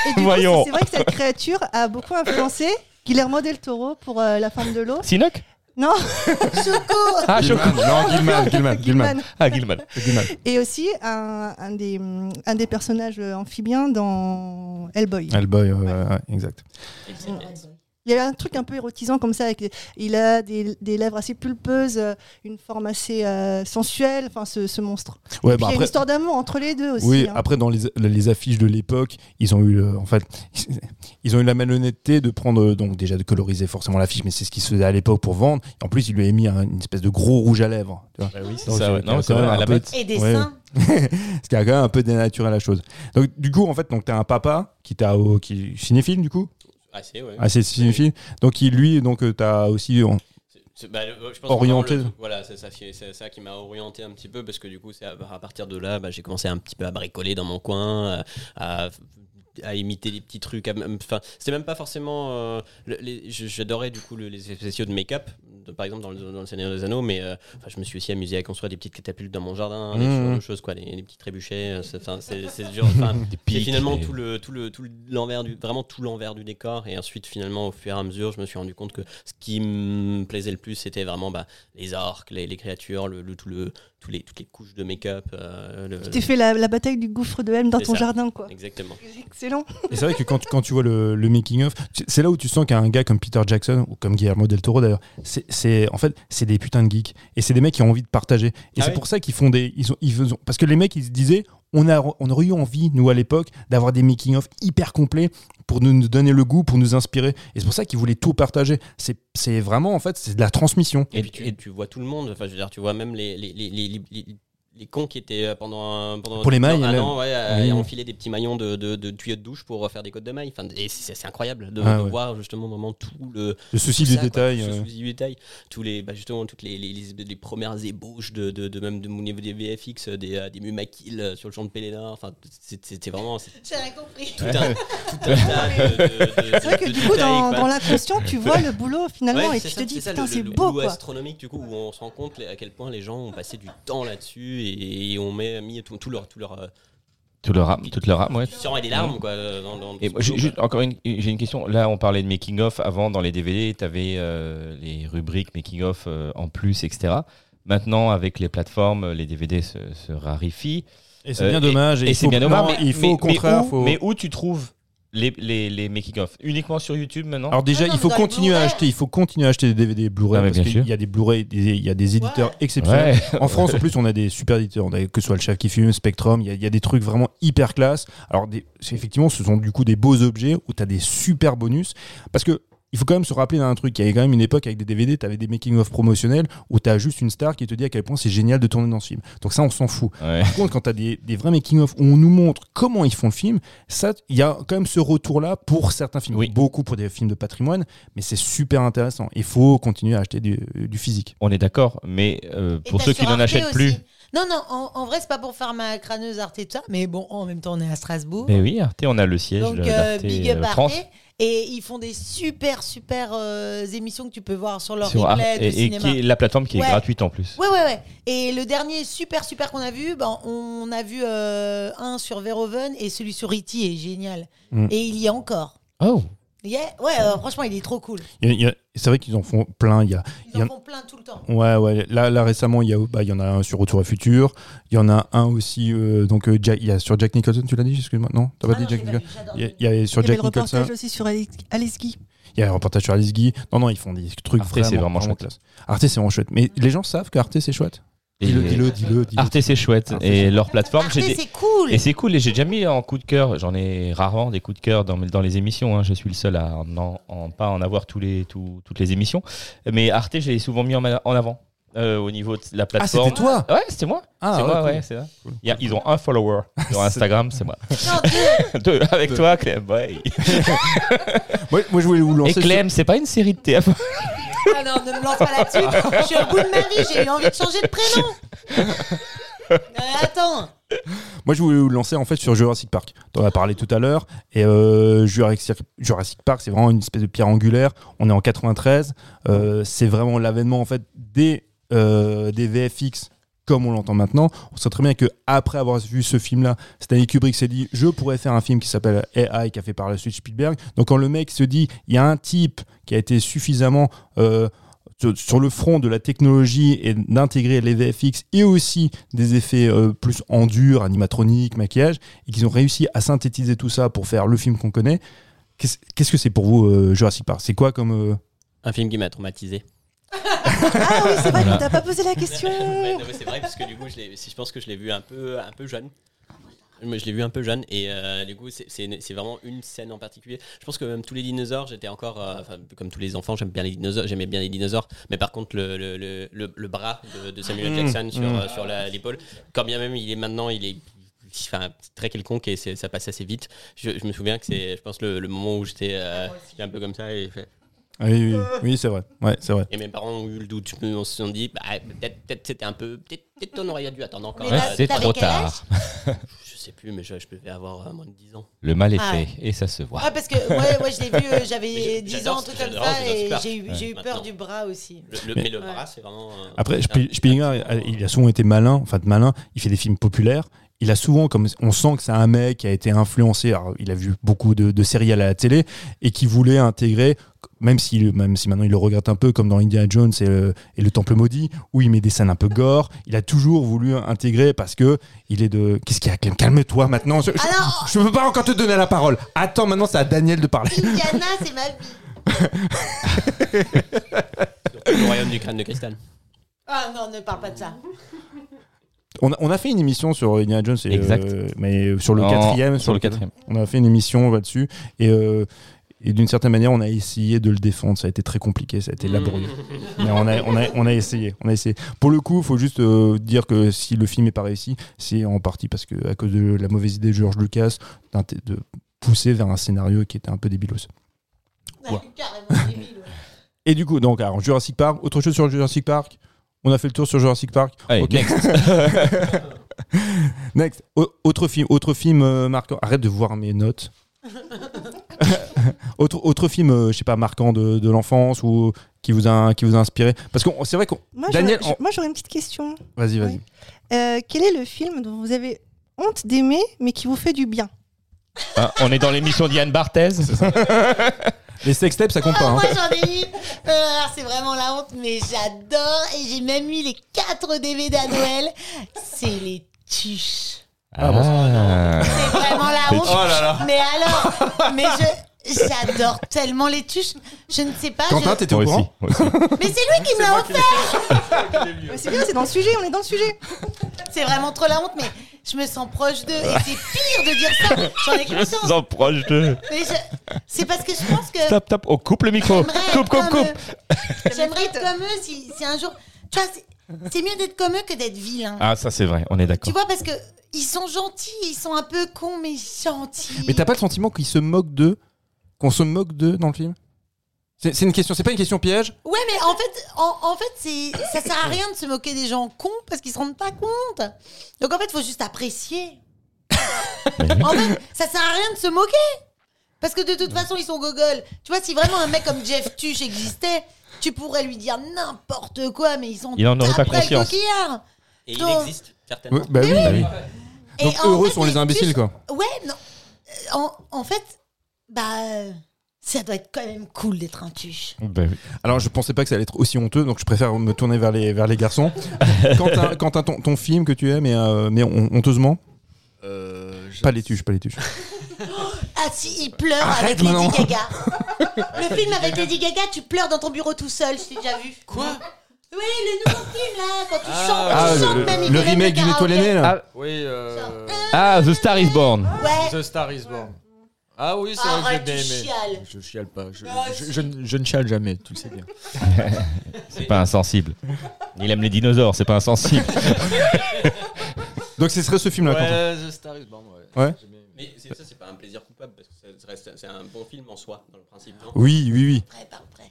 Et du coup, Voyons. c'est vrai que cette créature a beaucoup influencé Guillermo del Toro pour euh, La Femme de l'eau. Sinoc? Non, Choco. Ah, Choco. non, Gilman, Gilman, Gilman. Ah, Gilman. Gilman. Et aussi un, un des, un des personnages amphibiens dans Hellboy. Hellboy, ouais, ouais, ouais, exact. Il y a un truc un peu érotisant comme ça. Avec, il a des, des lèvres assez pulpeuses, euh, une forme assez euh, sensuelle, enfin ce, ce monstre. Ouais, Et puis bah il y a une histoire d'amour entre les deux aussi. Oui, hein. après dans les, les affiches de l'époque, ils ont eu euh, en fait ils ont eu la malhonnêteté de prendre donc déjà de coloriser forcément l'affiche, mais c'est ce qui se faisait à l'époque pour vendre. Et en plus, il lui a mis un- une espèce de gros rouge à lèvres. Tu vois Bah oui, c'est ça. ouais. Non, quand c'est même vrai, à un la peu-. Et des Ouais. seins. Ce qui a quand même un peu dénaturé la chose. Donc du coup, en fait, donc t'as un papa qui t'a au- qui cinéphile du coup, Assez, ouais. assez cinéphile. Donc qui lui donc euh, t'as aussi c'est- bah, le- je pense Orienté. que voilà, c'est ça, qui- c'est ça qui m'a orienté un petit peu parce que du coup, c'est à, à partir de là, bah, j'ai commencé un petit peu à bricoler dans mon coin, euh, à, à imiter des petits trucs. Enfin, c'était même pas forcément. euh, les- J'adorais du coup le- les effets spéciaux de make-up, de- par exemple dans le, dans le Seigneur des Anneaux, mais euh, je me suis aussi amusé à construire des petites catapultes dans mon jardin, des Mmh. choses- choses, quoi, des, des petits trébuchets. euh, c'est- dur. finalement tout le tout le tout le- l'envers du vraiment tout l'envers du décor et ensuite finalement au fur et à mesure je me suis rendu compte que ce qui me plaisait le plus c'était vraiment bah, les orques les, les créatures le, le- tout le tous les toutes les couches de make-up euh, le- Tu t'es fait la, la bataille du gouffre de Helm dans ton ça. jardin, quoi. exactement Excellent. Et c'est vrai que quand, quand tu vois le, le making-of, c'est là où tu sens qu'un gars comme Peter Jackson, ou comme Guillermo del Toro d'ailleurs, c'est- c'est en fait, c'est des putains de geeks. Et c'est des mecs qui ont envie de partager. Et Ah c'est oui. pour ça qu'ils font des. Ils ont, ils font- parce que les mecs, ils se disaient, on, a, on aurait eu envie, nous à l'époque, d'avoir des making-of hyper complets pour nous, donner le goût, pour nous inspirer. Et c'est pour ça qu'ils voulaient tout partager. C'est vraiment, en fait, c'est de la transmission. et, tu, vois tout le monde je veux dire tu vois même les, les- cons qui étaient euh, pendant un, pendant Pour les mailles, un an ouais, Oui. à enfiler des petits maillons de, de, de tuyaux de douche pour faire des côtes de mailles enfin, et c'est incroyable de, Ah de ouais. voir justement vraiment tout le Le souci tout du ça, quoi, détail. tout ce euh. souci du détail tous les bah, justement toutes les, les, les- les premières ébauches de, de, de même de mon niveau des VFX euh, des, euh, des Mumakil euh, sur le champ de Péléna enfin c'était vraiment J'ai rien compris. tout un, tout C'est vrai que du coup, dans, quoi. dans l'inconscient, tu vois le boulot finalement Ouais, et tu ça, te dis, putain, le- c'est le beau, boulot quoi. astronomique du coup où on se rend compte à quel point les gens ont passé du temps là-dessus et, et ont mis, mis tout, tout leur tout leur euh, Tout leur âme- toute leur âme, ouais. des larmes quoi euh, dans, dans Et ce moi, j'ai boulot, juste encore une, j'ai une question. Là, on parlait de making of avant dans les DVD. Tu avais les rubriques making of euh, en plus, etc. Maintenant, avec les plateformes, les DVD se, se raréfient. Et c'est Euh, bien dommage. Et, c'est bien dommage. Mais, il faut mais- au contraire. mais où, faut- mais où tu trouves les, les, les making of Uniquement sur YouTube maintenant Alors déjà, Ah non, il faut mais dans les continuer à Blu-ray. acheter. Il faut continuer à acheter des DVD Blu-ray Ah, mais parce bien sûr. qu'il y a des Blu-ray, des- il y a des éditeurs Ouais. exceptionnels. Ouais. En France, en plus, on a des super éditeurs. On a que ce soit le Chef qui fume, Spectrum. Il y, a- il y a des trucs vraiment hyper classe. Alors, des- c'est- effectivement, ce sont du coup des beaux objets où tu as des super bonus. Parce que il faut quand même se rappeler d'un truc. Il y avait quand même une époque avec des DVD, tu avais des making-of promotionnels où tu as juste une star qui te dit à quel point c'est génial de tourner dans ce film. Donc ça, on s'en fout. Ouais. Par contre, quand tu as des, des vrais making-of où on nous montre comment ils font le film, ça, il y a quand même ce retour-là pour certains films. Oui. Beaucoup pour des films de patrimoine, mais c'est super intéressant. Il faut continuer à acheter du, du physique. On est d'accord, mais euh, pour ceux qui n'en achètent plus. Non, non, en, en vrai, c'est pas pour faire ma crâneuse Arte et tout ça, mais bon, en même temps, on est à Strasbourg. Mais oui, Arte, on a le siège Donc, euh, d'Arte big up euh, Arte. France. Et ils font des super, super euh, émissions que tu peux voir sur leur Sur Arte, replay de et, et cinéma. qui est la plateforme qui est Ouais. gratuite en plus. Ouais, ouais, ouais. Et le dernier super, super qu'on a vu, ben, on a vu euh, un sur Verhoeven et celui sur E.T. est génial. Mm. Et il y a encore. Oh Yeah. Ouais, euh, franchement, il est trop cool. Il y a- il y a- c'est vrai qu'ils en font plein. Il y a, Ils Il y en en- font plein tout le temps. Ouais, ouais. Là, là récemment, il y, a, bah, il y en a un sur Retour à Futur. Il y en a un aussi. euh, donc, euh, Jack- il y a sur Jack Nicholson, tu l'as dit Excuse-moi. Non, t'as pas Ah dit non, Jack Nicholson? il y, a, il y a sur Il y avait Jack le Nicholson. reportage aussi sur Alex Alex Guy. Il y a un reportage sur Alice Guy. Non, non, ils font des trucs Arte, vraiment, c'est vraiment chouette. classe. Arte, c'est vraiment chouette. Mais les gens savent que Arte, c'est chouette? Et Dis-le, dis-le, dis-le. dis-le. Arte, c'est chouette. Arte, et leur plateforme, Arte, j'ai c'est cool. Et c'est cool, et j'ai déjà mis en coup de cœur, j'en ai rarement des coups de cœur dans, dans les émissions, hein. je suis le seul à en, en- pas en avoir tous les, tous- toutes les émissions, mais Arte, je l'ai souvent mis en, avant euh, au niveau de la Ah, plateforme. c'était toi? Ouais, c'était moi. Ah, c'est ouais, moi, cool. ouais, c'est ça. Il y a- ils ont un follower sur Instagram, c'est moi. Non, deux. Deux, avec toi, Clem. ouais. moi, moi, je voulais vous Et lancer. sur- Clem, c'est pas une série de théâtre. Ah non, ne me lance pas là-dessus. Je suis au bout de ma vie, j'ai eu envie de changer de prénom. Euh, attends. Moi, je voulais vous lancer en fait sur Jurassic Park. On en a parlé tout à l'heure. Et euh, Jurassic, Jurassic Park, c'est vraiment une espèce de pierre angulaire. On est en 93. Euh, c'est vraiment l'avènement en fait des, euh, des VFX comme on l'entend maintenant. On sait très bien que après avoir vu ce film-là, Stanley Kubrick s'est dit je pourrais faire un film qui s'appelle AI, qui a fait par la suite Spielberg. Donc quand le mec se dit il y a un type qui a été suffisamment euh, sur- le front de la technologie et d'intégrer les VFX et aussi des effets euh, plus en dur, animatronique, maquillage, et qu'ils ont réussi à synthétiser tout ça pour faire le film qu'on connaît. Qu'est-ce qu'est-ce que c'est pour vous euh, Jurassic Park? C'est quoi comme euh, un film qui m'a traumatisé Ah oui, c'est vrai qu'on t'a pas posé la question. Ouais, non, mais c'est vrai parce que du coup, je, je pense que je l'ai vu un peu, un peu jeune. Moi, je l'ai vu un peu jeune et euh, du coup, c'est- vraiment une scène en particulier. Je pense que même tous les dinosaures, j'étais encore, euh, enfin, comme tous les enfants, j'aime bien les dinosaures, j'aimais bien les dinosaures. Mais par contre, le, le, le, le- bras de, de Samuel Mmh, Jackson sur, mmh. euh, sur l'épaule, quand bien même il est maintenant, il est enfin, très quelconque et ça passe assez vite. Je, je me souviens que c'est, je pense, le, le moment où j'étais euh, j'étais un peu comme ça et j'ai fait. Ah oui, oui, oui, c'est vrai. Ouais, c'est vrai. Et mes parents ont eu le doute. On se sont dit, bah, peut-être peut c'était un peu. Peut-être peut on aurait dû attendre encore. Ouais, c'est trop tard. Je sais plus, mais je, je devais avoir euh, moins de 10 ans. Le mal est Ah fait ouais. et ça se voit. Ouais, parce que ouais, ouais, je l'ai vu, euh, j'avais j'ai- 10 j'adore ans, truc comme ça, et j'ai eu, j'ai eu Maintenant. peur du bras aussi. Le- le- Mais- mais le Ouais. bras, c'est vraiment. euh, Après, un- Sp- Spielberg, il a souvent été malin, enfin de malin. Il fait des films populaires. Il a souvent, comme on sent que c'est un mec qui a été influencé. Alors, il a vu beaucoup de, de séries à la télé et qui voulait intégrer, même si, même si maintenant il le regrette un peu, comme dans Indiana Jones et le, et le Temple maudit, où il met des scènes un peu gore. Il a toujours voulu intégrer parce que il est de. Qu'est-ce qu'il y a Clem Calme-toi maintenant. Je, je, Ah non je peux pas encore te donner la parole. Attends, maintenant c'est à Daniel de parler. Indiana, c'est ma vie. Le royaume du crâne de cristal. Ah non, ne parle pas de ça. On a, on a fait une émission sur Indiana Jones, et, Exact. euh, mais sur le quatrième. sur le quatrième. On a fait une émission là-dessus et, euh, et d'une certaine manière, on a essayé de le défendre. Ça a été très compliqué, ça a été laborieux. Mais on a, on, a, on a essayé, on a essayé. Pour le coup, il faut juste euh, dire que si le film n'est pas réussi, c'est en partie parce que à cause de la mauvaise idée de George Lucas de pousser vers un scénario qui était un peu débilos. Ouais. Carrément débile, ouais. Et du coup, donc, alors, Jurassic Park, autre chose sur Jurassic Park? On a fait le tour sur Jurassic Park? Allez, next. Next, Au- autre film, autre film euh, marquant. Arrête de voir mes notes. autre, autre film, euh, je sais pas, marquant de, de l'enfance ou qui vous a qui vous a inspiré? Parce que c'est vrai qu'on. Moi, Daniel, j'aurais- moi, j'aurais une petite question. Vas-y, vas-y. Oui. Euh, quel est le film dont vous avez honte d'aimer, mais qui vous fait du bien? Ah, on est dans l'émission d'Yann Barthez. Les sextapes, ça compte Ah, pas. hein. moi j'en ai eu. Euh, alors, c'est vraiment la honte, mais j'adore. Et j'ai même eu les 4 DVD à Noël. C'est les tuches. Ah, bon, C'est vraiment la honte. Oh là là. Mais alors, mais je. J'adore tellement les tuches. Je ne sais pas. Quentin, je- t'étais au courant. Mais c'est lui qui me l'a offert. C'est bien, c'est dans le sujet, on est dans le sujet. C'est vraiment trop la honte, mais je me sens proche d'eux. Et c'est pire de dire ça. J'en ai Je me sens proche de. Mais je- c'est parce que je pense que Stop, stop. On coupe le micro. Coupe, être coupe, coupe. J'aimerais être comme eux si, si un jour. Tu vois, c'est- mieux d'être comme eux que d'être vilain. Ah, ça c'est vrai. On est Tu d'accord. vois, parce que ils sont gentils, ils sont un peu cons, mais gentils. Mais t'as pas le sentiment qu'ils se moquent d'eux? Qu'on se moque d'eux dans le film? C'est une question, c'est pas une question piège? Ouais, mais en fait, en, en fait, ça sert à rien de se moquer des gens cons parce qu'ils se rendent pas compte. Donc en fait, faut juste apprécier. en fait, ça sert à rien de se moquer. Parce que de toute façon, ils sont gogoles. Tu vois, si vraiment un mec comme Jeff Tuch existait, tu pourrais lui dire n'importe quoi, mais ils sont Il en aurait pas conscience. coquillard. Et il existe, certainement. Ouais, Bah oui, bah oui. Et Donc heureux fait, sont les imbéciles, quoi. Ouais, non. Euh, En, en fait, bah, ça doit être quand même cool d'être un tuche. Bah oui. Alors je pensais pas que ça allait être aussi honteux, donc je préfère me tourner vers les, vers les garçons. Quentin, Quentin, ton, ton film que tu aimes, mais, euh, mais hon- honteusement Euh, je- Pas les tuches, pas les tuches. Ah si, il pleure Arrête avec Lady. Gaga. Le film avec Lady Gaga, tu pleures dans ton bureau tout seul, je t'ai déjà vu. Quoi? Oui, le nouveau film là, quand tu Ah, chantes, Ah, tu le, chantes le- même. le même remake du karaoké. Nettoie les nez, là Oui, euh, Ah, The Star is Born. Ouais. The Star is Born. Ah oui, c'est vrai que j'ai Arrête, bien aimé. Je chiale pas. Je, Ah, je- ne- je ne chiale jamais, tu le sais bien. C'est pas insensible. Il aime les dinosaures, c'est pas insensible. Donc ce serait ce film-là, Quentin. Ouais, The Star is Born, ouais. Ouais. Mais ça, c'est pas un plaisir coupable parce que c'est un bon film en soi, dans le principe. non? Oui, oui, oui. Prêt, par prêt.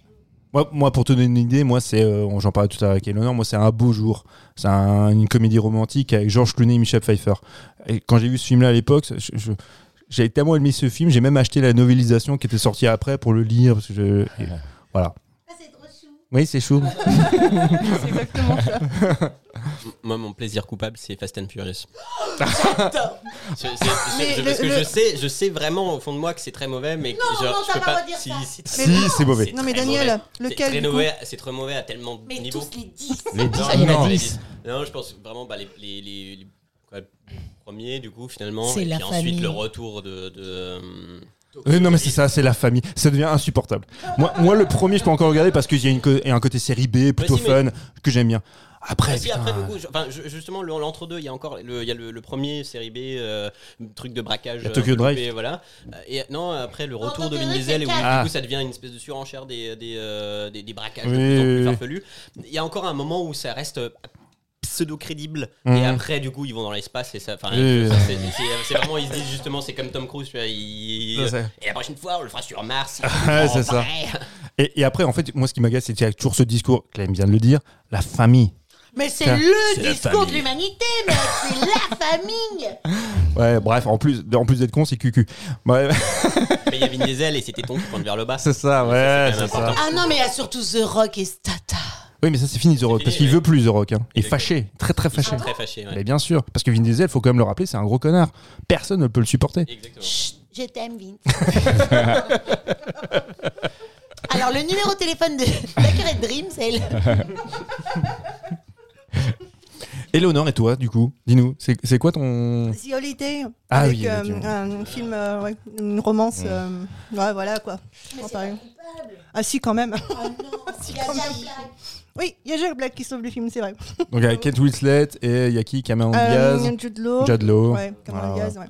Moi, moi, pour te donner une idée, moi, c'est, euh, j'en parlais tout à l'heure avec Eleanor, moi, c'est un beau jour. C'est un- une comédie romantique avec George Clooney et Michel Pfeiffer. Et quand j'ai vu ce film-là à l'époque, j'ai tellement aimé ce film, j'ai même acheté la novélisation qui était sortie après pour le lire. Parce que je- et voilà. Ah, c'est trop chou. Oui, c'est chaud. C'est exactement ça. Moi, mon plaisir coupable, c'est Fast and Furious. Mais je- parce que je sais, je sais vraiment au fond de moi que c'est très mauvais, mais que Non, genre, non, je peux pas de Si, dire ça. c'est Mais très- si, c'est mauvais. Non, mais Daniel, lequel, C'est très mauvais, c'est très mauvais à tellement de Mais niveaux. tous les 10. Les 10, Non, non, 10. Non, je pense vraiment bah, les, les, les, les- quoi, le premier du coup finalement, C'est et puis ensuite le retour de. de euh, non mais c'est ça, c'est la famille. Ça devient insupportable. Moi, moi le premier, je peux encore regarder parce qu'il y a une co- et un côté série B plutôt si, mais- fun que j'aime bien. Après, Ah, si, putain, après, du coup, je- enfin, je- justement, le- l'entre-deux, il y a encore le, il y a le, le premier série B, euh, truc de braquage. Tokyo euh, Drive. et voilà. Euh, Et non, après le Non, retour de Vin Diesel, où c'est du coup ça devient une espèce de surenchère des, des, euh, des, des braquages Oui, de plus en plus farfelus. Il y a encore un moment où ça reste euh, pseudo-crédible, Mhm. et après, du coup, ils vont dans l'espace, et ça. enfin, Oui, ça, oui. c'est- vraiment, ils se disent justement, c'est comme Tom Cruise, tu vois, il- Ça, c'est- et la prochaine fois, on le fera sur Mars. Ouais, c'est ça. pareil. Et, et après, en fait, moi, ce qui m'agace, c'est qu'il y a toujours ce discours, Clem vient de le dire, la famille. Mais c'est le discours de l'humanité, mec. C'est la famille. Ouais, bref, en plus, en plus d'être con, c'est cucu. Ouais, Mais il y a Vin Diesel et c'était ton qui pointe vers le bas. c'est ça, ouais, c'est ça. Ah non, mais il y a surtout The Rock et Stata. Oui, mais ça, c'est fini, The Rock, fini, parce qu'il ouais. veut plus The Rock. Hein. Il est Exactement. fâché, très très Ils sont fâché. très fâchés. ouais. Mais bien sûr, parce que Vin Diesel, faut quand même le rappeler, c'est un gros connard. Personne ne peut le supporter. Exactement. Chut, je t'aime, Vince. Alors, le numéro de téléphone de Baccarat Dream, c'est le... Eleonore et toi, du coup, dis-nous, c'est c'est quoi ton. The Holiday, Ah avec oui, euh, avec, un film, euh, ouais, une romance. euh, ouais, voilà quoi. Ah si, quand même. Oh non, Black. Oui, il y a Jack Black qui sauve le film, c'est vrai. Donc, avec Kate Winslet et il y a qui? Cameron Euh, Diaz? Jude Law. Judd Law. Ouais, Cameron Voilà. Diaz, ouais.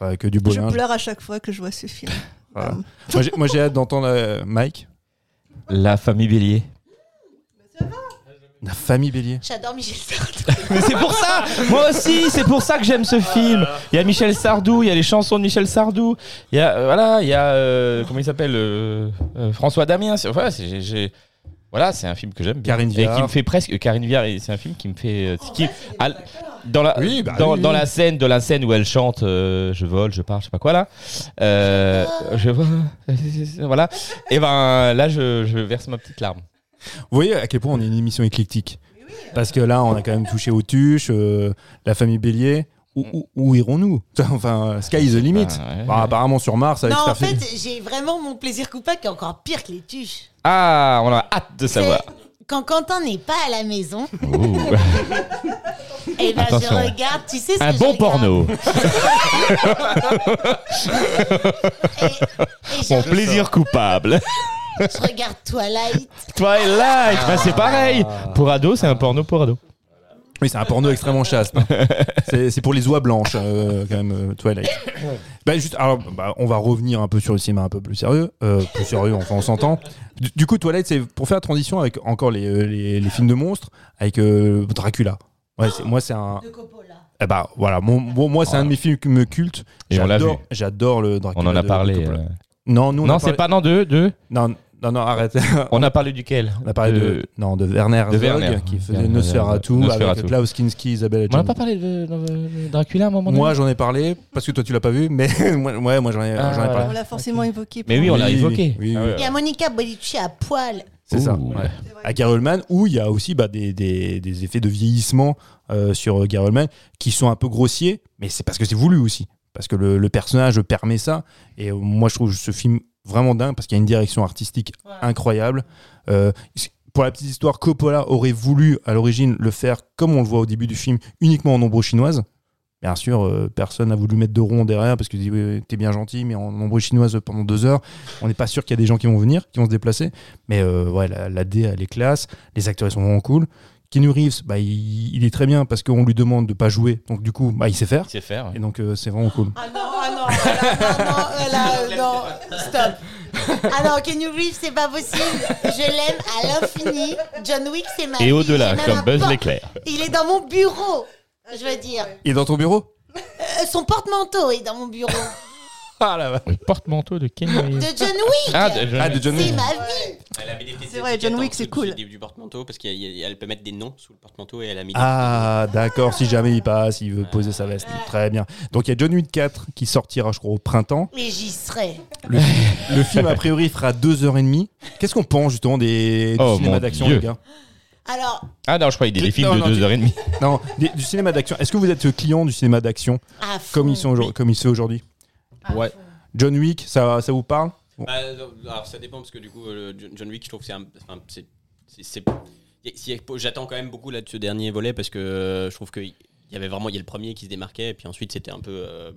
Enfin, que du beau Je linge. pleure à chaque fois que je vois ce film. Voilà. Moi, j'ai- Moi, j'ai hâte d'entendre euh, Mike. La famille Bélier. La famille Bélier. J'adore Michel Sardou. Mais c'est pour ça Moi aussi, c'est pour ça que j'aime ce film. Il y a Michel Sardou, il y a les chansons de Michel Sardou, il y a euh, voilà, il y a euh, comment il s'appelle euh, euh, François Damien. C'est- Voilà, c'est j'ai- j'ai- voilà, c'est un film que j'aime bien Karine et Viard. qui me fait presque euh, Karine Viard. et C'est un film qui me fait euh, qui- à- dans la Oui, bah dans, oui, dans oui. la scène de la scène où elle chante euh, je vole, je pars, je sais pas quoi là. Euh, je vole, voilà. Et ben là, je, je verse ma petite larme. Vous voyez à quel point on est une émission éclectique Parce que là, on a quand même touché aux tuches, euh, la famille Bélier. Où, où- où irons-nous Enfin, sky is the limit. Ah, ouais. Bah, apparemment sur Mars avec Non, en fait, j'ai vraiment mon plaisir coupable qui est encore pire que les tuches. Ah, on a hâte de savoir. Quand Quentin n'est pas à la maison, et ben je Attention. regarde, tu sais ce Un que bon je porno. Et, et je, Mon plaisir coupable. je regarde Twilight. Twilight, bah, c'est pareil. Pour ado, c'est un porno pour ado. Oui, c'est un porno extrêmement chaste. hein. c'est c'est pour les oies blanches, euh, quand même, euh, Twilight. bah, juste, alors, bah, on va revenir un peu sur le cinéma un peu plus sérieux. Euh, plus sérieux, enfin, on s'entend. Du, du coup, Twilight, c'est pour faire la transition avec encore les, euh, les, les films de monstres, avec euh, Dracula. Ouais, c'est- moi, c'est un. De Coppola. Eh bah, voilà, mon, mon- moi, c'est un de mes films qui me culte. Et on l'a J'adore- vu. J'adore le Dracula. On en a de- parlé. Coppola. euh. Non, nous, on Non, c'est parlé- pas non deux, deux. Non, non, non, arrête. On a parlé duquel On a parlé de, non, de Werner de Herzog, Werner. qui faisait Nosferatu, Nosferatu. avec Klaus Kinski, Isabelle On n'a Adjani. pas parlé de, de- de Dracula à un moment donné Moi, j'en ai parlé, parce que toi, tu l'as pas vu, mais moi, ouais, moi j'en ai, Ah, j'en ai voilà. parlé. On l'a forcément évoqué. Mais oui, on l'a Oui, évoqué. oui, oui, Ah ouais. Il y a Monica Bellucci à poil. C'est ça. Ouais. À Gary Oldman, où il y a aussi bah, des, des, des effets de vieillissement euh, sur Gary Oldman qui sont un peu grossiers, mais c'est parce que c'est voulu aussi. Parce que le, le personnage permet ça. Et euh, moi, je trouve ce film vraiment dingue parce qu'il y a une direction artistique incroyable. Euh, pour la petite histoire, Coppola aurait voulu à l'origine le faire comme on le voit au début du film, uniquement en ombre chinoise. Bien sûr, euh, personne n'a voulu mettre de rond derrière parce que dit, oui, t'es bien gentil, mais en ombre chinoise pendant deux heures, on n'est pas sûr qu'il y a des gens qui vont venir, qui vont se déplacer. Mais euh, ouais, la, la D, elle est classe. Les acteurs, ils sont vraiment cool. Keanu Reeves, bah, il, il est très bien parce qu'on lui demande de pas jouer. Donc, du coup, bah, il sait faire. Il sait faire. Et donc, euh, c'est vraiment cool. Ah non, ah non, ah non, là, non, stop. Ah non, Keanu Reeves, c'est pas possible. Je l'aime à l'infini. John Wick, c'est ma Et vie. au-delà, comme Buzz l'éclair. Il est dans mon bureau, je veux dire. Et dans ton bureau? Euh, son porte-manteau est dans mon bureau. Ah là Le porte-manteau de Kenny De. John Wick. Ah, de John Ah, de John c'est Wick. ma vie. Elle des C'est vrai, John Wick, en c'est dessous cool. Du, du porte-manteau parce qu'elle peut mettre des noms sous le porte-manteau et elle a mis. des- Ah, d'accord. Si jamais il passe, il veut poser sa veste. Très bien. Donc, il y a John Wick 4 qui sortira, je crois, au printemps. Mais j'y serai. Le, le film, a priori, fera 2h30. Qu'est-ce qu'on pense, justement, des, du Oh, cinéma mon d'action, Dieu. les gars? Ah Alors, non, je crois y a des films Non, de non, tu- 2h30. Non, des- du cinéma d'action. Est-ce que vous êtes client du cinéma d'action à fond. comme, ils sont aujourd'hui- comme il se fait aujourd'hui? À Ouais. John Wick, ça, ça vous parle? Bah, euh, alors ça dépend parce que du coup euh, John- Wick je trouve que c'est un enfin, c'est j'attends quand même beaucoup là de ce dernier volet parce que euh, je trouve qu'il y avait vraiment il y a le premier qui se démarquait et puis ensuite c'était un peu euh,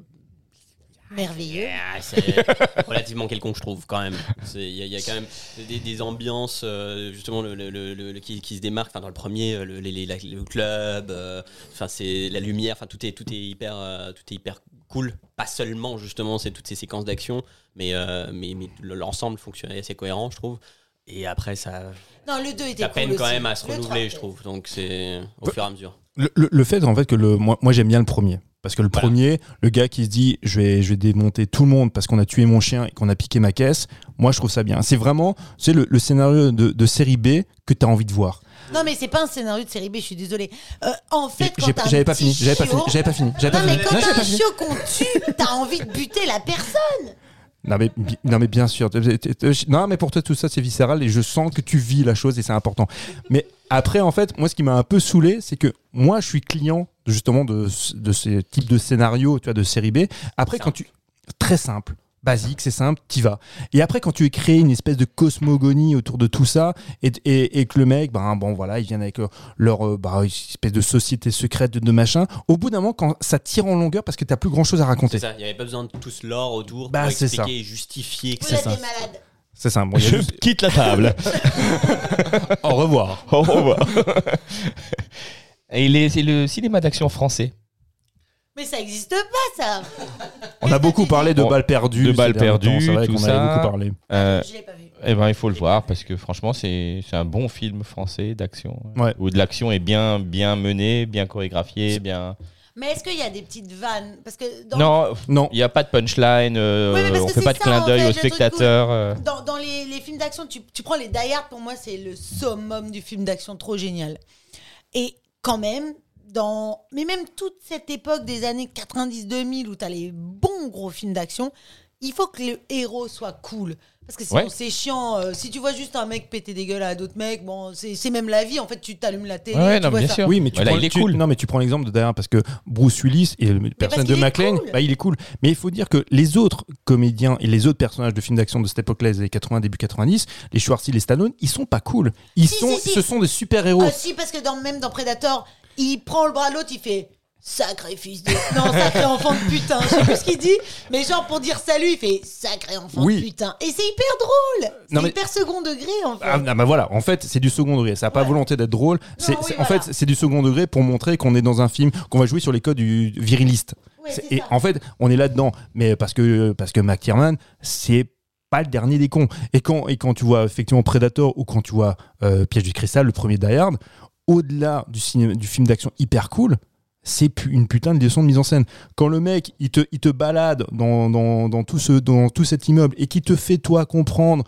Merveilleux. ah, c'est relativement quelconque je trouve quand même il y, a- il y a quand même des, des ambiances euh, justement le, le- le- le- qui, qui se démarquent enfin dans le premier le, les- la- le club euh, enfin c'est la lumière enfin tout est tout est hyper euh, tout est hyper cool. Pas seulement justement c'est toutes ces séquences d'action mais euh, mais, mais l'ensemble fonctionnait assez cohérent je trouve. Et après ça Non, le 2 était cool peine quand aussi. même à se Le renouveler 3, je trouve. donc c'est au fur et à mesure. Le, le- le fait, en fait, que le, moi, moi j'aime bien le premier. Parce que le Voilà. premier, le gars qui se dit je vais, je vais démonter tout le monde parce qu'on a tué mon chien et qu'on a piqué ma caisse, moi je trouve ça bien. C'est vraiment c'est le, le scénario de, de série B que tu as envie de voir. Non, mais c'est pas un scénario de série B, je suis désolée. Euh, en fait, quand J'ai- t'as un J'avais pas fini, j'avais pas fini, j'avais pas fini, j'avais Non, pas mais fini. quand Non, t'as j'avais un pas fini. chiot qu'on tue, t'as envie de buter la personne. Non mais, bi- non mais bien sûr. Non mais pour toi tout ça c'est viscéral et je sens que tu vis la chose et c'est important. Mais après en fait moi ce qui m'a un peu saoulé c'est que moi je suis client justement de, de ces types de scénarios tu vois de série B. Après quand tu très simple. Basique, c'est simple, t'y vas. Et après, quand tu veux créer une espèce de cosmogonie autour de tout ça, et, et, et que le mec, ben bon, voilà, ils viennent avec euh, leur une espèce de société secrète de, de machin. Au bout d'un moment, quand ça tire en longueur, parce que t'as plus grand chose à raconter. C'est ça, il n'y avait pas besoin de tout ce lore autour Bah, pour c'est expliquer ça. et justifier que c'est ça. C'est ça. Bon, Je juste- quitte la table. Au revoir. Au revoir. Et les- c'est le cinéma d'action français. Mais ça existe pas, ça. On a beaucoup parlé de Bon, balles perdues. de ces balles derniers temps, perdues, C'est vrai tout qu'on en ça. beaucoup parlé. Euh, Je l'ai pas vu. eh ben, il faut le voir parce que franchement, c'est c'est un bon film français d'action. Ouais. Où de l'action est bien, bien menée, bien chorégraphiée, bien. Mais est-ce qu'il y a des petites vannes? Parce que dans, Non, Non. il n'y a pas de punchline, euh, Oui, mais parce on que fait c'est pas de ça, clin en d'œil fait, au le truc spectateur. euh. dans, dans les, les films d'action, tu, tu prends les Die Hard, pour moi, c'est le summum du film d'action trop génial. Et quand même, dans, mais même toute cette époque des années 90-2000 où tu as les bons gros films d'action, il faut que le héros soit cool. Parce que sinon, Ouais. c'est chiant. Euh, si tu vois juste un mec péter des gueules à d'autres mecs, bon, c'est même la vie. En fait, tu t'allumes la télé. Ouais, tu non, vois bien ça. sûr. Oui, mais tu, Voilà, prends, il est tu- cool. Non, mais tu prends l'exemple de derrière parce que Bruce Willis et le personnage de cool. bah, il est cool. Mais il faut dire que les autres comédiens et les autres personnages de films d'action de cette époque-là, les années 80, début 90, les Schwarzy, les Stallone, ils sont pas cool. Ils Si, sont, si, si. ce sont des super héros. Ah si, parce que dans, même dans Predator, il prend le bras de l'autre, il fait sacré fils de... Non, sacré enfant de putain, je sais plus ce qu'il dit, mais genre pour dire salut, il fait sacré enfant Oui. de putain. Et c'est hyper drôle C'est Non, mais- hyper second degré, en fait. Ah, ah, bah voilà, en fait, c'est du second degré. Ça n'a pas Ouais. volonté d'être drôle. C'est, oui, En fait, c'est du second degré pour montrer qu'on est dans un film, qu'on va jouer sur les codes du viriliste. Ouais, et ça. en fait, on est là-dedans. Mais parce que, parce que McTiernan, c'est pas le dernier des cons. Et quand, et quand tu vois effectivement Predator ou quand tu vois euh, Piège du cristal, le premier Die Hard, au-delà du, du film d'action hyper cool, c'est une putain de leçon de mise en scène. Quand le mec, il te, il te balade dans, dans, dans tout ce, dans tout cet immeuble et qui te fait, toi, comprendre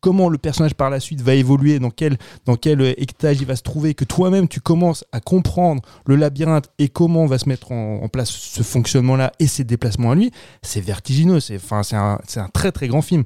comment le personnage par la suite va évoluer, dans quel, dans quel euh, étage il va se trouver, que toi-même tu commences à comprendre le labyrinthe et comment va se mettre en, place ce fonctionnement-là et ses déplacements à lui, c'est vertigineux. C'est un, un très très grand film.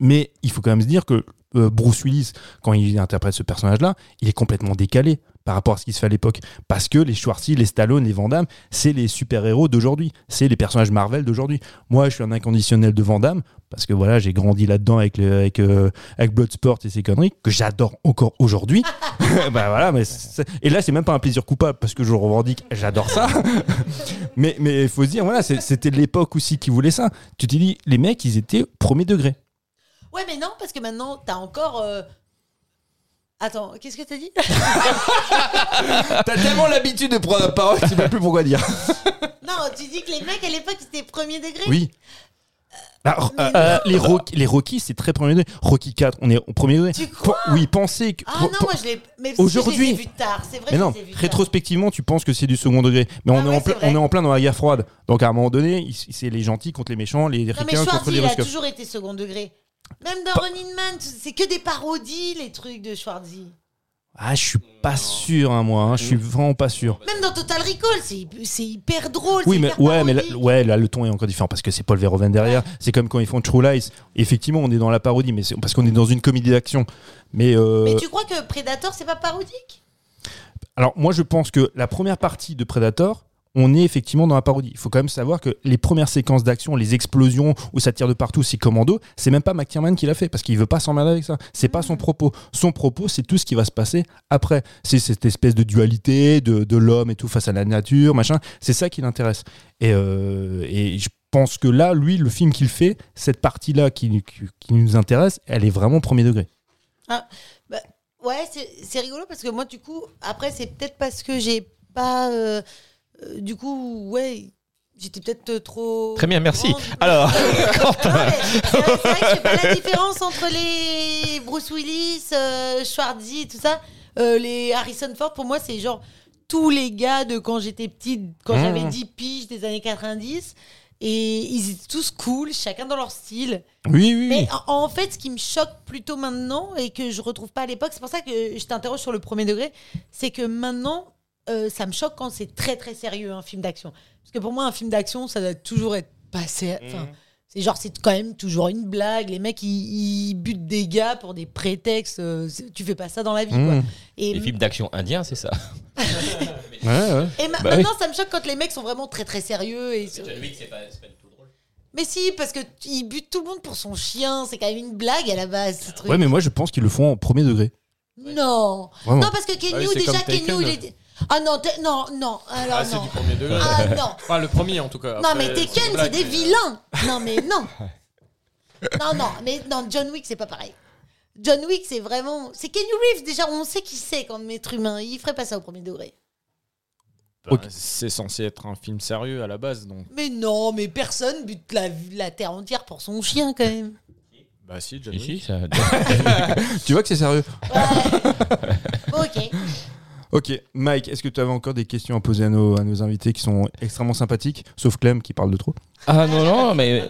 Mais il faut quand même se dire que euh, Bruce Willis, quand il interprète ce personnage-là, il est complètement décalé par rapport à ce qui se fait à l'époque. Parce que les Schwarzy, les Stallone, les Van Damme, c'est les super-héros d'aujourd'hui. C'est les personnages Marvel d'aujourd'hui. Moi, je suis un inconditionnel de Van Damme, parce que voilà, j'ai grandi là-dedans avec, le- avec, euh, avec Bloodsport et ces conneries, que j'adore encore aujourd'hui. bah voilà, mais et là, c'est même pas un plaisir coupable, parce que je revendique, j'adore ça. mais mais il faut se dire, voilà, c'était l'époque aussi qui voulait ça. Tu te dis, les mecs, ils étaient premier degré. Ouais, mais non, parce que maintenant, t'as encore... euh, Attends, qu'est-ce que t'as dit T'as tellement l'habitude de prendre la parole, tu sais même plus pourquoi dire. Non, tu dis que les mecs, à l'époque, ils étaient premier degré Oui. Bah, mais euh, les, Rocky, les Rocky, c'est très premier degré. Rocky 4, on est au premier degré. Tu crois Oui, pensez que. Ah non, moi, je l'ai... Mais Aujourd'hui- vus tard, c'est vrai, Mais non, tard. rétrospectivement, tu penses que c'est du second degré. Mais on, Ah est ouais, en plein, on est en plein dans la guerre froide. Donc à un moment donné, c'est les gentils contre les méchants, les ricains contre les il a russes. toujours été second degré. Même dans Running Man, c'est que des parodies, les trucs de Schwarzy. Ah, je suis pas sûr, hein, moi. hein, Je suis vraiment pas sûr. Même dans Total Recall, c'est c'est hyper drôle. Oui, c'est mais hyper ouais, mais là, parodique. ouais, là, le ton est encore différent parce que c'est Paul Verhoeven derrière. C'est comme quand ils font True Lies. Effectivement, on est dans la parodie, mais c'est parce qu'on est dans une comédie d'action. Mais, euh, Mais tu crois que Predator, c'est pas parodique? alors moi, je pense que la première partie de Predator, on est effectivement dans la parodie. Il faut quand même savoir que les premières séquences d'action, les explosions où ça tire de partout, c'est commando, c'est même pas McTiernan qui l'a fait parce qu'il veut pas s'emmerder avec ça. C'est pas son propos. Son propos, c'est tout ce qui va se passer après. C'est cette espèce de dualité de, de l'homme et tout face à la nature, machin. C'est ça qui l'intéresse. Et, euh, et je pense que là, lui, le film qu'il fait, cette partie-là qui, nous intéresse, elle est vraiment premier degré. Ouais, c'est c'est rigolo parce que moi, du coup, après, c'est peut-être parce que j'ai pas. euh, euh, du coup, ouais, j'étais peut-être euh, trop. Très bien, merci. grande. Alors, Non, mais c'est vrai, c'est vrai que je fais pas la différence entre les Bruce Willis, euh, Schwarzy, tout ça. Euh, les Harrison Ford, pour moi, c'est genre tous les gars de quand j'étais petite, quand Mmh. j'avais 10 piges des années 90. Et ils étaient tous cool, chacun dans leur style. Oui, oui, Mais en, en fait, ce qui me choque plutôt maintenant et que je retrouve pas à l'époque, c'est pour ça que je t'interroge sur le premier degré, c'est que maintenant, euh, ça me choque quand c'est très très sérieux un film d'action. Parce que pour moi, un film d'action, ça doit toujours être passé. Enfin, c'est genre, c'est quand même toujours une blague. Les mecs, ils, ils butent des gars pour des prétextes. euh, c'est- tu fais pas ça dans la vie, quoi. Et, Les films d'action indiens, c'est ça. Ouais, ouais. et ma- Bah oui. maintenant, ça me choque quand les mecs sont vraiment très très sérieux. Et, mais si, parce que t- il bute tout le monde pour son chien. C'est quand même une blague à la base, ce truc. Ouais, mais moi, je pense qu'ils le font en premier degré. Non. Vraiment. Non, parce que Kenyu, Ah oui, c'est déjà. Kenyu, il est. Ah non, t'es- non, non. Alors Ah, c'est non. du premier degré. Ah non. Enfin, le premier en tout cas. Non, Après, mais Tekken, c'est blague, des mais- vilains. Non, mais non. Non, non, mais non, John Wick, c'est pas pareil. John Wick, c'est vraiment. C'est Kenny Reeves, déjà, on sait qui c'est comme être humain. Il ferait pas ça au premier degré. Bah, C'est censé être un film sérieux à la base, donc. Mais non, mais personne bute la, la terre entière pour son chien, quand même. Bah si, John Ici, Wick. ça... Tu vois que c'est sérieux. Ouais. ok. Ok, Mike, est-ce que tu avais encore des questions à poser à nos, à nos invités qui sont extrêmement sympathiques, sauf Clem qui parle de trop? Ah non, non, mais.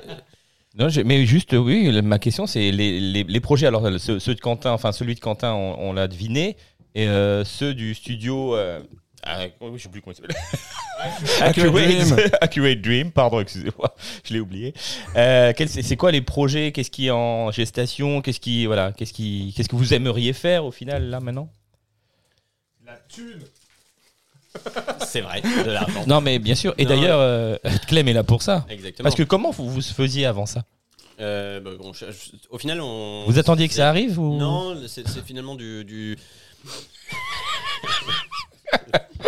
Non, mais juste, oui, ma question, c'est les, les, les projets. Alors, ceux, ceux de Quentin, enfin, celui de Quentin, on, on l'a deviné. Et euh, ceux du studio. Euh, ah, oui, je sais plus comment il s'appelle. Accurate Dream. Accurate Dream, pardon, excusez-moi, je l'ai oublié. Euh, c'est quoi les projets? Qu'est-ce qui est en gestation? Qu'est-ce qui, voilà, qu'est-ce qui, qu'est-ce que vous aimeriez faire au final là maintenant? C'est vrai, de l'argent. Non, mais bien sûr. Et Non, d'ailleurs, euh, Clem est là pour ça. Exactement. Parce que comment vous vous faisiez avant ça? Euh, bah, bon, je- je- au final, on. Vous attendiez que ça arrive ou Non, c'est c'est finalement du. du...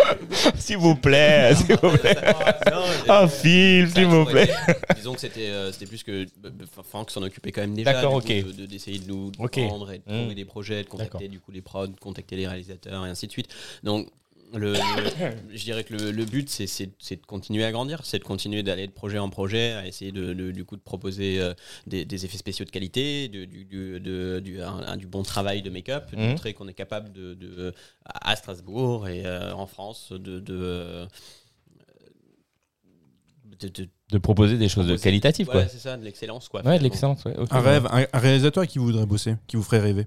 S'il vous plaît, s'il vous plaît. Un film, s'il vous plaît. Disons que c'était euh, c'était plus que bah, bah, Franck s'en occupait quand même déjà. D'accord, ok. de- de- D'essayer de, nous prendre et de trouver Mm. des projets, de contacter du coup les prods, de contacter les réalisateurs et ainsi de suite. Donc. Le, je dirais que le, le but c'est c'est- c'est de continuer à grandir, c'est de continuer d'aller de projet en projet, à essayer de, de- du coup de proposer euh, des, des effets spéciaux de qualité, de- du, du- de- du, un- un- du bon travail de make-up, de Mhm. montrer qu'on est capable de, de- à Strasbourg et euh, en France de, de, euh, de- de De proposer des choses proposer- qualitatives, quoi. Ouais, c'est ça, de l'excellence, quoi. Ouais, de l'excellence. ouais. Un rêve, un, un réalisateur qui vous voudrait bosser, qui vous ferait rêver.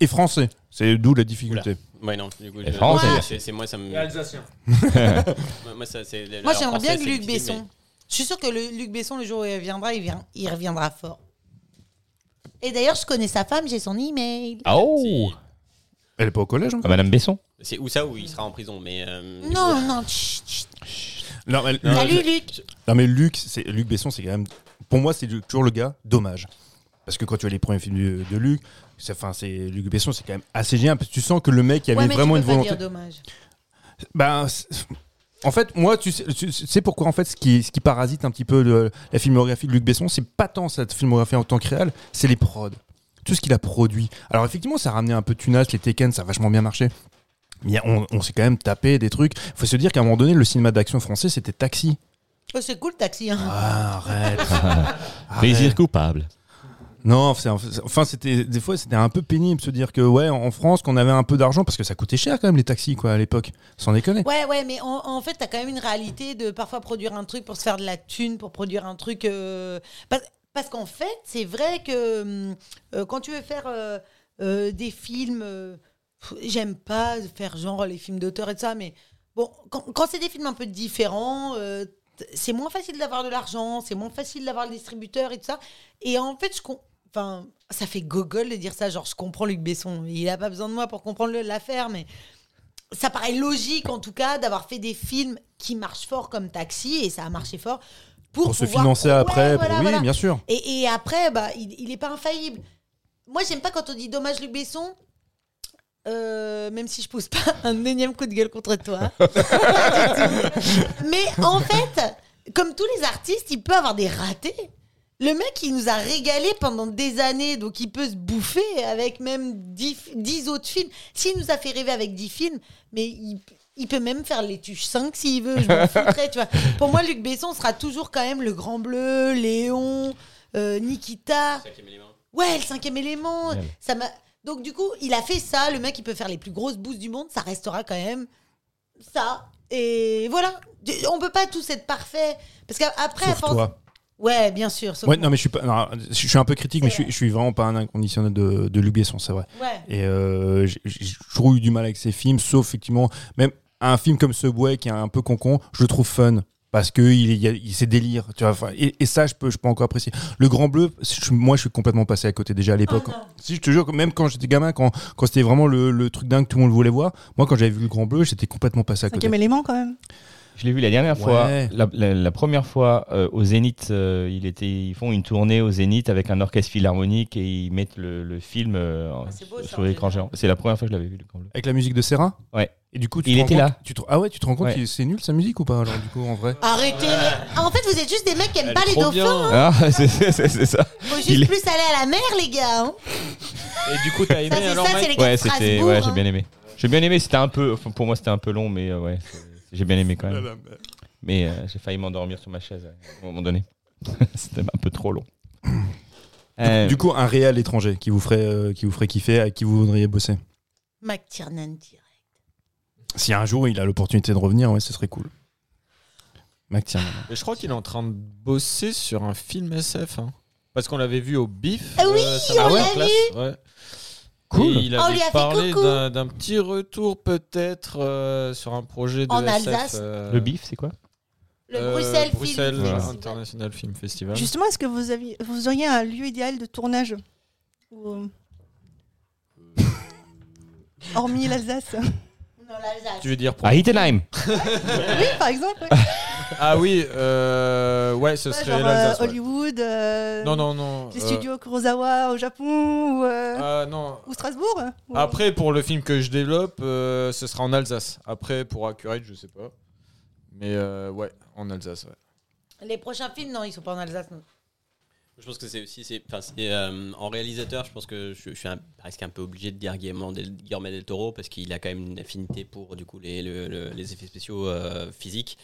Et français, c'est d'où la difficulté. Ouais, non, du coup, Et je- français. ouais, c'est- c'est moi, ça me. Alsacien. moi, moi, ça, c'est- Moi, alors, j'aimerais bien français, que c'est Luc difficile, Besson. Je suis sûr que le, Luc Besson, le jour où il reviendra, il, vient, il reviendra fort. Et d'ailleurs, je connais sa femme, j'ai son email. Ah oh. Elle est pas au collège Ah, encore Madame Besson mais C'est où ça où il sera en prison, mais. euh, Non, coup- non, chut, chut. non, mais, Non, Salut je- Luc. non, mais Luc, c'est, Luc Besson, c'est quand même. Pour moi, c'est toujours le gars dommage. Parce que quand tu vois les premiers films de, de Luc, c'est, enfin, c'est, Luc Besson, c'est quand même assez génial. Parce que tu sens que le mec, il avait Ouais, mais vraiment tu une peux pas volonté. dire dommage. Ben, c'est- en fait, moi, tu sais, tu sais pourquoi en fait ce qui, ce qui parasite un petit peu le- la filmographie de Luc Besson, c'est pas tant cette filmographie en tant que réel, c'est les prods, tout ce qu'il a produit. Alors effectivement, ça a ramené un peu de tunas, les Tekken, ça a vachement bien marché. Mais on, on s'est quand même tapé des trucs. Faut se dire qu'à un moment donné, le cinéma d'action français, c'était Taxi. Oh, c'est cool, taxi. hein. Ah, arrête. Plaisir coupable. Non, enfin, c'était des fois, c'était un peu pénible de se dire que ouais, en France, qu'on avait un peu d'argent parce que ça coûtait cher quand même les taxis quoi à l'époque, sans déconner. Ouais, ouais, mais en, fait, t'as quand même une réalité de parfois produire un truc pour se faire de la thune, pour produire un truc. euh, Parce, qu'en fait, c'est vrai que euh, quand tu veux faire euh, des films, j'aime pas faire genre les films d'auteur et tout ça, mais bon, quand, c'est des films un peu différents, c'est moins facile d'avoir de l'argent, c'est moins facile d'avoir le distributeur et tout ça. Et en fait, je Enfin, ça fait gogol de dire ça. Genre, je comprends Luc Besson. Il a pas besoin de moi pour comprendre l'affaire, mais ça paraît logique en tout cas d'avoir fait des films qui marchent fort comme Taxi et ça a marché fort pour, Pour se financer Ouais, après, voilà, oui, voilà. bien sûr. Et, et après, bah, il, il est pas infaillible. Moi, j'aime pas quand on dit dommage Luc Besson. euh, même si je pose pas un énième coup de gueule contre toi. Mais en fait, comme tous les artistes, il peut avoir des ratés. Le mec, il nous a régalé pendant des années, donc il peut se bouffer avec même 10, 10 autres films. S'il nous a fait rêver avec 10 films, mais il, il peut même faire les tuches 5 s'il veut, je m'en foutrais, tu vois. Pour moi, Luc Besson sera toujours quand même le Grand Bleu, Léon, euh, Nikita. Cinquième élément. Ouais, le cinquième élément. Ouais. Ça m'a. Donc du coup, il a fait ça. Le mec, il peut faire les plus grosses boosts du monde. Ça restera quand même ça. Et voilà. On peut pas tous être parfaits. Parce qu'après, toi. Ouais, bien sûr. Ouais, non, mais je suis pas. non, je suis un peu critique, mais je suis, je suis vraiment pas un inconditionnel de, de Luc Besson, c'est vrai. Ouais. Et euh, j'ai toujours eu du mal avec ces films, sauf effectivement, même un film comme Subway qui est un peu concon, je le trouve fun. Parce que il, il, y a- il- c'est délire, tu vois. Et, et ça, je peux, je peux encore apprécier. Le Grand Bleu, je- moi, je suis complètement passé à côté déjà à l'époque. Oh si je te jure, même quand j'étais gamin, quand, quand c'était vraiment le, le truc dingue que tout le monde voulait voir, moi, quand j'avais vu le Grand Bleu, j'étais complètement passé à côté. Cinquième élément, quand même. Je l'ai vu la dernière fois, Ouais. la, la- la première fois euh, au Zénith. euh, il était, ils font une tournée au Zénith avec un orchestre philharmonique et ils mettent le, le film euh, Ah, beau, sur en l'écran géant. C'est la première fois que je l'avais vu, le. Avec la musique de Serra Ouais. Et du coup, tu Il était compte- là. Tu te- Ah ouais, tu te rends compte Ouais. que c'est nul sa musique ou pas alors du coup en vrai? Arrêtez. En fait, vous êtes juste des mecs qui aiment Elle pas les dauphins. bien. Ah, c'est ça. Faut juste Il est- plus aller à la mer, les gars. hein. Et du coup, t'as aimé Ça, c'est alors, ça, les gars Ouais, j'ai hein. bien aimé. J'ai bien aimé. C'était un peu, pour moi, c'était un peu long, mais ouais, j'ai bien aimé quand même. Mais euh, j'ai failli m'endormir sur ma chaise euh, à un moment donné. c'était un peu trop long. Euh, Du coup, un réel étranger qui vous ferait, euh, qui vous ferait kiffer, avec qui vous voudriez bosser? McTiernan direct. Si un jour il a l'opportunité de revenir, ouais, ce serait cool. Mac Tiernan. Et je crois qu'il est en train de bosser sur un film SF. hein. Parce qu'on l'avait vu au bif. Ah oui, ça on l'a en place, ouais. Cool. Et il on avait lui a fait parlé d'un petit retour peut-être euh, sur un projet de En SF, Alsace. euh, le bif, c'est quoi Le euh, Bruxelles, Bruxelles Film Festival. International Film Festival. Justement, est-ce que vous, aviez, vous auriez un lieu idéal de tournage Ou- Hormis l'Alsace. Non, l'Alsace. Tu veux dire pour... À Hittenheim. oui, par exemple. Ah oui, euh, ouais, ce serait genre euh, l'Alsace. ouais. Hollywood, euh, Non, non, non. les euh, studios Kurosawa au Japon ou, euh, ah, non. ou Strasbourg. ou- Après, pour le film que je développe, euh, ce sera en Alsace. Après, pour Accurate, je sais pas. Mais euh, ouais, en Alsace, ouais. Les prochains films, non, ils sont pas en Alsace. non. Je pense que c'est aussi, c'est, enfin, c'est, euh, en réalisateur, je pense que je, je suis un- presque un peu obligé de dire Guillermo del, Guillermo del Toro parce qu'il a quand même une affinité pour du coup les, le- le- les effets spéciaux euh, physiques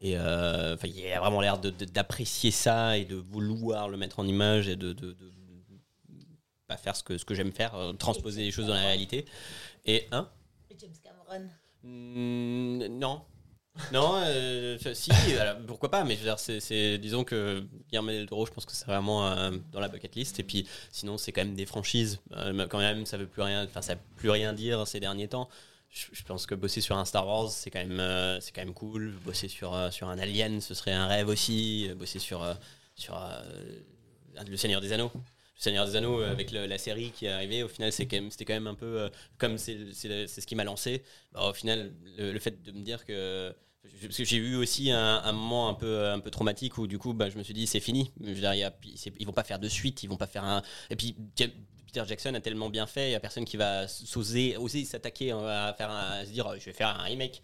et euh, il a vraiment l'air d'apprécier ça et de vouloir le mettre en image et de, de, de- pas faire ce que ce que j'aime faire, euh, transposer les choses dans la réalité. Et un, Et James Cameron. Mm, non. Non, euh, si, alors, pourquoi pas, mais je veux dire, c'est, disons que Guillermo del Toro, je pense que c'est vraiment euh, dans la bucket list. Et puis, sinon, c'est quand même des franchises. Quand même, ça veut plus rien, enfin, ça veut plus rien dire ces derniers temps. Je, pense que bosser sur un Star Wars, c'est quand même, euh, c'est quand même cool. Bosser sur, euh, sur un Alien, ce serait un rêve aussi. Bosser sur, euh, sur le Seigneur des Anneaux. Le Seigneur des Anneaux, avec la série qui est arrivée, au final, c'est quand même, c'était quand même un peu comme c'est, ce qui m'a lancé. Bah, au final, le, fait de me dire que. Parce que j'ai eu aussi un, moment un peu, un peu traumatique où du coup bah, je me suis dit c'est fini. Je veux dire, ils vont pas faire de suite, ils vont pas faire un. Et puis Peter Jackson a tellement bien fait, il y a personne qui va s'oser oser s'attaquer à faire un- à se dire je vais faire un remake.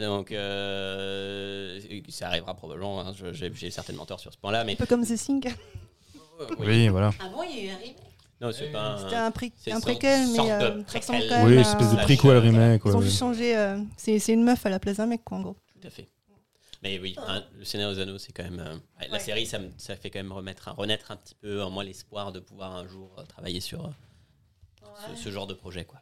Donc euh, ça arrivera probablement. hein, je- j'ai j'ai certainement tort sur ce point-là, mais Un peu comme The Thing. Oui, voilà. Ah bon, il y a eu un remake? Non c'est pas. C'était un- un, pré- préquel, mais euh, ça préquel. ressemble quand Oui, espèce de à- prequel remake. Ils ont ouais. juste changé. euh, c'est c'est une meuf à la place d'un mec, quoi, en gros. Tout à fait. Mais oui, un- le Seigneur des Anneaux, c'est quand même. euh, La Ouais. série, ça, me- ça fait quand même remettre, renaître un petit peu en moi l'espoir de pouvoir un jour euh, travailler sur euh, ce, ce genre de projet. Quoi.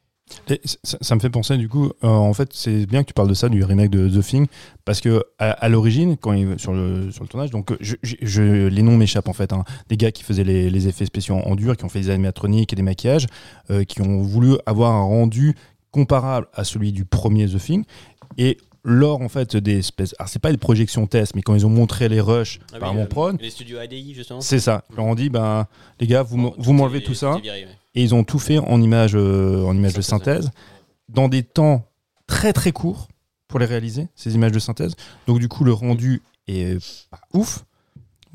Et ça, ça me fait penser du coup, euh, en fait, c'est bien que tu parles de ça, du remake de The Thing, parce que à, à l'origine, quand il, sur le sur le tournage, donc je, je- je- les noms m'échappent en fait, hein, des gars qui faisaient les, les effets spéciaux en dur, qui ont fait des animatroniques et des maquillages, euh, qui ont voulu avoir un rendu comparable à celui du premier The Thing, et lors en fait des espèces, alors c'est pas des projections test, mais quand ils ont montré les rushs Ah par oui, mon euh, prod, Les studios ADI, justement. c'est ça. Ils leur ont dit, ben les gars, vous, m'en- Bon, vous m'enlevez tout ça. est viré, ouais. Et ils ont tout fait en images euh, en images de Synthèse, dans des temps très très courts pour les réaliser, ces images de synthèse. Donc du coup, le rendu est pas ouf.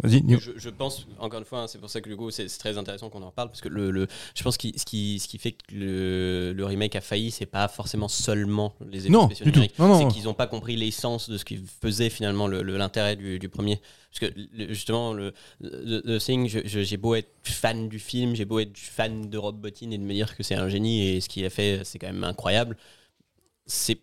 Vas-y, Je, je pense, encore une fois, hein, c'est pour ça que coup, c'est très intéressant qu'on en reparle, parce que le, le- je pense que ce qui, ce qui fait que le, le remake a failli, c'est pas forcément seulement les effets Non, spéciaux numériques, Non, non. c'est qu'ils n'ont pas compris l'essence de ce qui faisait finalement le- le- l'intérêt du, du premier. Parce que justement, le, le Thing, j'ai beau être fan du film, j'ai beau être fan de Rob Bottin et de me dire que c'est un génie et ce qu'il a fait, c'est quand même incroyable. C'est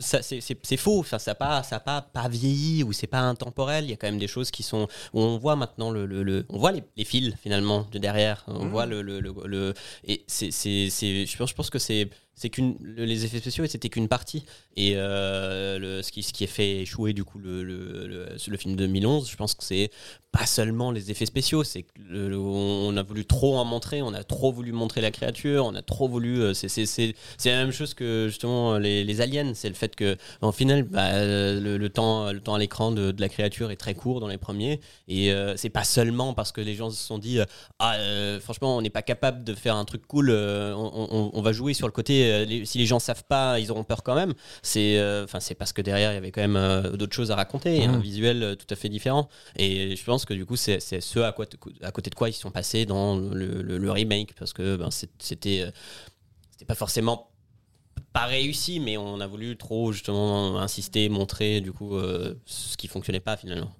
c'est, faux, ça n'a pas, ça pas, pas vieilli ou c'est pas intemporel. Il y a quand même des choses qui sont. Où on voit maintenant le, le, le- on voit les, les fils finalement de derrière. On voit le, le, le, le- et c'est, c'est, c'est- je pense, je pense que c'est, c'est qu'une le- les effets spéciaux c'était qu'une partie. Et euh, le, ce qui ce qui a fait échouer du coup le le, le, le film de 2011 je pense que c'est pas seulement les effets spéciaux c'est on a voulu trop en montrer on a trop voulu montrer la créature on a trop voulu euh, c'est la même chose que justement les, les aliens. C'est le fait que en final bah, euh, le, temps le temps à l'écran de, de la créature est très court dans les premiers. Et euh, c'est pas seulement parce que les gens se sont dit ah franchement on n'est pas capable de faire un truc cool on va jouer sur le côté euh, les- si les gens savent pas ils auront peur quand même. C'est euh, enfin c'est parce que derrière il y avait quand même euh, d'autres choses à raconter un visuel euh, tout à fait différent. Et je pense que du coup c'est ce à, quoi, à côté de quoi ils sont passés dans le, le- le remake. Parce que ben, c'était c'était pas forcément pas réussi mais on a voulu trop justement insister montrer du coup euh, ce qui fonctionnait pas finalement.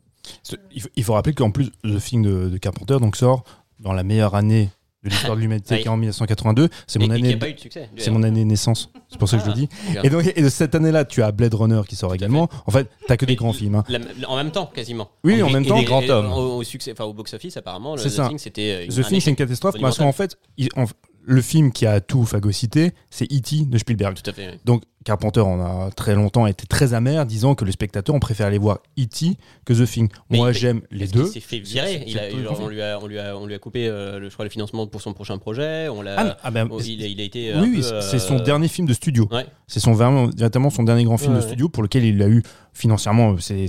Ce- Il faut, il faut rappeler qu'en plus, le film de, de Carpenter donc, sort dans la meilleure année de l'histoire de l'humanité, Oui. qui est en 1982. C'est mon, Et- et qui année a de- pas eu de succès c'est mon année naissance. C'est pour ça que je le dis. Regarde. Et, donc, et de cette année-là, tu as Blade Runner qui sort également. En fait, t'as que des grands films. hein. La- en même temps, quasiment. Oui, en même et temps. des grands hommes. Au, au succès, enfin au box-office, apparemment, le C'est The ça. Thing, c'était. une The Thing, c'est une catastrophe parce qu'en fait, il- en- le film qui a tout phagocyté, c'est E.T. de Spielberg. Tout à fait. oui. Donc Carpenter en a très longtemps été très amer, disant que le spectateur, on préfère aller voir E.T. que The Thing. Mais- Moi, j'aime les deux. s'est fait virer. Il a- il- on, lui a, on, lui a, on lui a coupé, euh, le, je crois, le financement pour son prochain projet. On l'a. Ah, ah ben, il, a, il a été. un oui, c'est son euh, dernier film de studio. Ouais. C'est son son dernier grand film Ouais, de ouais. studio pour lequel il a eu financièrement euh, c'est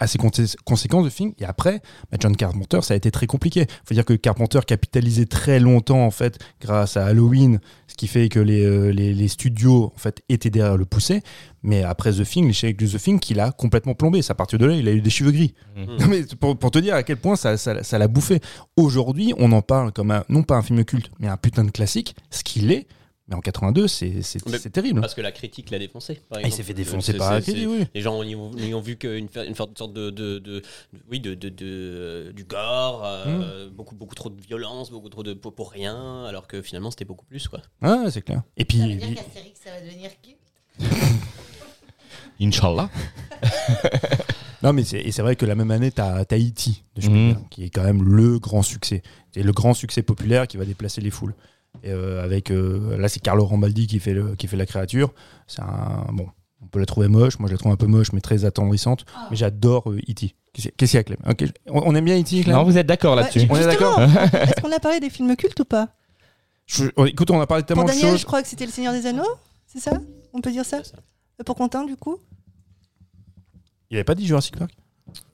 assez consé- conséquent de film. Et après, bah, John Carpenter, ça a été très compliqué. faut dire que Carpenter capitalisait très longtemps en fait grâce à Halloween, qui fait que les, euh, les, les studios en fait étaient derrière le pousser. Mais après The Thing, l'échec de The Thing, qu'il a complètement plombé. C'est à partir de là, il a eu des cheveux gris. Mhm. Non, mais pour, pour te dire à quel point ça ça- ça l'a bouffé. Aujourd'hui, on en parle comme un, non pas un film culte, mais un putain de classique, ce qu'il est. Mais en 82, c'est c'est- Mais- c'est terrible. Parce que la critique l'a défoncé. par Ah, il s'est fait défoncer C'est- par la critique, oui. Les gens y ont, y ont vu qu'une une sorte de, de, de- de- oui, de, de, de- du gore, euh, beaucoup, beaucoup trop de violence, beaucoup trop de pour, pour rien, alors que finalement c'était beaucoup plus. Quoi. Ah, c'est clair. Et puis, Ça veut dire qu'Astérix, ça va devenir qui Inch'Allah. non, mais c'est, et c'est vrai que la même année, tu as E.T. de Spielberg, qui est quand même le grand succès. C'est le grand succès populaire qui va déplacer les foules. Et euh, avec, euh, là, c'est Carlo Rambaldi qui fait, le, qui fait la créature. C'est un. Bon, on peut la trouver moche. Moi, je la trouve un peu moche, mais très attendrissante. Mais j'adore euh, E.T. Qu'est-ce qu'il y a, Clem on, on aime bien E.T., Clem Non, vous êtes d'accord là-dessus On est d'accord Est-ce qu'on a parlé des films cultes ou pas Je- oh, Écoute, on a parlé de tellement Pour de Daniel, choses. je crois que c'était Le Seigneur des Anneaux, c'est ça? On peut dire ça ça? Euh, Pour Quentin, du coup? Il avait pas dit Jurassic Park?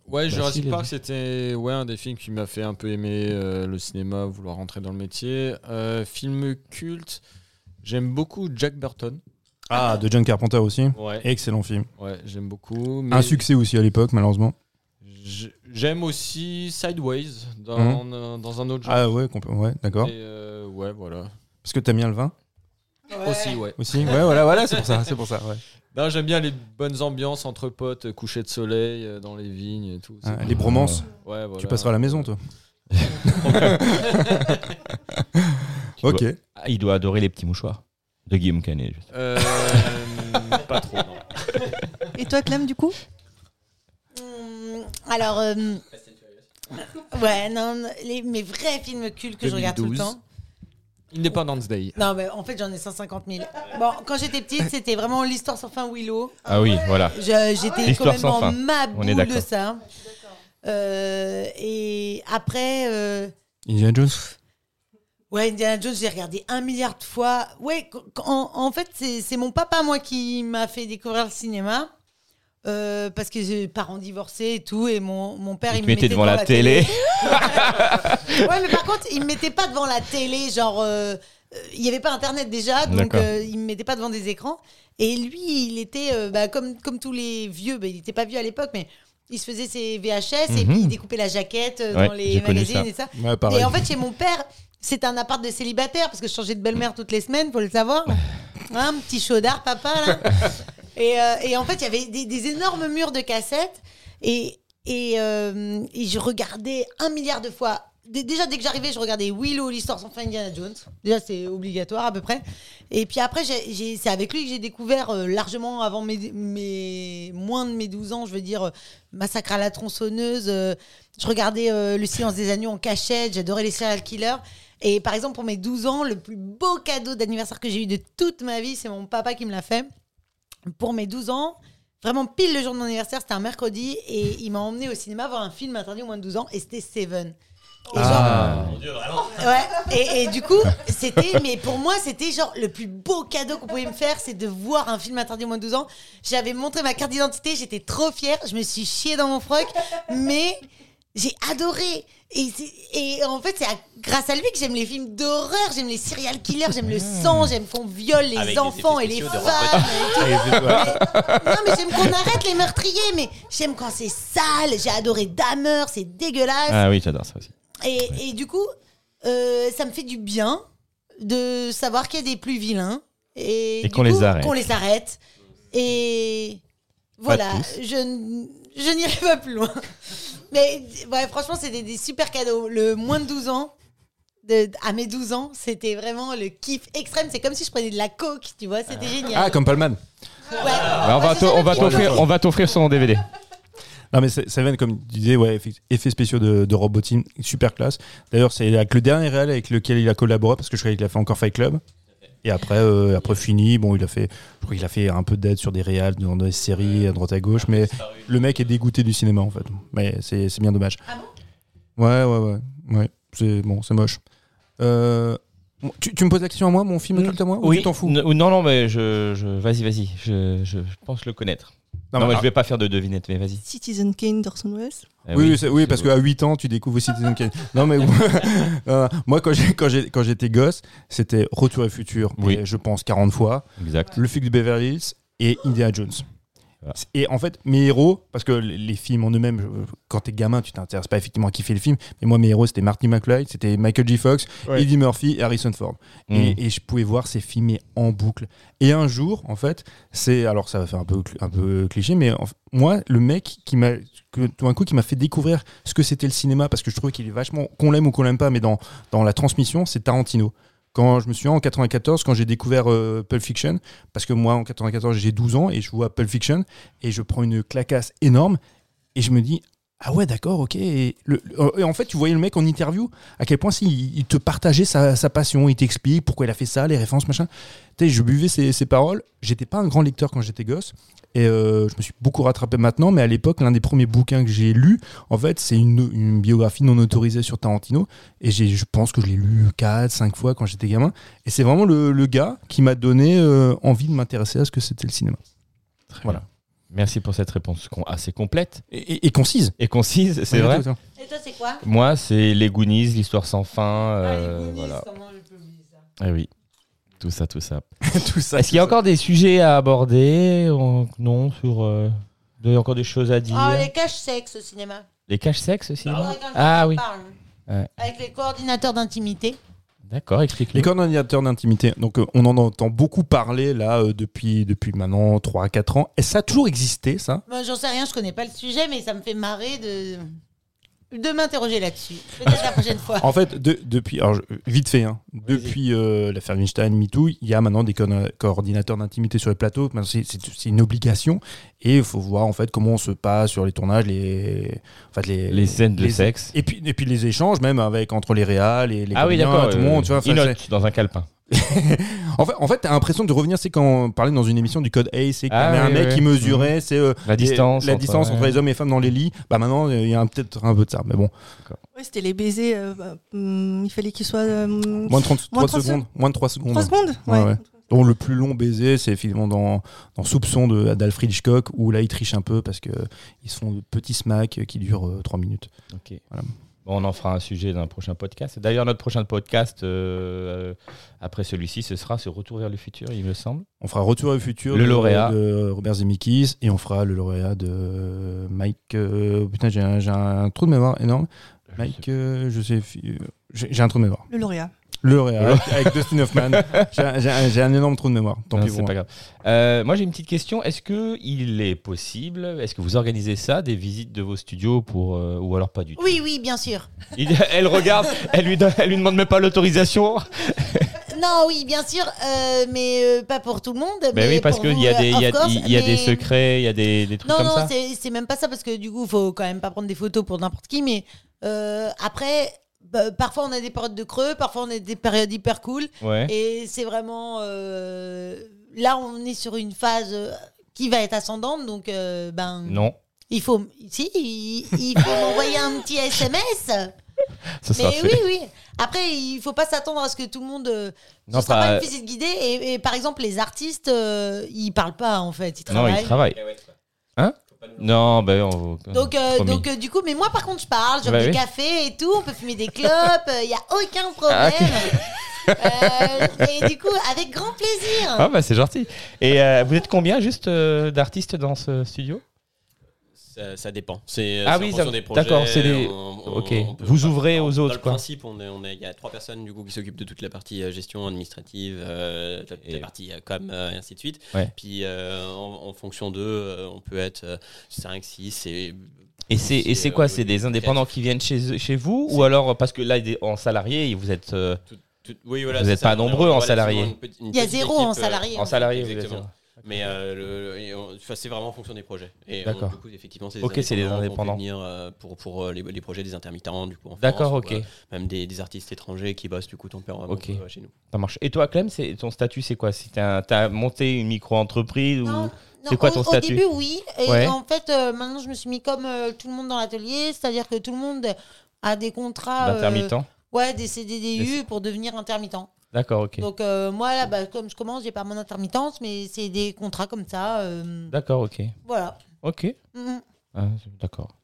Ouais, Bah, Jurassic Park, c'était ouais, un des films qui m'a fait un peu aimer euh, le cinéma, vouloir rentrer dans le métier. Euh, film culte, j'aime beaucoup Jack Burton. Ah, de John Carpenter aussi. Ouais, Excellent film. ouais j'aime beaucoup. mais Un succès aussi à l'époque, malheureusement. J'aime aussi Sideways dans, un- dans un autre genre. Ah ouais, ouais d'accord. Euh, ouais, voilà. Parce que t'aimes bien le vin? Aussi, ouais. aussi Ouais, voilà, voilà, c'est pour ça, c'est pour ça. Ouais. Non, j'aime bien les bonnes ambiances entre potes, coucher de soleil euh, dans les vignes et tout. cool. les bromances, Ouais, voilà. tu passeras à la maison, toi. Tu Ok. dois- Ah, il doit adorer les petits mouchoirs de Guillaume Canet. juste. Euh, pas trop, non. Et toi, Clem, du coup? Hum, Alors, euh, ouais, non, les, mes vrais films cultes que je regarde tout le 2012. temps. Independence Day. Non, mais en fait, j'en ai 150 000. Bon, quand j'étais petite, c'était vraiment l'histoire sans fin Willow. Ah oui, voilà. J'étais L'histoire sans complètement fin. ma boule de ça. Euh, et après, euh, Indiana Jones ouais, Indiana Jones, j'ai regardé un milliard de fois. Ouais, en, en fait, c'est c'est mon papa, moi, qui m'a fait découvrir le cinéma. Euh, parce que j'ai parents divorcés et tout, et mon, mon père, Il me mettait devant la télé. ouais, mais par contre, il me mettait pas devant la télé, genre. euh, euh, il n'y avait pas internet déjà, donc euh, il me mettait pas devant des écrans. Et lui, il était euh, bah, comme, comme tous les vieux, bah, il n'était pas vieux à l'époque, mais il se faisait ses VHS et Mhm. puis il découpait la jaquette euh, Ouais, dans les magazines ça. et ça. Ouais. Et en fait, chez mon père, c'était un appart de célibataire parce que je changeais de belle-mère toutes les semaines, faut le savoir. Hein, Un petit chaudard, papa, là. Et, euh, et en fait, il y avait des, énormes murs de cassettes et, et, euh, et je regardais un milliard de fois. Dé- Déjà, dès que j'arrivais, je regardais Willow, l'histoire sans fin Indiana Jones. Déjà, c'est obligatoire à peu près. Et puis après, c'est avec lui que j'ai découvert euh, largement avant mes, moins de mes 12 ans, je veux dire, Massacre à la tronçonneuse. je regardais Le silence des agneaux en cachette, j'adorais les serial killers. Et par exemple, pour mes 12 ans, le plus beau cadeau d'anniversaire que j'ai eu de toute ma vie, c'est mon papa qui me l'a fait. Pour mes 12 ans, vraiment pile le jour de mon anniversaire, c'était un mercredi, et il m'a emmené au cinéma voir un film interdit aux moins de 12 ans, et c'était Seven. Et genre, Ah. Ouais, et, et du coup, c'était, mais pour moi, c'était genre le plus beau cadeau qu'on pouvait me faire, c'est de voir un film interdit aux moins de 12 ans. J'avais montré ma carte d'identité, j'étais trop fière, je me suis chiée dans mon froc, mais j'ai adoré. Et, en fait, c'est grâce à lui que j'aime les films d'horreur, j'aime les serial killers, j'aime le sang, j'aime qu'on viole les Avec enfants et les femmes. et tout. Mais- non, mais j'aime qu'on arrête les meurtriers, mais j'aime quand c'est sale. J'ai adoré Dahmer, c'est dégueulasse. Ah oui, j'adore ça aussi. Et, et du coup, euh, ça me fait du bien de savoir qu'il y a des plus vilains. Et, qu'on les arrête. Qu'on les arrête. Et voilà, je n'irai pas plus loin. Mais ouais, franchement, c'était des super cadeaux. Le moins de 12 ans, de, à mes 12 ans, c'était vraiment le kiff extrême. C'est comme si je prenais de la coke, tu vois, c'était génial. Ah, comme Palman. Ouais. Bah, on va on t'offrir de on va t'offrir son DVD. Non, mais c'est- Seven, comme tu disais, ouais, effets spéciaux de, de Robotine, super classe. D'ailleurs, c'est avec le dernier réel avec lequel il a collaboré, parce que je croyais qu'il a fait encore Fight Club. Et après, euh, après fini, bon, il a fait, je crois qu'il a fait un peu d'aide sur des réals, dans des séries à droite à gauche, mais le mec est dégoûté du cinéma en fait. Mais c'est c'est bien dommage. Ah bon? Ouais, ouais, ouais, ouais. C'est bon, c'est moche. Euh, tu, tu me poses la question à moi, mon film culte à moi, ou tu t'en fous? N- Non, non, mais je, je vas-y, vas-y. Je, je pense le connaître. Non, mais- mais je vais pas faire de devinette, mais vas-y. Citizen Kane d'Orson Welles. Ah oui, oui, oui, parce qu'à 8 ans, tu découvres Citizen Kane. Non, mais euh, moi, quand j'ai- quand j'ai- quand j'étais gosse, c'était Retour et Futur, Oui. mais je pense 40 fois, Exact. Le Flic de Beverly Hills et Indiana Jones. Et en fait, mes héros, parce que les films en eux-mêmes, quand t'es gamin, tu t'intéresses pas effectivement à kiffer le film, mais moi, mes héros, c'était Marty McFly, c'était Michael J. Fox, Ouais. Eddie Murphy et Harrison Ford. Mm. Et, et je pouvais voir ces films en boucle. Et un jour, en fait, c'est alors ça va faire un peu cl- un peu cliché, mais en moi, le mec qui m'a que tout d'un coup qui m'a fait découvrir ce que c'était le cinéma, parce que je trouvais qu'il est vachement qu'on l'aime ou qu'on l'aime pas, mais dans dans la transmission, c'est Tarantino. Quand je me souviens en 94, quand j'ai découvert euh, Pulp Fiction, parce que moi en 94 j'ai 12 ans et je vois Pulp Fiction et je prends une clacasse énorme et je me dis ah ouais d'accord ok. Et, le- le- et en fait tu voyais le mec en interview à quel point si, il, te partageait sa, sa passion il t'explique pourquoi il a fait ça les références machin. Tu sais je buvais ses, ses paroles. J'étais pas un grand lecteur quand j'étais gosse. Et euh, je me suis beaucoup rattrapé maintenant mais à l'époque l'un des premiers bouquins que j'ai lu en fait c'est une, une biographie non autorisée sur Tarantino. Et je pense que je l'ai lu 4 5 fois quand j'étais gamin. Et c'est vraiment le, le gars qui m'a donné euh, envie de m'intéresser à ce que c'était le cinéma. Très Voilà. bien. Merci pour cette réponse assez complète et, et- et concise et concise, c'est vrai. Et toi, c'est quoi Moi, c'est les Goonies, l'histoire sans fin. Ah, euh, les Goonies, voilà. comment je peux oublier ça Ah oui. Tout ça, tout ça. tout ça Est-ce qu'il y a encore des sujets à aborder On- Non, sur. euh, Il y a encore des choses à dire. Ah, les caches-sexes au cinéma. Les caches sexes qu'un jour Ah on oui. parle. Ouais. Avec les coordinateurs d'intimité. D'accord, explique-le. Les coordinateurs d'intimité, donc euh, on en entend beaucoup parler là euh, depuis, depuis maintenant 3 à 4 ans. Et ça a toujours existé, ça? Moi, j'en sais rien, je connais pas le sujet, mais ça me fait marrer de, de m'interroger là-dessus. Peut-être la prochaine fois. En fait, de- depuis, alors, je- vite fait, hein, depuis euh, l'affaire Weinstein, MeToo, il y a maintenant des co- coordinateurs d'intimité sur les plateaux. Maintenant, C'est une obligation. Et il faut voir en fait comment on se passe sur les tournages, les, en fait, les, Les scènes de les- sexe. Et puis, et puis les échanges, même avec entre les réals et les Ah oui, d'accord. tout le monde. Tu vois, euh, enfin, il c'est- note dans un calepin. En fait, en fait, t'as l'impression de revenir, c'est quand on parlait dans une émission du code A, c'est qu'il y Ah avait oui, un mec oui, qui mesurait, c'est euh, La les- distance. la entre- distance entre ouais. les hommes et les femmes dans les lits. Bah maintenant, il y a peut-être un peu de ça, mais bon, Oui, c'était les baisers. euh, bah, hum, il fallait qu'ils soient. euh, moins de 30, Moins de 3 30 secondes, moins de 3 secondes. 3 secondes? Ouais, ouais. Donc le plus long baiser, c'est finalement dans, dans Soupçon de- d'Alfred Hitchcock, où là, ils trichent un peu parce que ils se font de petits smacks qui durent 3 minutes. Ok. Voilà. Bon, on en fera un sujet dans un prochain podcast. D'ailleurs, notre prochain podcast, euh, euh, après celui-ci, ce sera ce Retour vers le futur, il me semble. On fera Retour au futur Le de, lauréat. de Robert Zemeckis et on fera le lauréat de Mike. euh, putain, j'ai un, trou de mémoire énorme. Mike, euh, je sais, euh, j'ai j'ai un trou de mémoire. Le lauréat. Le lauréat avec, Dustin Hoffman. J'ai un- énorme trou de mémoire. Tant Non, pis pour pas moi. grave. Euh, moi, j'ai une petite question. Est-ce que il est possible, est-ce que vous organisez ça, des visites de vos studios pour, euh, ou alors pas du tout? Oui, oui, bien sûr. Il- Elle regarde, elle lui, elle lui demande même pas l'autorisation. Non, oui, bien sûr, euh, mais euh, pas pour tout le monde. Ben mais oui, parce qu'il y a des, il y a, of course, il y a des secrets, il y a des, des trucs Non, comme non, ça. c'est c'est même pas ça parce que du coup, faut quand même pas prendre des photos pour n'importe qui. Mais euh, après, parfois on a des périodes de creux, parfois on a des périodes hyper cool. Ouais. Et c'est vraiment. euh, là, on est sur une phase euh, qui va être ascendante, donc ben. Non, Il faut. Si, il, il faut m'envoyer un petit SMS. ça sera Mais fait. oui, oui. Après, il faut pas s'attendre à ce que tout le monde. euh, Non, ce sera pas- pas une visite guidée. Et, et par exemple, les artistes, euh, ils parlent pas en fait. Ils Non, travaillent. il travaille. Hein? Non, ben on... Donc, euh, donc euh, du coup, mais moi par contre, je parle, j'offre Bah des oui. cafés et tout, on peut fumer des clopes, il y a aucun problème. Ah. Euh, et du coup, avec grand plaisir. Ah bah c'est gentil. Et euh, vous êtes combien juste euh, d'artistes dans ce studio? Ça, ça dépend. C'est Ah oui, ça- des projets. d'accord, c'est des- on- on- ok. on peut- Vous ouvrez dans- aux dans autres, le quoi. principe, on est, on est, il y a trois personnes du coup qui s'occupent de toute la partie euh, gestion administrative, euh, toute Et- la partie euh, com euh, et ainsi de suite. Ouais. Puis euh, en, en fonction d'eux, euh, on peut être 5, 6 et Et c'est euh, quoi? oui, C'est des indépendants qui viennent chez chez vous ou alors parce que là en salarié vous êtes euh, Tout- oui, voilà, Vous c'est êtes ça, pas nombreux en une Il y a zéro équipe, en euh, salarié. en salarié vous Exactement. Mais euh, on- enfin, c'est vraiment en fonction des projets. Et on- D'accord. du coup, effectivement, c'est Ok, c'est des indépendants. venir euh, pour, pour euh, les, les projets des intermittents, du coup, en D'accord, France, ou, ok, euh, même des, des artistes étrangers qui bossent du coup tempéralement Ok. euh, chez nous. ça marche. Et toi Clem, c'est ton statut c'est quoi? Si t'as as monté une micro-entreprise ou Non, c'est quoi au- ton Au statut? début, oui. Et Ouais. en fait, euh, maintenant, je me suis mis comme euh, tout le monde dans l'atelier, c'est-à-dire que tout le monde a des contrats. euh, d'intermittent ouais, des CDDU pour devenir intermittent. D'accord, ok. Donc, euh, moi, là, bah, comme je commence, j'ai pas mon intermittence, mais c'est des contrats comme ça. euh, D'accord, ok, voilà. ok. Mhm. Ah, D'accord.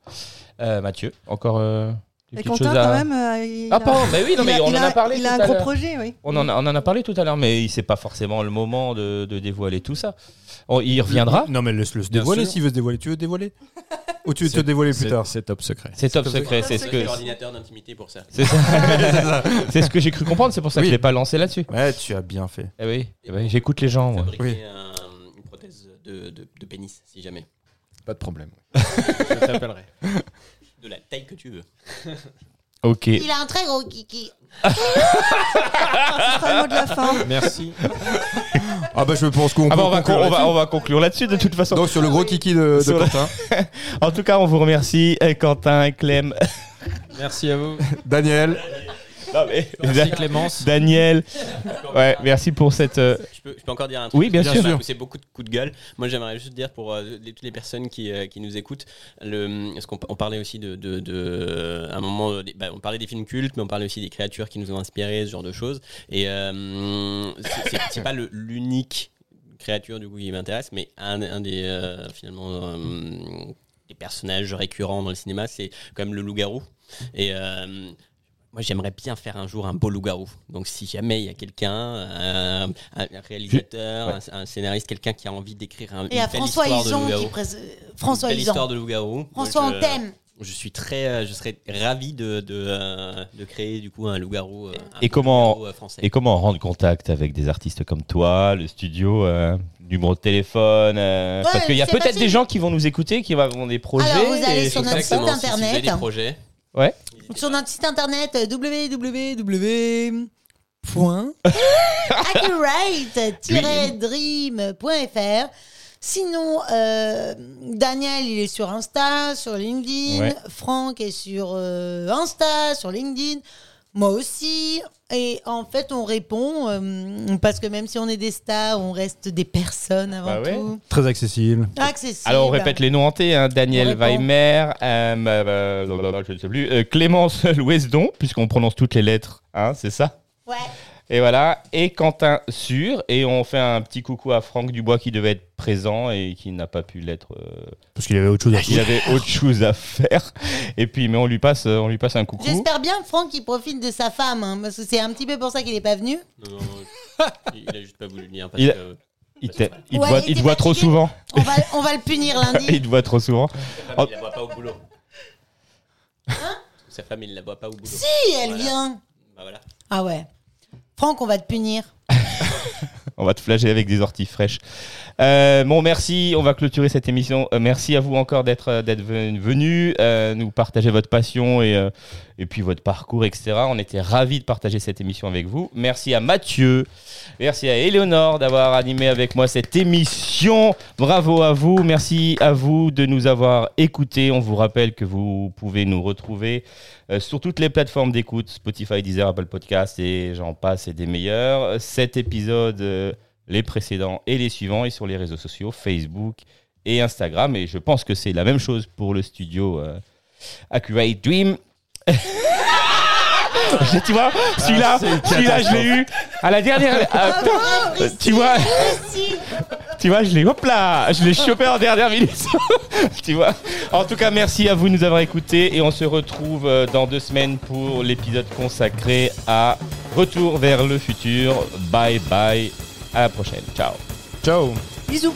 Euh, Mathieu, encore euh, Et Quentin, à- quand même. euh, il Ah a- pardon, mais oui, non il mais a- on il en a parlé Il tout a un à gros l'heure. projet, oui. On en, a, on en a parlé tout à l'heure, mais c'est pas forcément le moment de, de dévoiler tout ça. On- il reviendra. Non, mais laisse-le se dévoiler s'il veut se dévoiler. Tu veux te dévoiler Ou tu veux te dévoiler plus tard C'est top secret. C'est top top secret, c'est ce que l'ordinateur d'intimité pour ça. c'est ça. C'est ce que j'ai cru comprendre. C'est pour ça que je l'ai pas lancé là-dessus. Ouais, tu as bien fait. Eh oui, eh oui, j'écoute les gens. Oui. un- une prothèse de, de, de pénis, si jamais. Pas de problème. Je t'appellerai. De la taille que tu veux. Ok. Il a un très gros kiki. Ce sera le mot de la fin. Merci. Ah bah je pense qu'on Ah bah, on, va, conclure con- on, va, là-dessus. on va conclure là-dessus de toute façon. Donc sur le gros kiki de, de Sur le- Quentin. En tout cas, on vous remercie, Quentin, Clem. Merci à vous. Daniel, Non, mais- Merci Clémence. Daniel. Ouais, merci pour cette. euh, Je peux, je peux encore dire un truc Oui, bien parce que sûr. poussé beaucoup de coups de gueule. Moi, j'aimerais juste dire pour euh, les- toutes les personnes qui, euh, qui nous écoutent, le, parce qu'on on parlait aussi de, de, de- à un moment, euh, des- bah, on parlait des films cultes, mais on parlait aussi des créatures qui nous ont inspiré, ce genre de choses. Et euh, c'est- c'est c'est pas le- l'unique créature du coup qui m'intéresse, mais un, un des euh, finalement euh, des personnages récurrents dans le cinéma, c'est quand même le loup-garou. Et euh, moi, j'aimerais bien faire un jour un beau loup-garou. Donc, si jamais il y a quelqu'un, un, un- réalisateur, Ouais. un, un scénariste, quelqu'un qui a envie d'écrire un, Et une à belle François histoire de Ison loup-garou, prés- une François belle histoire Ison. de loup-garou. François, on je- t'aime. Je suis très, euh, je serais ravi de, de, euh, de créer du coup un loup-garou. euh, un Et comment- loup-garou, euh, français. Et comment rendre contact avec des artistes comme toi, le studio, euh, numéro de téléphone euh, Ouais, Parce qu'il y a peut-être facile. des gens qui vont nous écouter, qui vont des projets. Alors, vous allez et sur notre site si- si vous avez internet. des projets. Ouais. Sur notre site internet euh, www. Point. accurate-dream.fr. Sinon, euh, Daniel, il est sur Insta, sur LinkedIn. Ouais. Franck est sur euh, Insta, sur LinkedIn. Moi aussi. Et en fait, on répond euh, parce que même si on est des stars, on reste des personnes avant Bah ouais. tout. très accessible. Accessible. Alors on répète les noms hantés, hein, Daniel. Weimer, euh, euh, euh, je ne sais plus, euh, Clémence Louesdon, puisqu'on prononce toutes les lettres, hein, c'est ça? Ouais. Et voilà, et Quentin Sûr, et on fait un petit coucou à Franck Dubois qui devait être présent et qui n'a pas pu l'être, euh, Parce qu'il avait autre chose à il faire. avait autre chose à faire. Et puis, mais on lui passe, on lui passe un coucou. J'espère bien, Franck, il profite de sa femme, hein, parce que c'est un petit peu pour ça qu'il n'est pas venu. Non, non, il il a juste pas voulu le dire parce Il- que Il te, il te Ouais, voit, il il te était voit trop fatigué. souvent. On va, on va le punir lundi. il te voit trop souvent. sa femme, il la voit pas au boulot. Sa femme, il la voit pas au boulot. Si, elle Voilà. vient. Bah voilà. Ah ouais. Franck, on va te punir. On va te flageller avec des orties fraîches. Euh, bon, merci. On va clôturer cette émission. Euh, merci à vous encore d'être euh, d'être ven- venu nous partager votre passion et, et puis votre parcours, etc. On était ravis de partager cette émission avec vous. Merci à Mathieu. Merci à Éléonore d'avoir animé avec moi cette émission. Bravo à vous. Merci à vous de nous avoir écoutés. On vous rappelle que vous pouvez nous retrouver sur toutes les plateformes d'écoute Spotify, Deezer, Apple Podcast et j'en passe et des meilleurs. Cet épisode, les précédents et les suivants, et sur les réseaux sociaux Facebook et Instagram. Et je pense que c'est la même chose pour le studio euh, Accurate Dream. tu vois, celui-là, celui-là, je l'ai eu à la dernière. Attends, tu vois, tu vois, je l'ai, hop là, je l'ai chopé en dernière minute. tu vois. En tout cas, merci à vous de nous avoir écoutés et on se retrouve euh, dans deux semaines pour l'épisode consacré à Retour vers le futur. Bye bye. À la prochaine. Ciao. Ciao. Bisous.